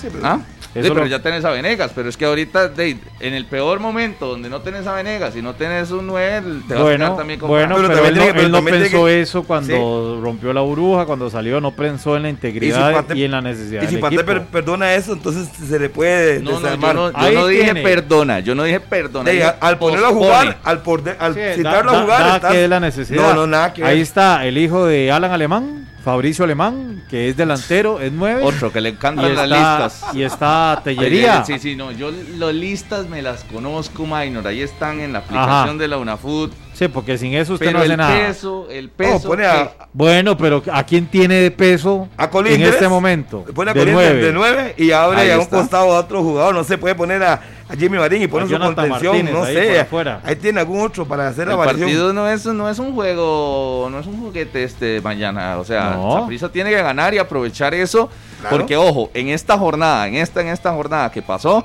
Sí, pero... ¿Ah? Pero ya tenés a Venegas, pero es que ahorita en el peor momento donde no tenés a Venegas y no tenés un 9, te bueno, a también con Bueno, pero, él, no, pensó eso cuando rompió la burbuja, cuando salió, no pensó en la integridad y, en la necesidad. Y si Pate perdona eso, entonces se le puede no, no, yo no, dije perdona, yo no dije perdona. al ponerlo a jugar, al, al citarlo a jugar, nada que es la necesidad. No, no, nada que Ahí está el hijo de Alan Alemán Fabricio Alemán, que es delantero, es nueve. Otro que le encantan las listas. Y está *laughs* Tellería. Sí, sí, no, yo las listas me las conozco, Minor. Ahí están en la aplicación de la UNAFUT. Sí, porque sin eso usted no hace el nada. Peso, el peso, pone a- Bueno, pero ¿a quién tiene de peso A en este momento? Pone a De Colindres nueve. de 9 y abre Ahí a un está. costado a otro jugador. No se puede poner a, a Jimmy Marín y poner A su contención. Martínez no ahí sé. Ahí tiene algún otro para hacer la El variación. partido no es, no es un juego, no es un juguete este mañana. O sea, No. Saprissa tiene que ganar y aprovechar eso. Claro. Porque, ojo, en esta jornada, en esta, en esta jornada que pasó,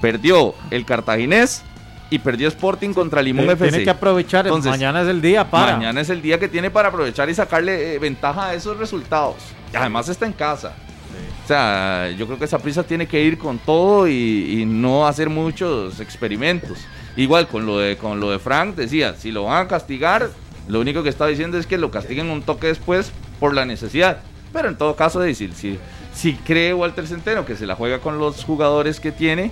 perdió el cartaginés y perdió Sporting contra Limón FC. Tiene que aprovechar. Entonces, mañana es el día para. Mañana es el día que tiene para aprovechar y sacarle eh, ventaja a esos resultados. Y además está en casa. O sea, yo creo que esa prisa tiene que ir con todo y, y no hacer muchos experimentos. Igual con lo de con lo de Frank decía, si lo van a castigar, lo único que está diciendo es que lo castiguen un toque después por la necesidad. Pero en todo caso, de si, si, si cree Walter Centeno que se la juega con los jugadores que tiene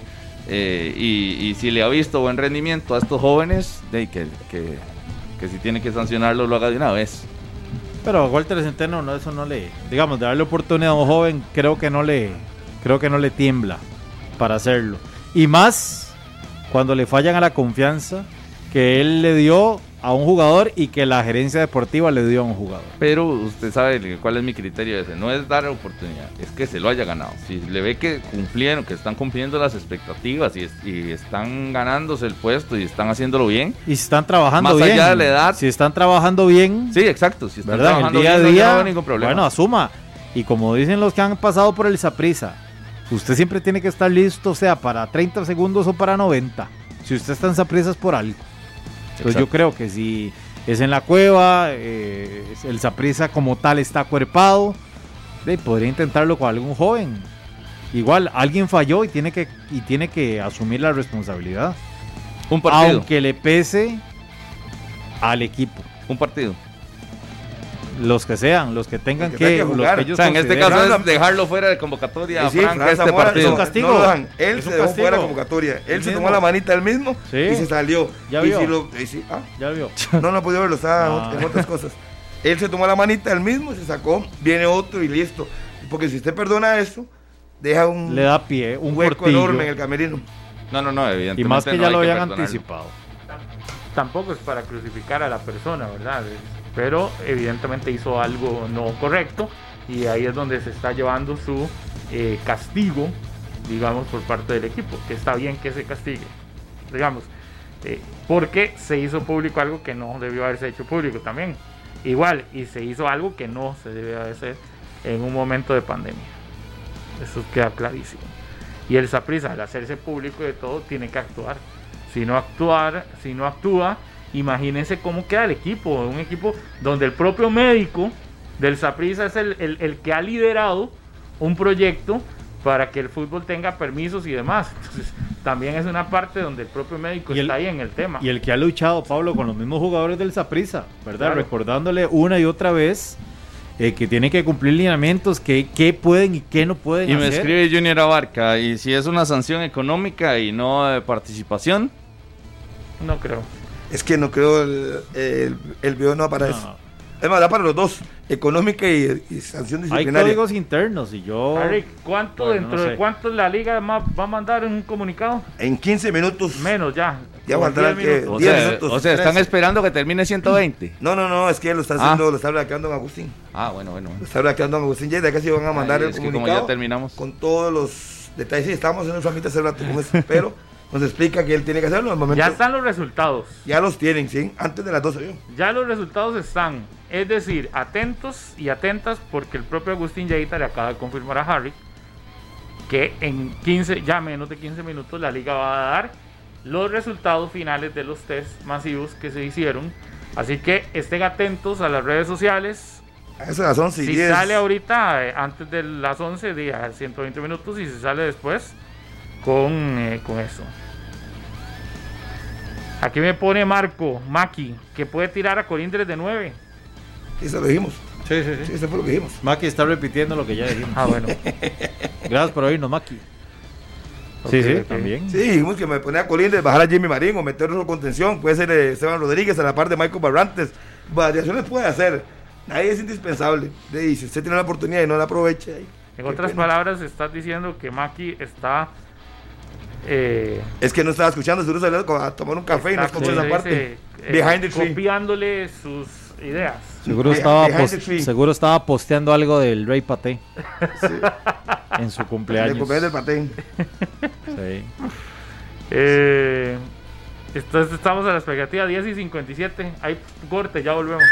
eh, y, si le ha visto buen rendimiento a estos jóvenes, que, si tiene que sancionarlo lo haga de una vez. Pero Walter Centeno no, eso no le, digamos, de darle oportunidad a un joven, creo que no le, creo que no le tiembla para hacerlo. Y más cuando le fallan a la confianza que él le dio a un jugador y que la gerencia deportiva le dio a un jugador. Pero usted sabe cuál es mi criterio ese. No es dar oportunidad, es que se lo haya ganado. Si le ve que cumplieron, que están cumpliendo las expectativas y, es- y están ganándose el puesto y están haciéndolo bien. Y si están trabajando Más bien. allá de la edad. Si están trabajando bien. Sí, exacto. Si están ¿verdad? El trabajando día a bien, no día. lleva ningún problema. Bueno, asuma. Y como dicen los que han pasado por el Saprisa, usted siempre tiene que estar listo, sea para 30 segundos o para 90. Si usted está en Saprisa es por algo. Entonces yo creo que si es en la cueva, eh, el Saprisa como tal está acuerpado, de, podría intentarlo con algún joven. Igual, alguien falló y tiene que, y tiene que asumir la responsabilidad. Un partido. Aunque le pese al equipo. Un partido. Los que sean, los que tengan Los que, que que los jugar. que ellos O sea, en este caso es dejarlo fuera de convocatoria a Sí, Frank Fran este Zamora, partido. no, Es un castigo. no. Él Es se un dejó castigo. fuera de la convocatoria. Él El se mismo. tomó la manita él mismo Sí. y se salió. Ya y vio. si lo- y si- ah, Ya vio. no, no pude verlo, estaba *laughs* Ah. en otras cosas. Él se tomó la manita él mismo, se sacó, viene otro y listo. Porque si usted perdona eso, deja un, Le da pie, un hueco portillo. enorme en el camerino. No, no, no, evidentemente. Y más que no ya lo habían anticipado. tampoco es para crucificar a la persona, ¿verdad? Pero evidentemente hizo algo no correcto y ahí es donde se está llevando su eh, castigo, digamos, por parte del equipo, que está bien que se castigue, digamos, eh, porque se hizo público algo que no debió haberse hecho público también. Igual, y se hizo algo que no se debe hacer en un momento de pandemia. Eso queda clarísimo. Y el Saprissa, al hacerse público de todo, tiene que actuar. Si no actuar, si no actúa, imagínense cómo queda el equipo, un equipo donde el propio médico del Saprissa es el, el- el que ha liderado un proyecto para que el fútbol tenga permisos y demás. Entonces, también es una parte donde el propio médico Y el- está ahí en el tema. Y el que ha luchado, Pablo, con los mismos jugadores del Saprissa, ¿verdad? Claro. Recordándole una y otra vez eh, que tiene que cumplir lineamientos, que qué pueden y qué no pueden Y me hacer. escribe Junior Abarca, y si es una sanción económica y no de participación, No creo. Es que no creo el, el, el video no va para No. eso. Es más, da para los dos, económica y, y sanción Hay disciplinaria. códigos internos y yo... Harry, ¿cuánto Bueno, dentro no sé. de cuánto la liga va a mandar en un comunicado? En 15 minutos. Menos ya. Ya aguantarán 10 que- minutos. o Diez sea, minutos, o sea, están esperando que termine 120. No, no, no, es que lo está Ah. haciendo, lo está hackeando don Agustín. Ah, bueno, bueno. Lo está hackeando don Agustín. Ya de casi van a mandar Ay, el es que como comunicado ya terminamos. con todos los detalles. Sí, estábamos haciendo un trámite hace rato con eso, pero nos explica que él tiene que hacerlo. Al momento, Ya están los resultados. ya los tienen, sí, antes de las 12. ¿vio? Ya los resultados están. Es decir, atentos y atentas porque el propio Agustín Yaita le acaba de confirmar a Harry que en 15, ya menos de 15 minutos la liga va a dar los resultados finales de los test masivos que se hicieron. Así que estén atentos a las redes sociales. A eso de las 11 y Si 10. sale ahorita eh, antes de las 11, día 120 minutos y si sale después con, eh, con eso. Aquí me pone Marco Maki que puede tirar a Colindres de 9. Eso lo dijimos. Sí, sí, Sí, sí. eso fue lo que dijimos. Maki está repitiendo lo que ya dijimos. Ah, bueno. *laughs* Gracias por oírnos, Maki. sí, Ok, sí, ok. también. Sí, dijimos que me ponía a Colindres, bajar a Jimmy Marín o meterlo en contención. Puede ser eh, Esteban Rodríguez a la par de Michael Barrantes. Variaciones puede hacer. Nadie es indispensable. Le dice, usted tiene la oportunidad y no la aprovecha. En Qué otras pena. palabras, estás diciendo que Maki está Eh, es que no estaba escuchando, seguro salió a tomar un café y no escuchó esa parte. Eh, Behind the tree. Copiándole sus ideas. Seguro estaba, seguro estaba posteando algo del Rey Paté. *laughs* En su cumpleaños. El cumpleaños del Paté. sí. Eh, entonces estamos a la expectativa 10 y 57. Hay corte, ya volvemos.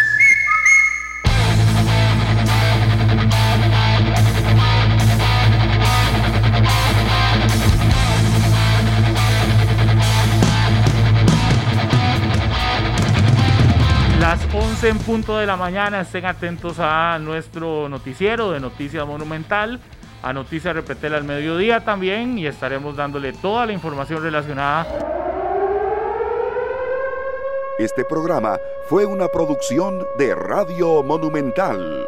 Las 11 en punto de la mañana. Estén atentos a nuestro noticiero de Noticias Monumental, a Noticias Repetel al mediodía también y estaremos dándole toda la información relacionada. Este programa fue una producción de Radio Monumental.